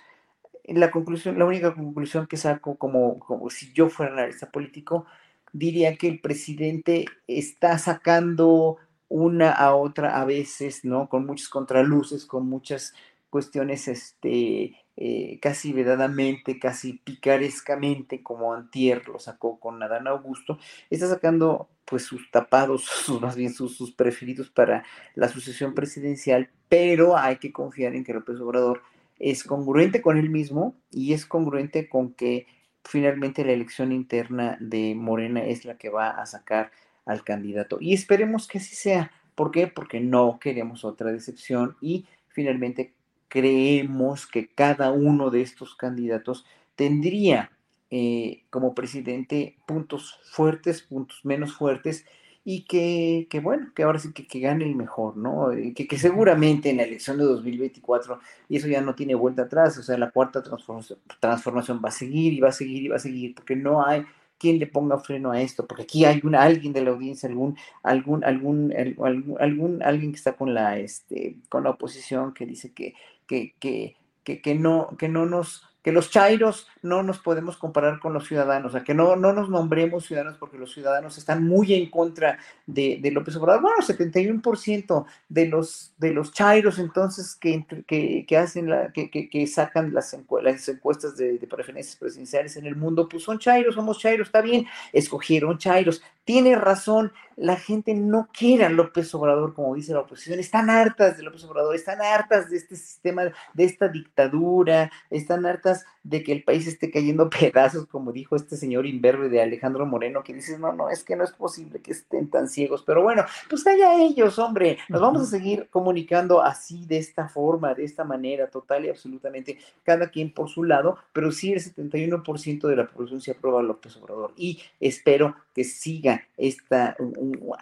la conclusión, la única conclusión que saco como, como si yo fuera analista político, diría que el presidente está sacando una a otra a veces, ¿no? Con muchas contraluces, con muchas cuestiones este, eh, casi vedadamente, casi picarescamente, como Antier lo sacó con Adán Augusto, está sacando pues sus tapados, sus, más bien sus, sus preferidos para la sucesión presidencial, pero hay que confiar en que López Obrador es congruente con él mismo y es congruente con que finalmente la elección interna de Morena es la que va a sacar al candidato. Y esperemos que así sea. ¿Por qué? Porque no queremos otra decepción y finalmente creemos que cada uno de estos candidatos tendría eh, como presidente puntos fuertes, puntos menos fuertes, y que, que bueno, que ahora sí que, que gane el mejor, ¿no? Que, que, seguramente en la elección de 2024, y eso ya no tiene vuelta atrás, o sea, la cuarta transformación, transformación va a seguir y va a seguir y va a seguir, porque no hay quien le ponga freno a esto, porque aquí hay una, alguien de la audiencia, algún, algún, algún, algún, algún alguien que está con la, este, con la oposición que dice que que, que, que, no, que no nos que los chairos no nos podemos comparar con los ciudadanos, o sea, que no, no nos nombremos ciudadanos porque los ciudadanos están muy en contra de, de López Obrador. Bueno, 71% de los, de los chairos entonces que, que, que hacen la, que, que, sacan las, las encuestas de, de, preferencias presidenciales en el mundo, pues son chairos, somos chairos, está bien, escogieron chairos. Tiene razón, la gente no quiere a López Obrador, como dice la oposición, están hartas de López Obrador, están hartas de este sistema, de esta dictadura, están hartas de que el país esté cayendo pedazos, como dijo este señor imberbe de Alejandro Moreno, que dice, no, no, es que no es posible que estén tan ciegos, pero bueno, pues allá ellos, hombre, nos vamos a seguir comunicando así, de esta forma, de esta manera, total y absolutamente, cada quien por su lado, pero sí el 71% de la población se aprueba a López Obrador y espero que siga esta,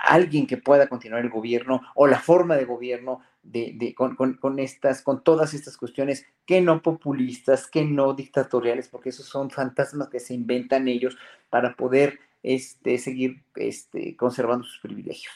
alguien que pueda continuar el gobierno o la forma de gobierno de, con, con, estas, con todas estas cuestiones que no populistas, que no dictatoriales, porque esos son fantasmas que se inventan ellos para poder este, seguir este, conservando sus privilegios.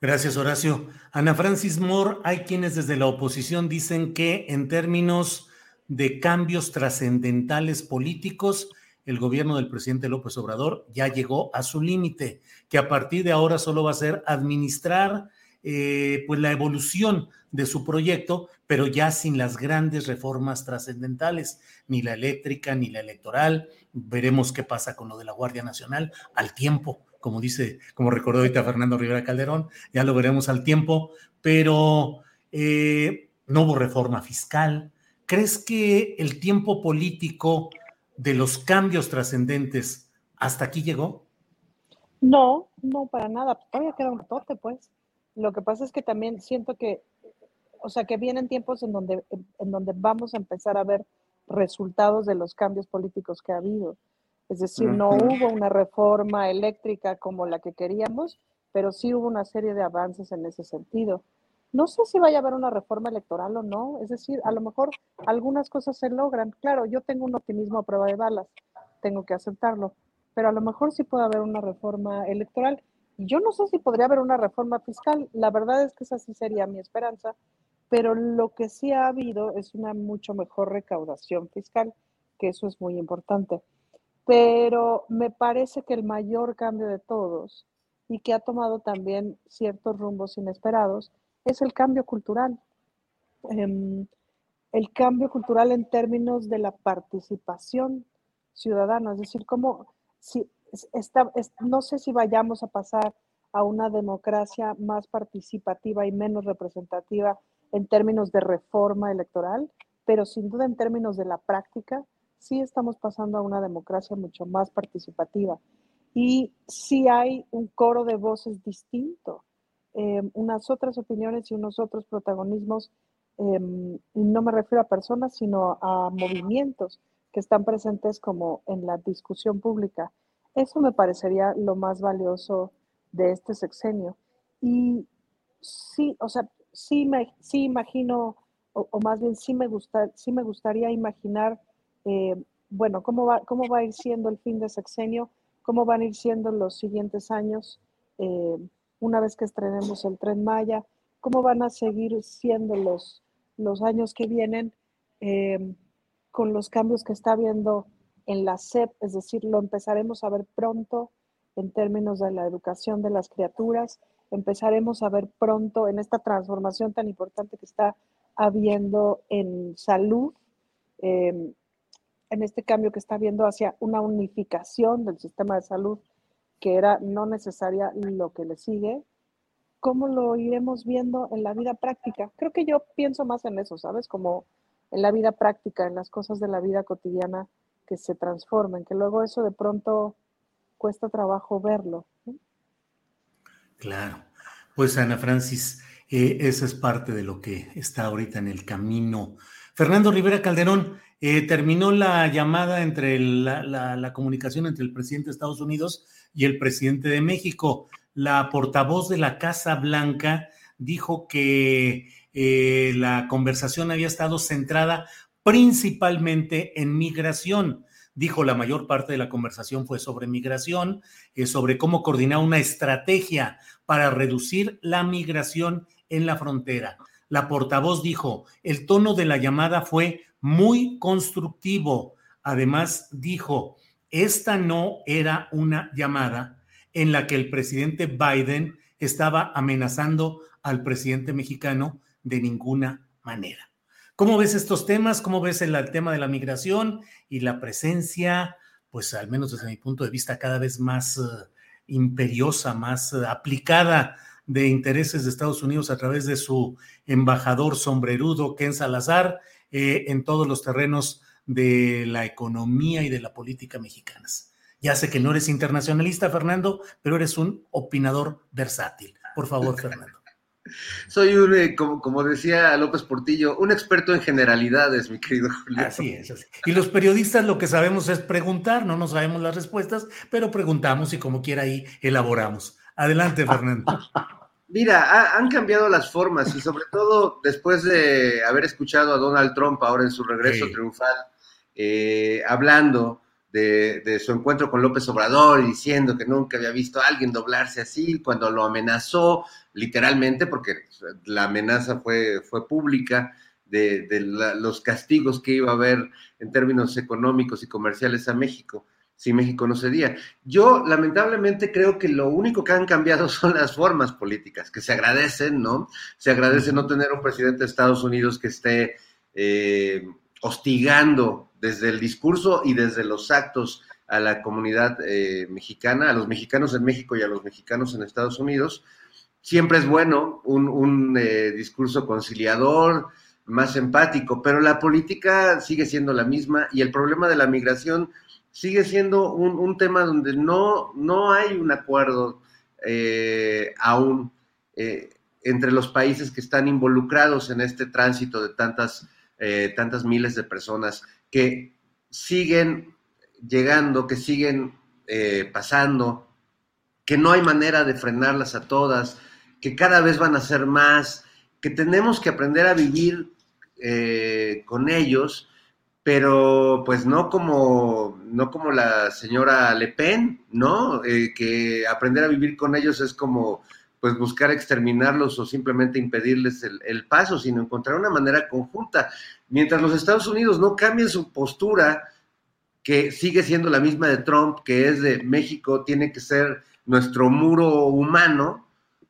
Gracias, Horacio. Ana Francis Moore, hay quienes desde la oposición dicen que en términos de cambios trascendentales políticos, el gobierno del presidente López Obrador ya llegó a su límite, que a partir de ahora solo va a ser administrar eh, pues la evolución de su proyecto, pero ya sin las grandes reformas trascendentales, ni la eléctrica, ni la electoral. Veremos qué pasa con lo de la Guardia Nacional al tiempo, como dice, como recordó ahorita Fernando Rivera Calderón, ya lo veremos al tiempo, pero eh, no hubo reforma fiscal. ¿Crees que el tiempo político de los cambios trascendentes hasta aquí llegó?
No, no para nada. Todavía queda un ratote, pues. Lo que pasa es que también siento que, o sea, que vienen tiempos en donde, en donde vamos a empezar a ver resultados de los cambios políticos que ha habido. Es decir, no hubo una reforma eléctrica como la que queríamos, pero sí hubo una serie de avances en ese sentido. No sé si vaya a haber una reforma electoral o no, es decir, a lo mejor algunas cosas se logran. Claro, yo tengo un optimismo a prueba de balas, tengo que aceptarlo, pero a lo mejor sí puede haber una reforma electoral. Yo no sé si podría haber una reforma fiscal, la verdad es que esa sí sería mi esperanza, pero lo que sí ha habido es una mucho mejor recaudación fiscal, que eso es muy importante. Pero me parece que el mayor cambio de todos y que ha tomado también ciertos rumbos inesperados es el cambio cultural. Eh, el cambio cultural en términos de la participación ciudadana, es decir, como si no sé si vayamos a pasar a una democracia más participativa y menos representativa en términos de reforma electoral, pero sin duda en términos de la práctica, sí estamos pasando a una democracia mucho más participativa. Y sí hay un coro de voces distinto, eh, unas otras opiniones y unos otros protagonismos. Eh, no me refiero a personas, sino a movimientos que están presentes como en la discusión pública. Eso me parecería lo más valioso de este sexenio. Y sí, o sea, sí, me, sí imagino, o, más bien sí me, sí me gustaría imaginar, eh, bueno, cómo va, cómo va a ir siendo el fin de sexenio, cómo van a ir siendo los siguientes años, eh, una vez que estrenemos el tren Maya, cómo van a seguir siendo los, los años que vienen. Eh, con los cambios que está habiendo en la SEP, es decir, lo empezaremos a ver pronto en términos de la educación de las criaturas, empezaremos a ver pronto en esta transformación tan importante que está habiendo en salud, em, en este cambio que está habiendo hacia una unificación del sistema de salud que era no necesaria lo que le sigue, ¿cómo lo iremos viendo en la vida práctica? Creo que yo pienso más en eso, ¿sabes? Como en la vida práctica, en las cosas de la vida cotidiana que se transformen, que luego eso de pronto cuesta trabajo verlo.
Claro. Pues Ana Francis, eh, esa es parte de lo que está ahorita en el camino. Fernando Rivera Calderón, eh, terminó la llamada entre la, la, comunicación entre el presidente de Estados Unidos y el presidente de México. La portavoz de la Casa Blanca dijo que eh, la conversación había estado centrada principalmente en migración. Dijo, la mayor parte de la conversación fue sobre migración, eh, sobre cómo coordinar una estrategia para reducir la migración en la frontera. La portavoz dijo, el tono de la llamada fue muy constructivo. Además, dijo, esta no era una llamada en la que el presidente Biden estaba amenazando al presidente mexicano de ninguna manera. ¿Cómo ves estos temas? ¿Cómo ves el, tema de la migración y la presencia, pues al menos desde mi punto de vista, cada vez más eh, imperiosa, más eh, aplicada de intereses de Estados Unidos a través de su embajador sombrerudo, Ken Salazar, eh, en todos los terrenos de la economía y de la política mexicanas? Ya sé que no eres internacionalista, Fernando, pero eres un opinador versátil. Por favor, Fernando.
Soy un, eh, como, decía López Portillo, un experto en generalidades, mi querido Julio.
Así es, así. Y los periodistas lo que sabemos es preguntar, no nos sabemos las respuestas, pero preguntamos y como quiera ahí elaboramos. Adelante, Fernando.
Mira, han cambiado las formas y sobre todo después de haber escuchado a Donald Trump ahora en su regreso triunfal, eh, hablando de, su encuentro con López Obrador y diciendo que nunca había visto a alguien doblarse así, cuando lo amenazó literalmente, porque la amenaza fue, fue pública, de, los castigos que iba a haber en términos económicos y comerciales a México si México no cedía. Yo lamentablemente creo que lo único que han cambiado son las formas políticas, que se agradecen, ¿no? Se agradece no tener un presidente de Estados Unidos que esté eh, hostigando desde el discurso y desde los actos a la comunidad eh, mexicana, a los mexicanos en México y a los mexicanos en Estados Unidos. Siempre es bueno un, eh, discurso conciliador, más empático, pero la política sigue siendo la misma y el problema de la migración sigue siendo un, tema donde no, no hay un acuerdo eh, aún entre los países que están involucrados en este tránsito de tantas, tantas miles de personas que siguen llegando, que siguen eh, pasando, que no hay manera de frenarlas a todas, que cada vez van a ser más, que tenemos que aprender a vivir eh, con ellos, pero pues no como, no como la señora Le Pen, ¿no? Eh, que aprender a vivir con ellos es como pues buscar exterminarlos o simplemente impedirles el, paso, sino encontrar una manera conjunta. Mientras los Estados Unidos no cambien su postura, que sigue siendo la misma de Trump, que es de México tiene que ser nuestro muro humano,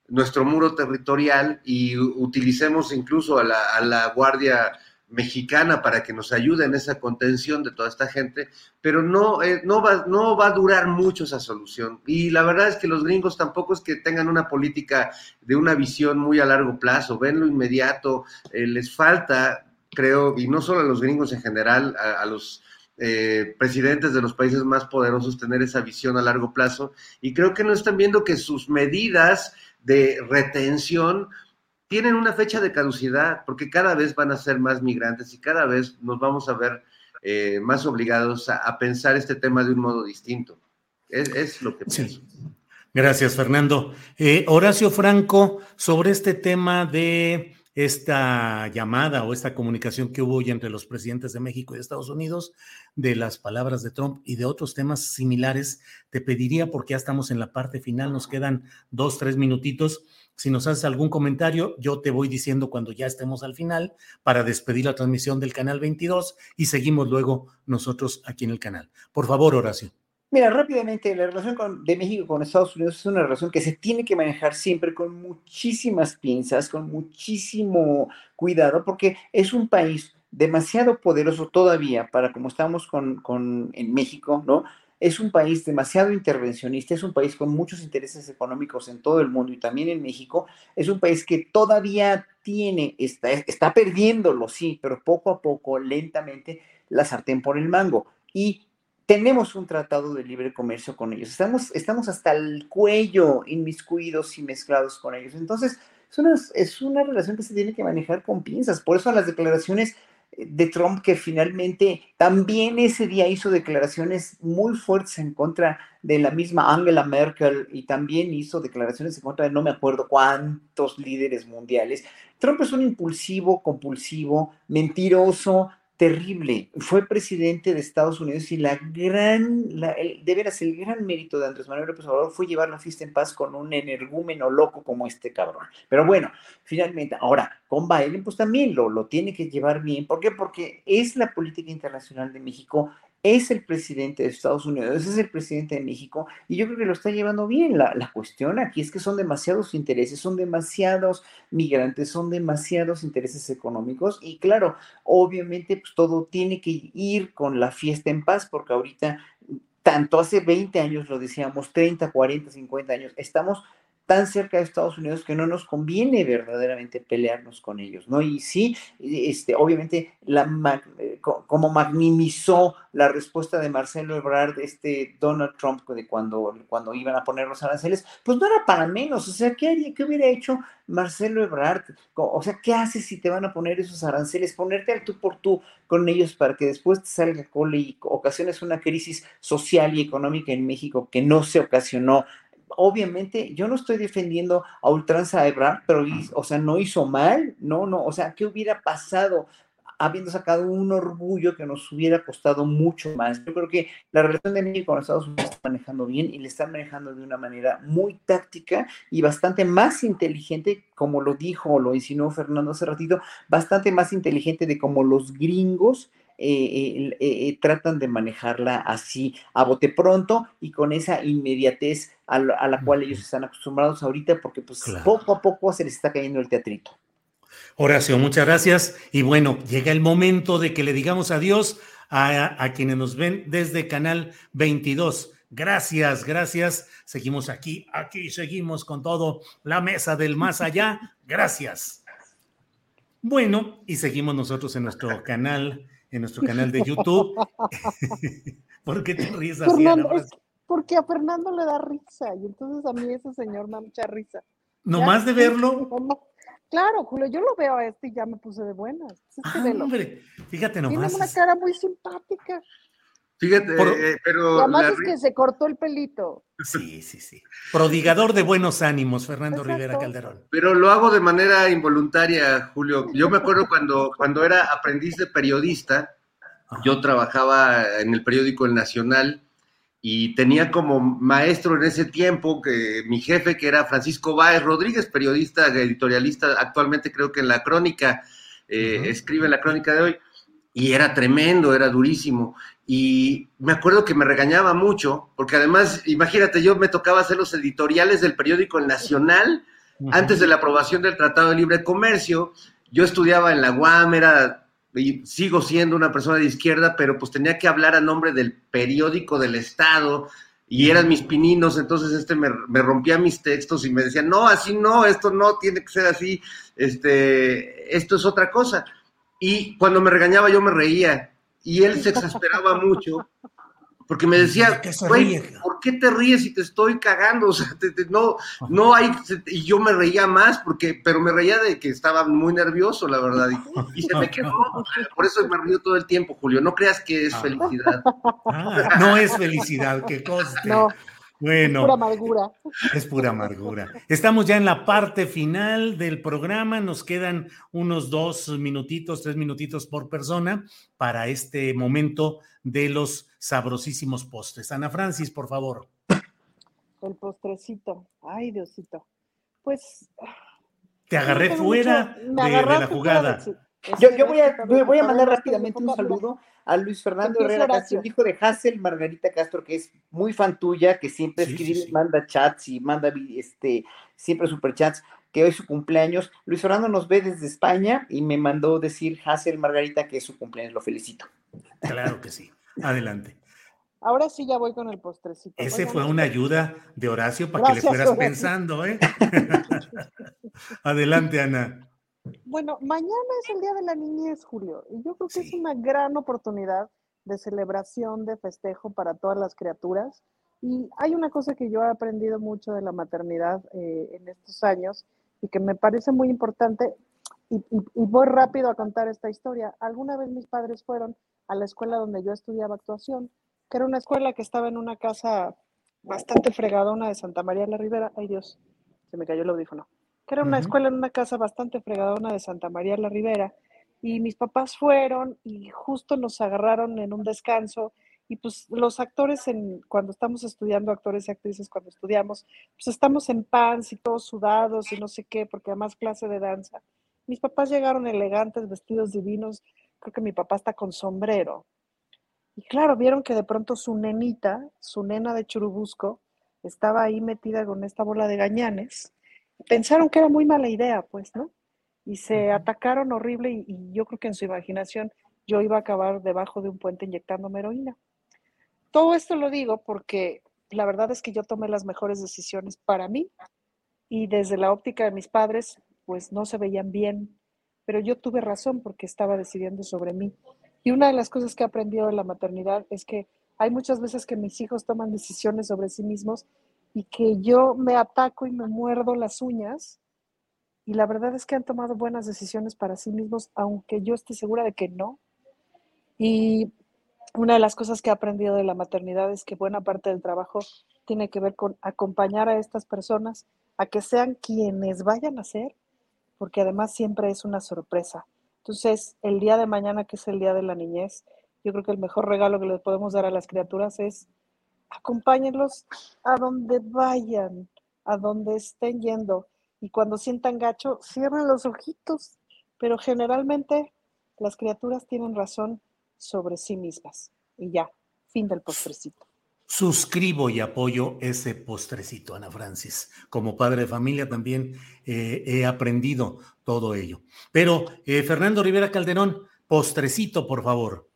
nuestro muro territorial, y utilicemos incluso a la, Guardia mexicana para que nos ayude en esa contención de toda esta gente, pero no, eh, no, va, no va a durar mucho esa solución. Y la verdad es que los gringos tampoco es que tengan una política de una visión muy a largo plazo, ven lo inmediato, eh, les falta, creo, y no solo a los gringos en general, a, los eh, presidentes de los países más poderosos tener esa visión a largo plazo, y creo que no están viendo que sus medidas de retención tienen una fecha de caducidad, porque cada vez van a ser más migrantes y cada vez nos vamos a ver eh, más obligados a, pensar este tema de un modo distinto. Es, lo que pienso.
Gracias, Fernando. Eh, Horacio Franco, sobre este tema de esta llamada o esta comunicación que hubo hoy entre los presidentes de México y de Estados Unidos, de las palabras de Trump y de otros temas similares, te pediría, porque ya estamos en la parte final, nos quedan dos, tres minutitos, si nos haces algún comentario, yo te voy diciendo cuando ya estemos al final para despedir la transmisión del canal 22 y seguimos luego nosotros aquí en el canal. Por favor, Horacio.
Mira, rápidamente, la relación de México con Estados Unidos es una relación que se tiene que manejar siempre con muchísimas pinzas, con muchísimo cuidado, porque es un país demasiado poderoso todavía para como estamos con, con en México, ¿no? Es un país demasiado intervencionista, es un país con muchos intereses económicos en todo el mundo y también en México, es un país que todavía tiene, está, está perdiéndolo, sí, pero poco a poco, lentamente, la sartén por el mango. Y tenemos un tratado de libre comercio con ellos, estamos, estamos hasta el cuello inmiscuidos y mezclados con ellos. Entonces, es una, es una relación que se tiene que manejar con pinzas. Por eso las declaraciones de Trump que finalmente también ese día hizo declaraciones muy fuertes en contra de la misma Angela Merkel y también hizo declaraciones en contra de no me acuerdo cuántos líderes mundiales. Trump es un impulsivo, compulsivo, mentiroso, terrible. Fue presidente de Estados Unidos y la gran, de veras, el gran mérito de Andrés Manuel López Obrador fue llevar la fiesta en paz con un energúmeno loco como este cabrón. Pero bueno, finalmente, ahora, con Biden, pues también lo, lo tiene que llevar bien. ¿Por qué? Porque es la política internacional de México es el presidente de Estados Unidos, es el presidente de México, y yo creo que lo está llevando bien. La, la, cuestión aquí es que son demasiados intereses, son demasiados migrantes, son demasiados intereses económicos, y claro, obviamente, pues todo tiene que ir con la fiesta en paz, porque ahorita, tanto hace 20 años lo decíamos, 30, 40, 50 años, estamos tan cerca de Estados Unidos que no nos conviene verdaderamente pelearnos con ellos, ¿no? Y sí, este, obviamente, la, eh, como magnimizó la respuesta de Marcelo Ebrard, este Donald Trump, de cuando, cuando iban a poner los aranceles, pues no era para menos, o sea, ¿qué, haría, qué hubiera hecho Marcelo Ebrard? O sea, ¿qué haces si te van a poner esos aranceles? Ponerte al tú por tú con ellos para que después te salga cole y ocasiones una crisis social y económica en México que no se ocasionó obviamente yo no estoy defendiendo a ultranza a Ebrard, pero, o sea, no hizo mal, no, no, o sea, ¿qué hubiera pasado habiendo sacado un orgullo que nos hubiera costado mucho más? Yo creo que la relación de México con Estados Unidos está manejando bien y le están manejando de una manera muy táctica y bastante más inteligente, como lo dijo o lo insinuó Fernando hace ratito, bastante más inteligente de como los gringos eh, eh, eh, tratan de manejarla así a bote pronto y con esa inmediatez a la, cual ellos están acostumbrados ahorita, porque pues poco a poco se les está cayendo el teatrito.
Horacio, muchas gracias. Y bueno, llega el momento de que le digamos adiós a, a quienes nos ven desde Canal 22. Gracias, gracias. Seguimos aquí, aquí seguimos con todo la mesa del más allá. Gracias. Bueno, y seguimos nosotros en nuestro canal en nuestro canal de YouTube. ¿Por qué te ríes así,
Porque a Fernando le da risa y entonces a mí ese señor me da mucha risa.
¿Nomás de verlo?
Claro, Julio, yo lo veo a este y ya me puse de buenas.
ah, hombre, fíjate nomás.
Tiene una cara muy simpática.
Fíjate, eh, pero.
además es que se cortó el pelito.
Sí, sí, sí. Prodigador de buenos ánimos, Fernando Rivera Calderón.
Pero lo hago de manera involuntaria, Julio. Yo me acuerdo cuando, cuando era aprendiz de periodista, yo trabajaba en el periódico El Nacional y tenía como maestro en ese tiempo que mi jefe, que era Francisco Báez Rodríguez, periodista, editorialista, actualmente creo que en la crónica, eh, escribe en la crónica de hoy, y era tremendo, era durísimo. Y me acuerdo que me regañaba mucho, porque además, imagínate, yo me tocaba hacer los editoriales del periódico El Nacional antes de la aprobación del Tratado de Libre Comercio. Yo estudiaba en la UAM, era y sigo siendo una persona de izquierda, pero pues tenía que hablar a nombre del periódico del Estado y eran mis pininos, entonces este me, me rompía mis textos y me decía, no, así no, esto no tiene que ser así, este, esto es otra cosa. Y cuando me regañaba yo me reía y él se exasperaba mucho porque me decía, güey, ¿por qué te ríes si te estoy cagando? O sea, no, no hay, y yo me reía más, porque, pero me reía de que estaba muy nervioso, la verdad, y, se me quedó, por eso me río todo el tiempo, Julio, no creas que es felicidad.
Ah, no es felicidad, que coste. No. Bueno,
es pura amargura.
Es pura amargura. Estamos ya en la parte final del programa. Nos quedan unos dos minutitos, tres minutitos por persona para este momento de los sabrosísimos postres. Ana Francis, por favor.
El postrecito. Ay, Diosito. Pues.
Te agarré fuera de, la jugada.
Yo, voy, a, voy a mandar rápidamente un saludo a Luis Fernando Herrera Castro, hijo de Hassel Margarita Castro, que es muy fan tuya, que siempre escribe, manda chats y manda este, siempre superchats, que hoy es su cumpleaños. Luis Fernando nos ve desde España y me mandó decir Hassel Margarita que es su cumpleaños, lo felicito.
Claro que sí. Adelante.
Ahora sí ya voy con el postrecito.
Ese fue una ayuda de Horacio para que le fueras pensando, ¿eh? Adelante, Ana.
Bueno, mañana es el Día de la Niñez, Julio, y yo creo que es una gran oportunidad de celebración, de festejo para todas las criaturas. Y hay una cosa que yo he aprendido mucho de la maternidad eh, en estos años y que me parece muy importante, y, y, voy rápido a contar esta historia. Alguna vez mis padres fueron a la escuela donde yo estudiaba actuación, que era una escuela que estaba en una casa bastante fregadona de Santa María de la Ribera. Ay Dios, se me cayó el audífono que era una escuela en una casa bastante fregadona de Santa María la Ribera. Y mis papás fueron y justo nos agarraron en un descanso. Y pues los actores, en, cuando estamos estudiando, actores y actrices, cuando estudiamos, pues estamos en pants y todos sudados y no sé qué, porque además clase de danza. Mis papás llegaron elegantes, vestidos divinos. Creo que mi papá está con sombrero. Y claro, vieron que de pronto su nenita, su nena de Churubusco, estaba ahí metida con esta bola de gañanes pensaron que era muy mala idea, pues, ¿no? Y se atacaron horrible y, yo creo que en su imaginación yo iba a acabar debajo de un puente inyectándome heroína. Todo esto lo digo porque la verdad es que yo tomé las mejores decisiones para mí y desde la óptica de mis padres, pues no se veían bien, pero yo tuve razón porque estaba decidiendo sobre mí. Y una de las cosas que he aprendido de la maternidad es que hay muchas veces que mis hijos toman decisiones sobre sí mismos y que yo me ataco y me muerdo las uñas. Y la verdad es que han tomado buenas decisiones para sí mismos, aunque yo esté segura de que no. Y una de las cosas que he aprendido de la maternidad es que buena parte del trabajo tiene que ver con acompañar a estas personas a que sean quienes vayan a ser, porque además siempre es una sorpresa. Entonces, el día de mañana, que es el día de la niñez, yo creo que el mejor regalo que les podemos dar a las criaturas es acompáñenlos a donde vayan, a donde estén yendo. Y cuando sientan gacho, cierren los ojitos. Pero generalmente las criaturas tienen razón sobre sí mismas. Y ya, fin del postrecito.
Suscribo y apoyo ese postrecito, Ana Francis. Como padre de familia también eh, he aprendido todo ello. Pero, eh, Fernando Rivera Calderón, postrecito, por favor.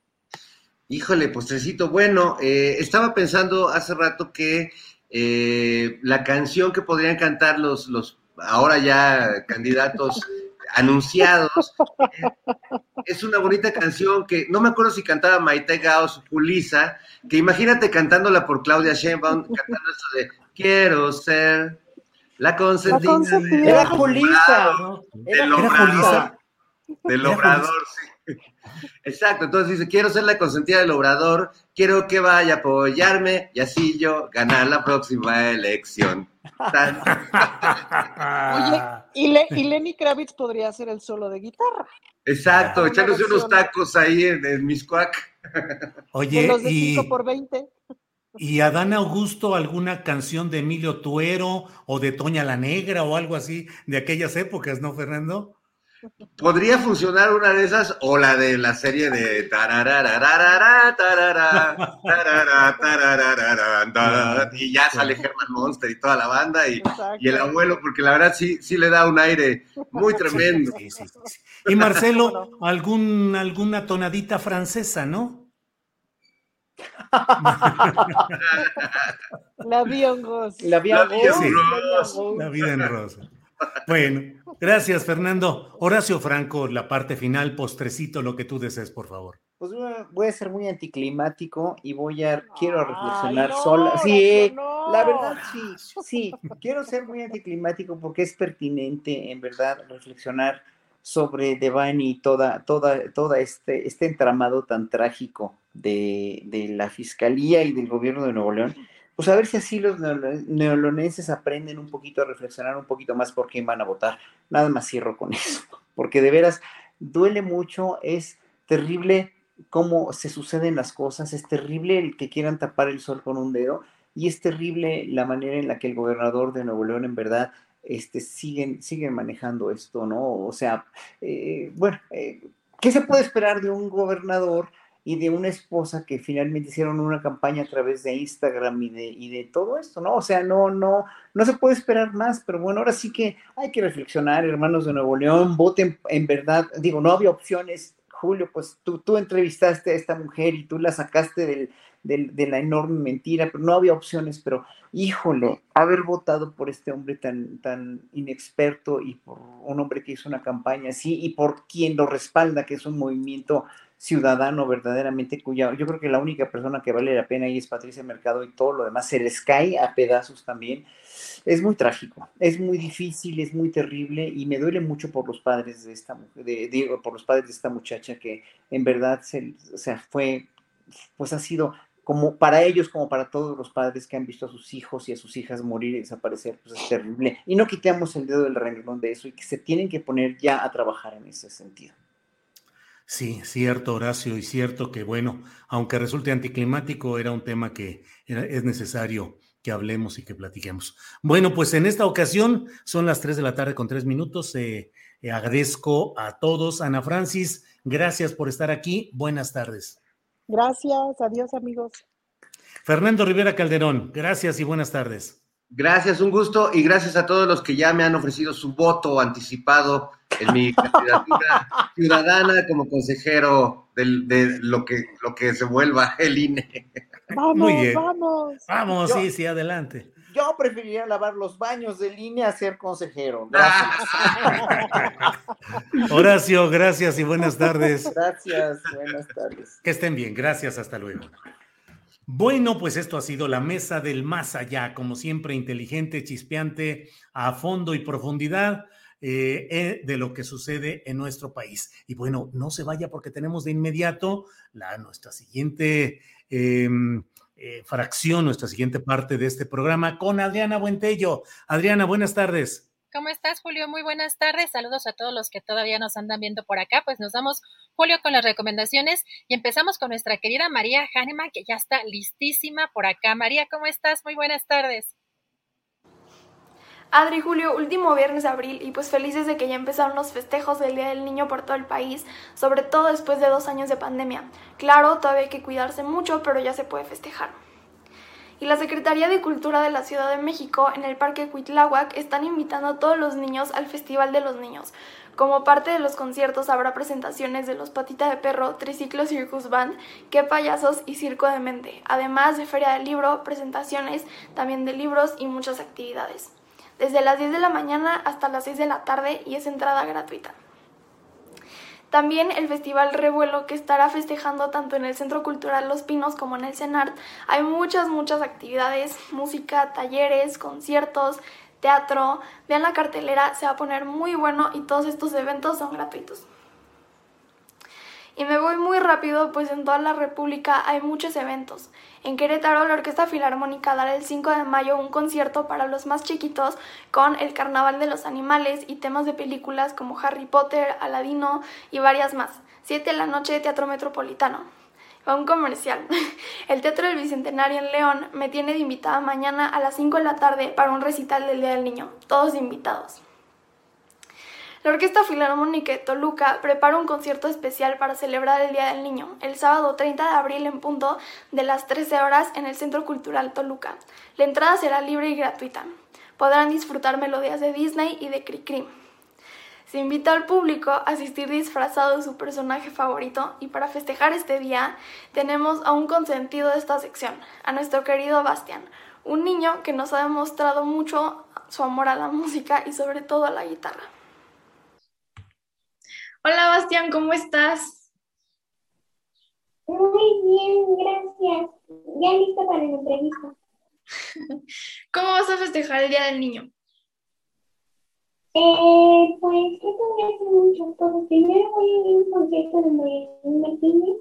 Híjole, postrecito. Bueno, eh, estaba pensando hace rato que eh, la canción que podrían cantar los, los ahora ya candidatos anunciados es una bonita canción que no me acuerdo si cantaba Maite Gauss o Julisa, que imagínate cantándola por Claudia Sheinbaum, cantando eso de Quiero ser la consentida.
de Era Julisa.
Del obrador. Del obrador, sí. Exacto, entonces dice, quiero ser la consentida del obrador, quiero que vaya a apoyarme y así yo ganar la próxima elección.
Oye, y, Lenny Kravitz podría hacer el solo de guitarra.
Exacto, echándose unos tacos ahí en, el Miscuac.
Oye,
los de y... por 20.
¿Y Adán Augusto alguna canción de Emilio Tuero o de Toña la Negra o algo así de aquellas épocas, no, Fernando?
Podría funcionar una de esas o la de la serie de tararararara, tarara, tarara, tarararara, tarara, y ya sale Herman Monster y toda la banda y, y el abuelo, porque la verdad sí, sí le da un aire muy tremendo.
Sí, sí, sí, sí. Y Marcelo, algún, alguna tonadita francesa, ¿no?
La vida en rosa.
La vida en rosa.
La vida en rosa. Bueno, gracias Fernando. Horacio Franco, la parte final, postrecito, lo que tú desees, por favor.
Pues voy a ser muy anticlimático y voy a, quiero reflexionar sola. Sí, la verdad sí, sí, quiero ser muy anticlimático porque es pertinente, en verdad, reflexionar sobre Devani y toda, toda, toda este, este entramado tan trágico de, de la Fiscalía y del gobierno de Nuevo León pues a ver si así los neolonenses aprenden un poquito a reflexionar un poquito más por quién van a votar. Nada más cierro con eso, porque de veras duele mucho, es terrible cómo se suceden las cosas, es terrible el que quieran tapar el sol con un dedo y es terrible la manera en la que el gobernador de Nuevo León en verdad este, siguen, siguen manejando esto, ¿no? O sea, eh, bueno, eh, ¿qué se puede esperar de un gobernador? Y de una esposa que finalmente hicieron una campaña a través de Instagram y de, y de todo esto, ¿no? O sea, no, no, no se puede esperar más, pero bueno, ahora sí que hay que reflexionar, hermanos de Nuevo León, voten en verdad, digo, no había opciones, Julio, pues tú, tú entrevistaste a esta mujer y tú la sacaste del, del, de la enorme mentira, pero no había opciones, pero híjole, haber votado por este hombre tan, tan inexperto y por un hombre que hizo una campaña así y por quien lo respalda, que es un movimiento ciudadano verdaderamente cuya yo creo que la única persona que vale la pena ahí es Patricia Mercado y todo lo demás se les cae a pedazos también. Es muy trágico, es muy difícil, es muy terrible y me duele mucho por los padres de esta de, digo, por los padres de esta muchacha que en verdad se, o sea, fue pues ha sido como para ellos como para todos los padres que han visto a sus hijos y a sus hijas morir y desaparecer, pues es terrible. Y no quitemos el dedo del renglón de eso y que se tienen que poner ya a trabajar en ese sentido.
Sí, cierto, Horacio, y cierto que, bueno, aunque resulte anticlimático, era un tema que es necesario que hablemos y que platiquemos. Bueno, pues en esta ocasión son las 3 de la tarde con 3 minutos. Eh, eh, agradezco a todos. Ana Francis, gracias por estar aquí. Buenas tardes.
Gracias, adiós amigos.
Fernando Rivera Calderón, gracias y buenas tardes.
Gracias, un gusto y gracias a todos los que ya me han ofrecido su voto anticipado en mi candidatura ciudadana como consejero de lo que, lo que se vuelva el INE.
Vamos,
Muy bien.
vamos.
Vamos,
Yo-
sí, sí, adelante.
Yo preferiría lavar los baños de línea a ser consejero. Gracias.
Horacio, gracias y buenas tardes.
Gracias, buenas tardes.
Que estén bien, gracias, hasta luego. Bueno, pues esto ha sido la mesa del más allá, como siempre, inteligente, chispeante, a fondo y profundidad eh, eh, de lo que sucede en nuestro país. Y bueno, no se vaya porque tenemos de inmediato la, nuestra siguiente eh, eh, fracción, nuestra siguiente parte de este programa con Adriana Buentello. Adriana, buenas tardes.
¿Cómo estás, Julio? Muy buenas tardes. Saludos a todos los que todavía nos andan viendo por acá. Pues nos damos, Julio, con las recomendaciones y empezamos con nuestra querida María Hahnemann, que ya está listísima por acá. María, ¿cómo estás? Muy buenas tardes.
Adri, Julio, último viernes de abril y pues felices de que ya empezaron los festejos del Día del Niño por todo el país, sobre todo después de dos años de pandemia. Claro, todavía hay que cuidarse mucho, pero ya se puede festejar. Y la Secretaría de Cultura de la Ciudad de México en el Parque Cuitláhuac están invitando a todos los niños al Festival de los Niños. Como parte de los conciertos habrá presentaciones de los Patita de Perro, Triciclo Circus Band, Que Payasos y Circo de Mente, además de Feria del Libro, presentaciones también de libros y muchas actividades. Desde las 10 de la mañana hasta las 6 de la tarde y es entrada gratuita. También el Festival Revuelo que estará festejando tanto en el Centro Cultural Los Pinos como en el CENART. Hay muchas, muchas actividades, música, talleres, conciertos, teatro. Vean la cartelera, se va a poner muy bueno y todos estos eventos son gratuitos. Y me voy muy rápido, pues en toda la República hay muchos eventos. En Querétaro, la Orquesta Filarmónica dará el 5 de mayo un concierto para los más chiquitos con el Carnaval de los Animales y temas de películas como Harry Potter, Aladino y varias más. 7 de la noche, Teatro Metropolitano. Va un comercial. El Teatro del Bicentenario en León me tiene de invitada mañana a las 5 de la tarde para un recital del Día del Niño. Todos invitados. La Orquesta Filarmónica de Toluca prepara un concierto especial para celebrar el Día del Niño, el sábado 30 de abril en punto de las 13 horas en el Centro Cultural Toluca. La entrada será libre y gratuita. Podrán disfrutar melodías de Disney y de Cricri. Se invita al público a asistir disfrazado de su personaje favorito y para festejar este día tenemos a un consentido de esta sección, a nuestro querido Bastian, un niño que nos ha demostrado mucho su amor a la música y sobre todo a la guitarra. Hola Bastián, ¿cómo estás?
Muy bien, gracias. Ya listo para la entrevista.
¿Cómo vas a festejar el Día del Niño?
Eh, pues creo que voy a hacer muchas cosas. Primero voy a ir a un concierto de Marín Martínez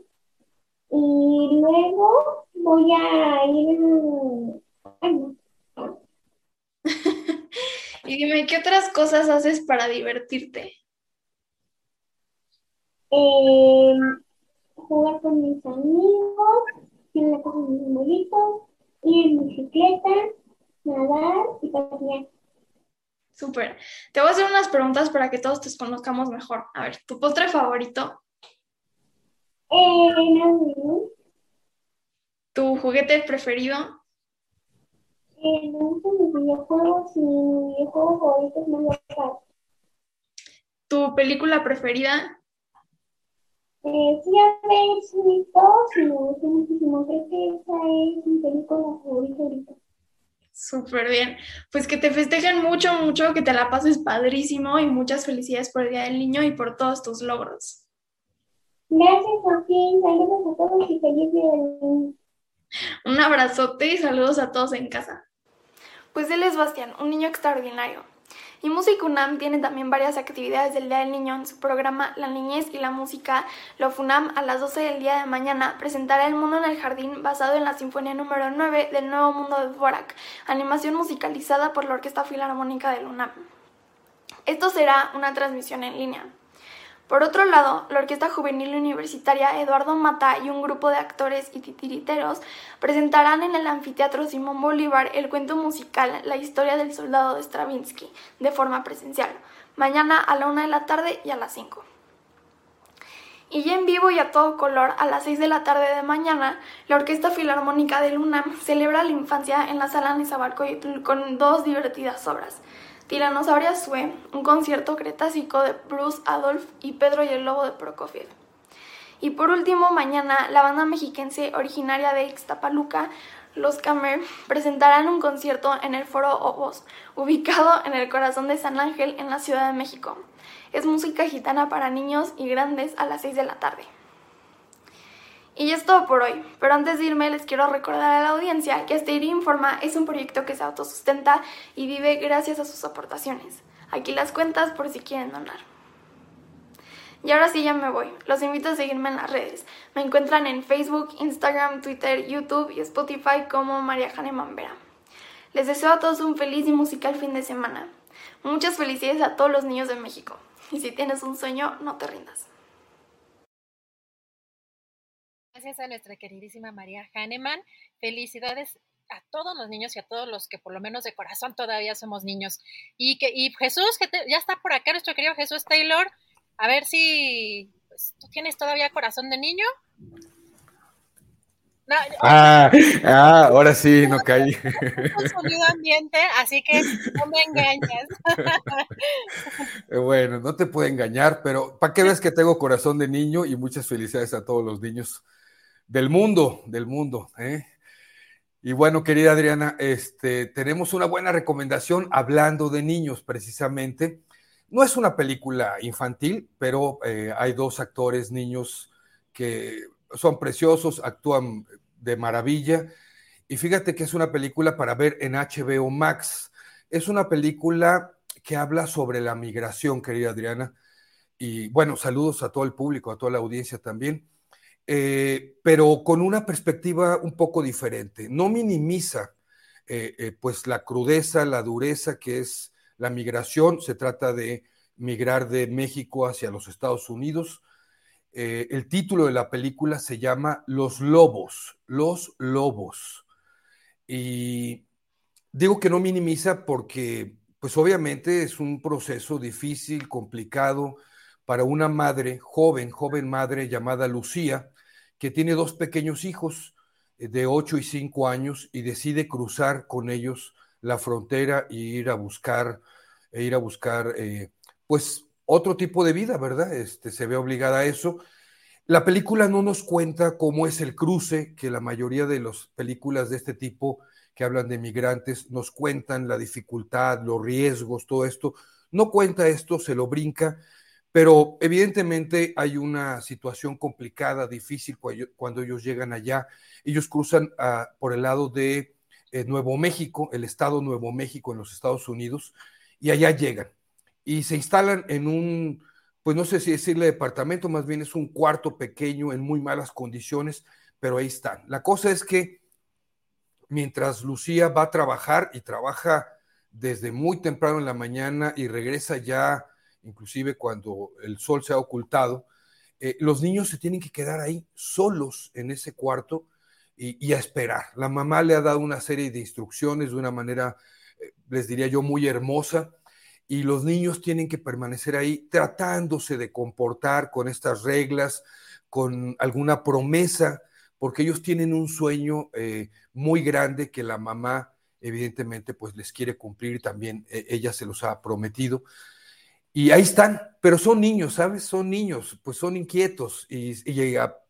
y luego voy a ir a...
y dime, ¿qué otras cosas haces para divertirte?
Eh, jugar con mis amigos, ir a la casa de mis abuelitos, ir en bicicleta, nadar y pasear.
Súper. Te voy a hacer unas preguntas para que todos te conozcamos mejor. A ver, ¿tu postre favorito?
Eh, no,
¿Tu juguete preferido?
Eh, me gustan los videojuegos y mi videojuego favorito es Mario Kart.
¿Tu película preferida?
Eh, fui a ver Sonic 2 y me gustó muchísimo. Creo que esa es mi película favorita ahorita.
Súper bien. Pues que te festejen mucho, mucho, que te la pases padrísimo y muchas felicidades por el Día del Niño y por todos tus logros.
Gracias, Joaquín. Saludos a todos y feliz Día del Niño.
Un abrazote y saludos a todos en casa. Pues él es Bastián, un niño extraordinario. Y Música UNAM tiene también varias actividades del Día del Niño en su programa La Niñez y la Música. Lo FUNAM a las 12 del día de mañana presentará El Mundo en el Jardín basado en la Sinfonía número 9 del Nuevo Mundo de Dvorak, animación musicalizada por la Orquesta Filarmónica del UNAM. Esto será una transmisión en línea. Por otro lado, la Orquesta Juvenil Universitaria Eduardo Mata y un grupo de actores y titiriteros presentarán en el Anfiteatro Simón Bolívar el cuento musical La historia del soldado de Stravinsky de forma presencial, mañana a la una de la tarde y a las 5. Y ya en vivo y a todo color, a las 6 de la tarde de mañana, la Orquesta Filarmónica del UNAM celebra la infancia en la sala Nezahualcóyotl con dos divertidas obras. Tiranosauria Sue, un concierto cretácico de Bruce Adolf y Pedro y el Lobo de Prokofiev. Y por último, mañana, la banda mexiquense originaria de Ixtapaluca, Los Camer, presentarán un concierto en el Foro Obos, ubicado en el corazón de San Ángel, en la Ciudad de México. Es música gitana para niños y grandes a las 6 de la tarde. Y es todo por hoy, pero antes de irme les quiero recordar a la audiencia que Asteria Informa es un proyecto que se autosustenta y vive gracias a sus aportaciones. Aquí las cuentas por si quieren donar. Y ahora sí ya me voy. Los invito a seguirme en las redes. Me encuentran en Facebook, Instagram, Twitter, YouTube y Spotify como María Jane Mambera. Les deseo a todos un feliz y musical fin de semana. Muchas felicidades a todos los niños de México. Y si tienes un sueño, no te rindas.
Gracias a nuestra queridísima María Hahnemann. Felicidades a todos los niños y a todos los que por lo menos de corazón todavía somos niños. Y que y Jesús, que ya está por acá nuestro querido Jesús Taylor. A ver si pues, tú tienes todavía corazón de niño.
No, ah, ah, ahora sí, no caí.
Un sonido ambiente, así que no me engañes.
Bueno, no te puedo engañar, pero para que veas que tengo corazón de niño y muchas felicidades a todos los niños del mundo, del mundo. ¿eh? Y bueno, querida Adriana, este, tenemos una buena recomendación hablando de niños precisamente. No es una película infantil, pero eh, hay dos actores niños que son preciosos, actúan de maravilla. Y fíjate que es una película para ver en HBO Max. Es una película que habla sobre la migración, querida Adriana. Y bueno, saludos a todo el público, a toda la audiencia también. Eh, pero con una perspectiva un poco diferente. No minimiza eh, eh, pues la crudeza, la dureza que es la migración. Se trata de migrar de México hacia los Estados Unidos. el título de la película se llama Los Lobos, Los Lobos. Y digo que no minimiza porque pues obviamente es un proceso difícil, complicado para una madre, joven, joven madre llamada Lucía, que tiene dos pequeños hijos eh, de 8 y 5 años y decide cruzar con ellos la frontera e ir a buscar, e ir a buscar, eh, pues, otro tipo de vida, ¿verdad? Este, se ve obligada a eso. La película no nos cuenta cómo es el cruce, que la mayoría de las películas de este tipo que hablan de migrantes nos cuentan la dificultad, los riesgos, todo esto. No cuenta esto, se lo brinca, pero evidentemente hay una situación complicada, difícil cuando ellos llegan allá. Ellos cruzan ah, por el lado de eh, Nuevo México, el estado Nuevo México en los Estados Unidos, y allá llegan. Y se instalan en un, pues no sé si decirle departamento, más bien es un cuarto pequeño en muy malas condiciones, pero ahí están. La cosa es que mientras Lucía va a trabajar y trabaja desde muy temprano en la mañana y regresa ya inclusive cuando el sol se ha ocultado, eh, los niños se tienen que quedar ahí solos en ese cuarto y, a esperar. La mamá le ha dado una serie de instrucciones de una manera, eh, les diría yo, muy hermosa, y los niños tienen que permanecer ahí tratándose de comportar con estas reglas, con alguna promesa, porque ellos tienen un sueño eh, muy grande que la mamá evidentemente pues les quiere cumplir y también ella se los ha prometido. Y ahí están, pero son niños, ¿sabes? Son niños, pues son inquietos y,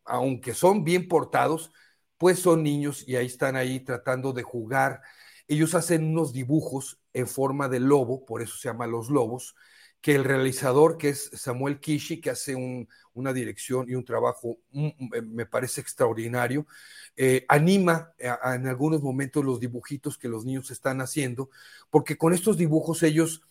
aunque son bien portados, pues son niños y ahí están ahí tratando de jugar. Ellos hacen unos dibujos en forma de lobo, por eso se llama Los Lobos, que el realizador, que es Samuel Kishi, que hace una dirección y un trabajo, me parece extraordinario, eh, anima en algunos momentos los dibujitos que los niños están haciendo, porque con estos dibujos ellos,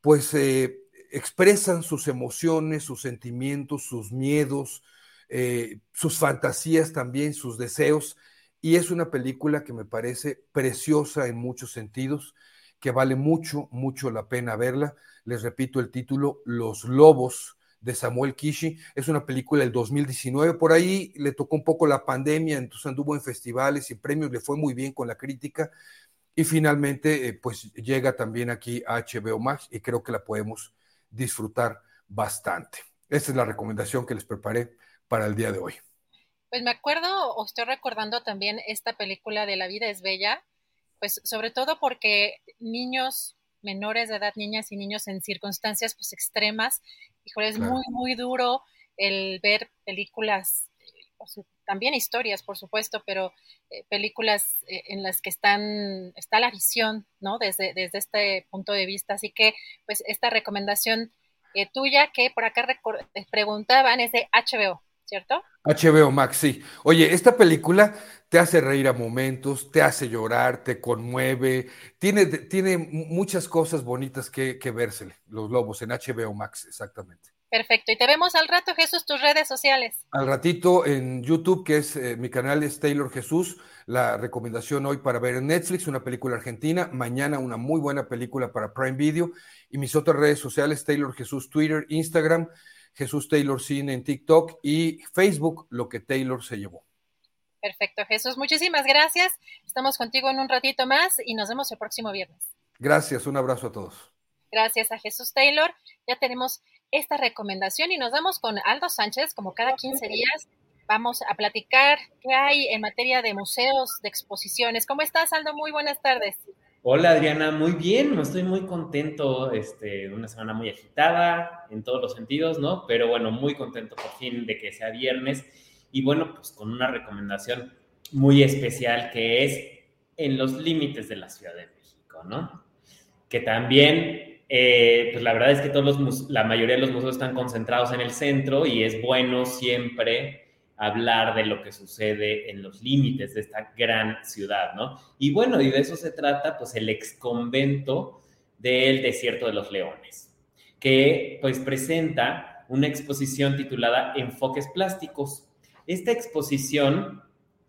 pues... Eh, expresan sus emociones, sus sentimientos, sus miedos, eh, sus fantasías también, sus deseos. Y es una película que me parece preciosa en muchos sentidos, que vale mucho, mucho la pena verla. Les repito el título, Los Lobos de Samuel Kishi. Es una película del 2019. Por ahí le tocó un poco la pandemia, entonces anduvo en festivales y premios, le fue muy bien con la crítica. Y finalmente, eh, pues llega también aquí a HBO Max y creo que la podemos disfrutar bastante. Esta es la recomendación que les preparé para el día de hoy.
Pues me acuerdo o estoy recordando también esta película de La vida es bella, pues sobre todo porque niños menores de edad, niñas y niños en circunstancias pues extremas, híjole, es muy, muy duro el ver películas, también historias, por supuesto, pero eh, películas eh, en las que están, está la visión, ¿no? Desde, desde este punto de vista. Así que, pues, esta recomendación eh, tuya que por acá preguntaban es de HBO, ¿cierto?
HBO Max, sí. Oye, esta película te hace reír a momentos, te hace llorar, te conmueve, tiene, tiene muchas cosas bonitas que, que vérsele, Los Lobos, en HBO Max, exactamente.
Perfecto. Y te vemos al rato, Jesús, tus redes sociales.
Al ratito en YouTube, que es eh, mi canal es Taylor Jesús. La recomendación hoy para ver en Netflix, una película argentina. Mañana una muy buena película para Prime Video. Y mis otras redes sociales, Taylor Jesús, Twitter, Instagram, Jesús Taylor Cine en TikTok y Facebook, lo que Taylor se llevó.
Perfecto, Jesús. Muchísimas gracias. Estamos contigo en un ratito más y nos vemos el próximo viernes.
Gracias, un abrazo a todos.
Gracias a Jesús Taylor. Ya tenemos esta recomendación y nos vamos con Aldo Sánchez, como cada 15 días. Vamos a platicar qué hay en materia de museos, de exposiciones. ¿Cómo estás, Aldo? Muy buenas tardes.
Hola, Adriana. Muy bien, estoy muy contento. Este, una semana muy agitada en todos los sentidos, ¿no? Pero bueno, muy contento por fin de que sea viernes. Y bueno, pues con una recomendación muy especial que es en los límites de la Ciudad de México, ¿no? Que también eh, pues la verdad es que todos los, la mayoría de los museos están concentrados en el centro y es bueno siempre hablar de lo que sucede en los límites de esta gran ciudad, ¿no? Y bueno, y de eso se trata, pues, el ex convento del Desierto de los Leones, que pues presenta una exposición titulada Enfoques Plásticos. Esta exposición,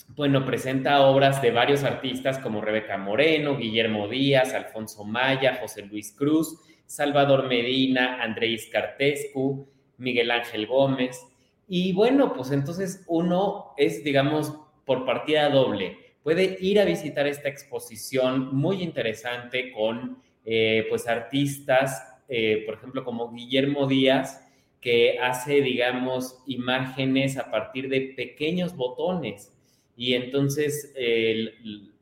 bueno, presenta obras de varios artistas como Rebeca Moreno, Guillermo Díaz, Alfonso Maya, José Luis Cruz, Salvador Medina, Andrés Cartescu, Miguel Ángel Gómez. Y bueno, pues entonces uno es, digamos, por partida doble. Puede ir a visitar esta exposición muy interesante con eh, pues artistas, eh, por ejemplo, como Guillermo Díaz, que hace, digamos, imágenes a partir de pequeños botones. Y entonces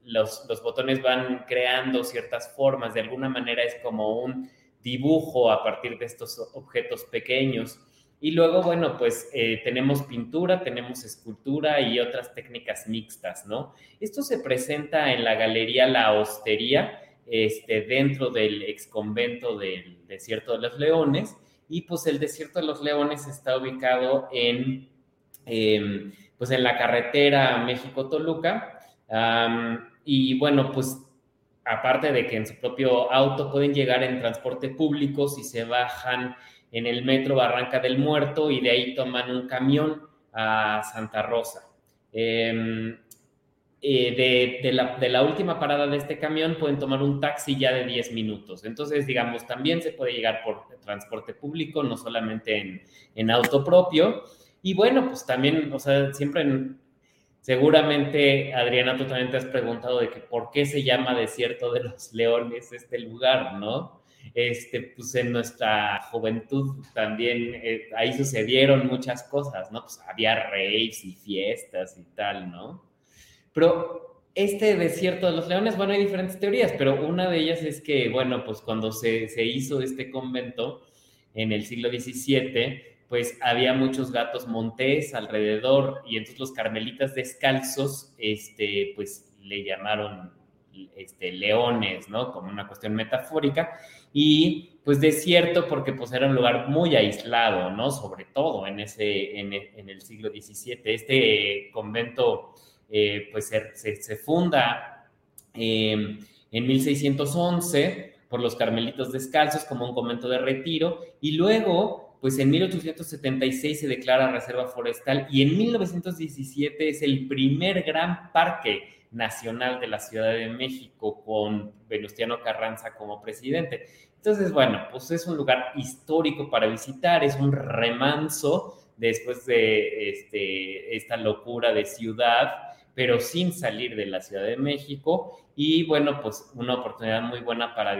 los, los botones van creando ciertas formas. De alguna manera es como un dibujo a partir de estos objetos pequeños. Y luego, bueno, pues eh, tenemos pintura, tenemos escultura y otras técnicas mixtas, ¿no? Esto se presenta en la Galería La Hostería, este, dentro del exconvento del Desierto de los Leones, y pues el Desierto de los Leones está ubicado en, em, pues en la carretera México-Toluca, y bueno, pues aparte de que en su propio auto pueden llegar en transporte público si se bajan en el metro Barranca del Muerto y de ahí toman un camión a Santa Rosa. Em, eh, de, la, última parada de este camión pueden tomar un taxi ya de 10 minutos. Entonces, digamos, también se puede llegar por transporte público, no solamente en, en auto propio. Y bueno, pues también, o sea, siempre en, Seguramente, Adriana, tú también te has preguntado de que por qué se llama Desierto de los Leones este lugar, ¿no? Este, pues en nuestra juventud también eh, ahí sucedieron muchas cosas, ¿no? Pues había raves y fiestas y tal, ¿no? Pero este desierto de los leones, bueno, hay diferentes teorías, pero una de ellas es que, bueno, pues cuando se, se hizo este convento en el siglo XVII, pues había muchos gatos montés alrededor y entonces los carmelitas descalzos, este, pues le llamaron este, leones, ¿no? Como una cuestión metafórica y pues desierto porque pues era un lugar muy aislado, ¿no? Sobre todo en ese, en, el siglo XVII. Este convento eh, pues se, funda eh, en 1611 por los carmelitos descalzos como un convento de retiro y luego pues en 1876 se declara reserva forestal y en 1917 es el primer gran parque nacional de la Ciudad de México con Venustiano Carranza como presidente. Entonces, bueno, pues es un lugar histórico para visitar, es un remanso después de este, esta locura de ciudad, pero sin salir de la Ciudad de México. Y bueno, pues una oportunidad muy buena para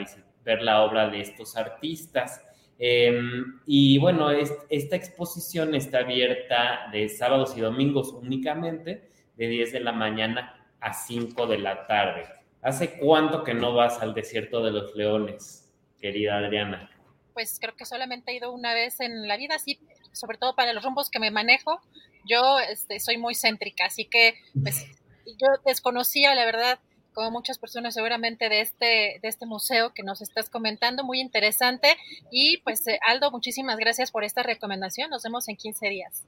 ver la obra de estos artistas. Em, y bueno, esta exposición está abierta de sábados y domingos únicamente, de 10 de la mañana a 5 de la tarde. ¿Hace cuánto que no vas al desierto de los leones, querida Adriana?
Pues creo que solamente he ido una vez en la vida, sí, sobre todo para los rumbos que me manejo. Yo este, soy muy céntrica, así que pues, yo desconocía, la verdad, como muchas personas seguramente de este, de este museo que nos estás comentando, muy interesante. Y pues eh, Aldo, muchísimas gracias por esta recomendación. Nos vemos en 15 días.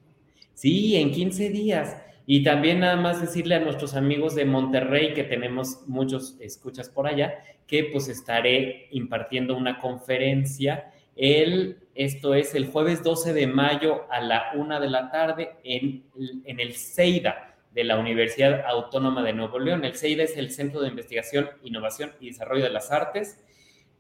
Sí, en 15 días. Y también nada más decirle a nuestros amigos de Monterrey, que tenemos muchos escuchas por allá, que pues estaré impartiendo una conferencia. El, esto es el jueves 12 de mayo a la una de la tarde en, en el CEIDA de la Universidad Autónoma de Nuevo León. El CEIDA es el Centro de Investigación, Innovación y Desarrollo de las Artes,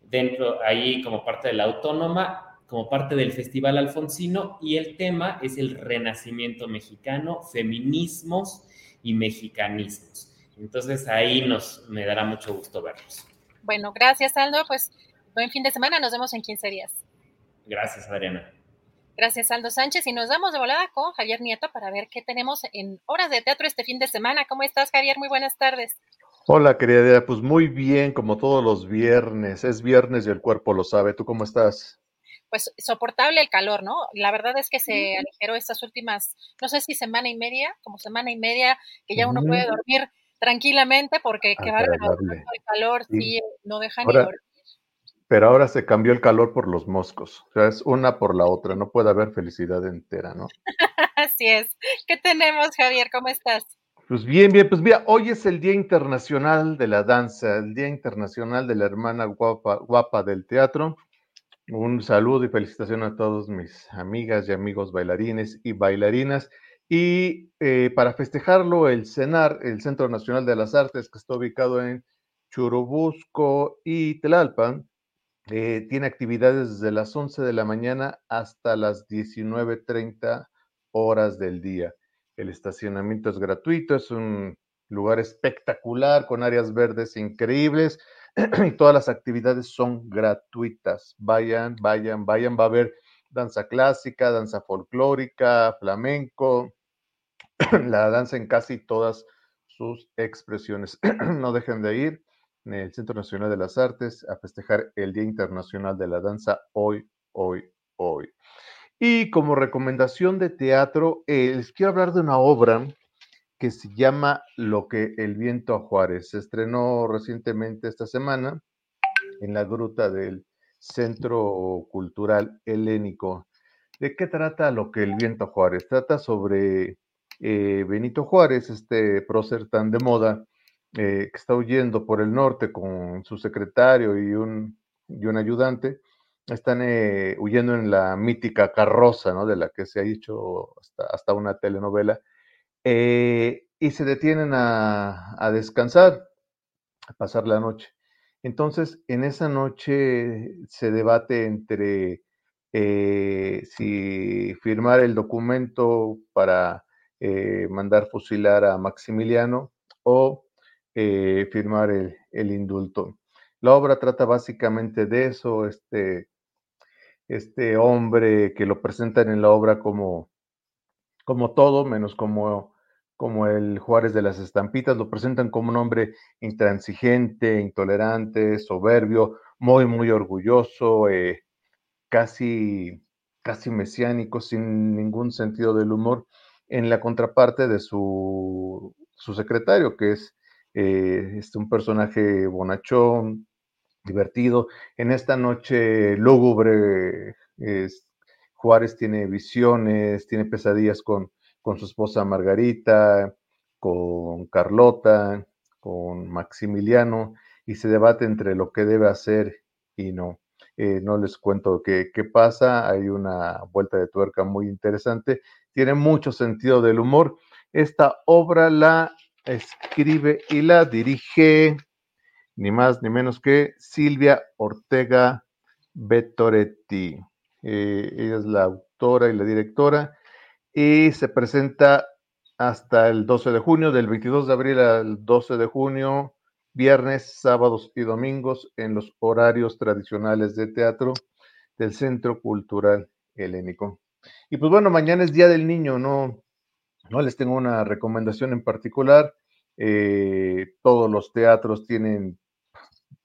dentro ahí como parte de la Autónoma, como parte del Festival Alfonsino, y el tema es el Renacimiento Mexicano, Feminismos y Mexicanismos. Entonces ahí nos me dará mucho gusto verlos.
Bueno, gracias Aldo, pues buen fin de semana, nos vemos en 15 días.
Gracias, Adriana.
Gracias, Aldo Sánchez. Y nos damos de volada con Javier Nieto para ver qué tenemos en horas de teatro este fin de semana. ¿Cómo estás, Javier? Muy buenas tardes.
Hola, querida. Pues muy bien, como todos los viernes. Es viernes y el cuerpo lo sabe. ¿Tú cómo estás?
Pues soportable el calor, ¿no? La verdad es que se aligeró estas últimas, no sé si semana y media, como semana y media, que ya uno puede dormir tranquilamente porque que va el calor sí, no deja ni dormir
pero ahora se cambió el calor por los moscos. O sea, es una por la otra, no puede haber felicidad entera, ¿no?
Así es. ¿Qué tenemos, Javier? ¿Cómo estás?
Pues bien, bien, pues mira, hoy es el Día Internacional de la Danza, el Día Internacional de la Hermana Guapa, guapa del Teatro. Un saludo y felicitación a todos mis amigas y amigos bailarines y bailarinas. Y eh, para festejarlo, el CENAR, el Centro Nacional de las Artes, que está ubicado en Churubusco y Tlalpan, eh, tiene actividades desde las 11 de la mañana hasta las 19.30 horas del día. El estacionamiento es gratuito, es un lugar espectacular con áreas verdes increíbles. y todas las actividades son gratuitas. Vayan, vayan, vayan, va a haber danza clásica, danza folclórica, flamenco, la danza en casi todas sus expresiones. no dejen de ir en el Centro Nacional de las Artes a festejar el Día Internacional de la Danza hoy, hoy, hoy. Y como recomendación de teatro, eh, les quiero hablar de una obra que se llama Lo que el viento a Juárez. Se estrenó recientemente esta semana en la gruta del Centro Cultural Helénico. ¿De qué trata Lo que el viento a Juárez? Trata sobre eh, Benito Juárez, este prócer tan de moda, eh, que está huyendo por el norte con su secretario y un, y un ayudante. Están eh, huyendo en la mítica carroza, ¿no? De la que se ha hecho hasta, hasta una telenovela eh, y se detienen a, descansar, a pasar la noche. Entonces, en esa noche se debate entre si firmar el documento para mandar fusilar a Maximiliano o firmar el, el, indulto. La obra trata básicamente de eso, este, este hombre que lo presentan en la obra como, como todo, menos como como el Juárez de las Estampitas, lo presentan como un hombre intransigente, intolerante, soberbio, muy, muy orgulloso, eh, casi, casi mesiánico, sin ningún sentido del humor, en la contraparte de su, su secretario, que es eh, este, un personaje bonachón, divertido. En esta noche lúgubre, Juárez tiene visiones, tiene pesadillas con con su esposa Margarita, con Carlota, con Maximiliano, y se debate entre lo que debe hacer y no. Eh, no les cuento qué, qué pasa, hay una vuelta de tuerca muy interesante, tiene mucho sentido del humor. Esta obra la escribe y la dirige ni más ni menos que Silvia Ortega Bettoretti. Eh, ella es la autora y la directora y se presenta hasta el 12 de junio, del 22 de abril al 12 de junio, viernes, sábados y domingos en los horarios tradicionales de teatro del Centro Cultural Helénico. Y pues bueno, mañana es Día del Niño, no, no les tengo una recomendación en particular. Eh, todos los teatros tienen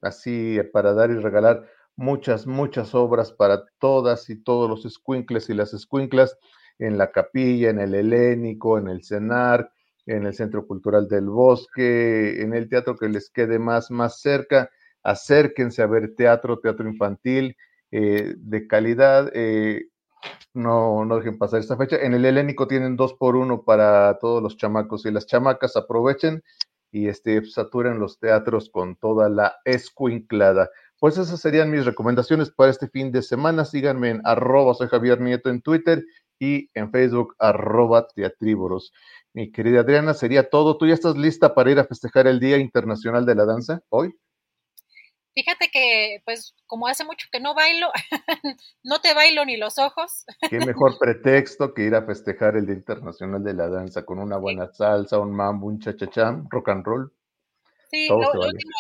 así para dar y regalar muchas, muchas obras para todas y todos los squinkles y las squinklas en la capilla, en el helénico, en el cenar, en el Centro Cultural del Bosque, en el teatro que les quede más, más cerca. Acérquense a ver teatro, teatro infantil eh, de calidad. Eh, no, no dejen pasar esta fecha. En el helénico tienen dos por uno para todos los chamacos y las chamacas. Aprovechen y este, saturen los teatros con toda la escuinclada. Pues esas serían mis recomendaciones para este fin de semana. Síganme en arroba soy Javier Nieto en Twitter y en Facebook arroba teatríboros. Mi querida Adriana, sería todo. ¿Tú ya estás lista para ir a festejar el Día Internacional de la Danza hoy?
Fíjate que, pues, como hace mucho que no bailo, no te bailo ni los ojos.
Qué mejor pretexto que ir a festejar el Día Internacional de la Danza con una buena salsa, un mambo, un chachacham, rock and roll.
Sí, lo, último,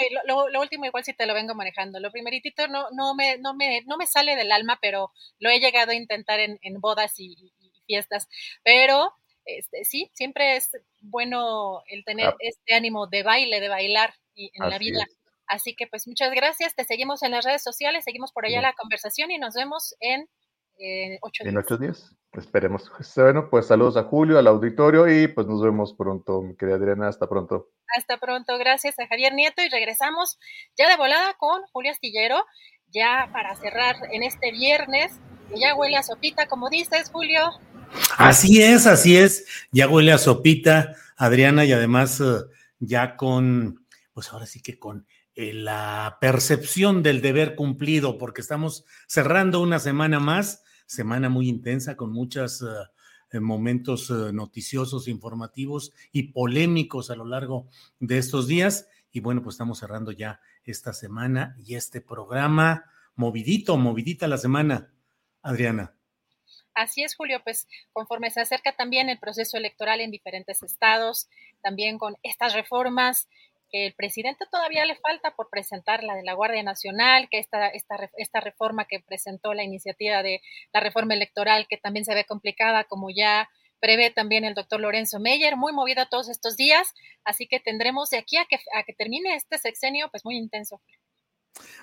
lo, último igual si te lo vengo manejando. Lo primeritito no, no, me, no, me, no me sale del alma, pero lo he llegado a intentar en, en bodas y, fiestas. Pero este, sí, siempre es bueno el tener ah. este ánimo de baile, de bailar y, en la vida. Así que pues muchas gracias, te seguimos en las redes sociales, seguimos por allá la conversación y nos vemos en eh, ocho días.
En ocho días, esperemos. Bueno, pues saludos a Julio, al auditorio y pues nos vemos pronto, mi querida Adriana, hasta pronto.
Hasta pronto, gracias a Javier Nieto y regresamos ya de volada con Julio Astillero, ya para cerrar en este viernes, que ya huele a sopita, como dices, Julio.
Así es, así es, ya huele a sopita, Adriana, y además eh, ya con, pues ahora sí que con la percepción del deber cumplido, porque estamos cerrando una semana más, semana muy intensa con muchos eh, momentos noticiosos, informativos y polémicos a lo largo de estos días. Y bueno, pues estamos cerrando ya esta semana y este programa movidito, movidita la semana, Adriana.
Así es, Julio, pues conforme se acerca también el proceso electoral en diferentes estados, también con estas reformas que el presidente todavía le falta por presentar la de la Guardia Nacional, que esta, esta, esta reforma que presentó la iniciativa de la reforma electoral, que también se ve complicada, como ya prevé también el doctor Lorenzo Meyer, muy movida todos estos días, así que tendremos de aquí a que, a que termine este sexenio, pues muy intenso.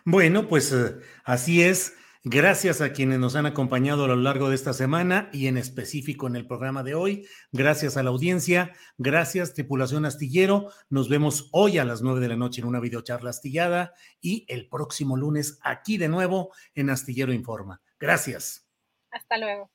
Bueno, pues eh, así es. Gracias a quienes nos han acompañado a lo largo de esta semana y en específico en el programa de hoy. Gracias a la audiencia. Gracias, tripulación astillero. Nos vemos hoy a las nueve de la noche en una videocharla astillada y el próximo lunes aquí de nuevo en Astillero Informa. Gracias.
Hasta luego.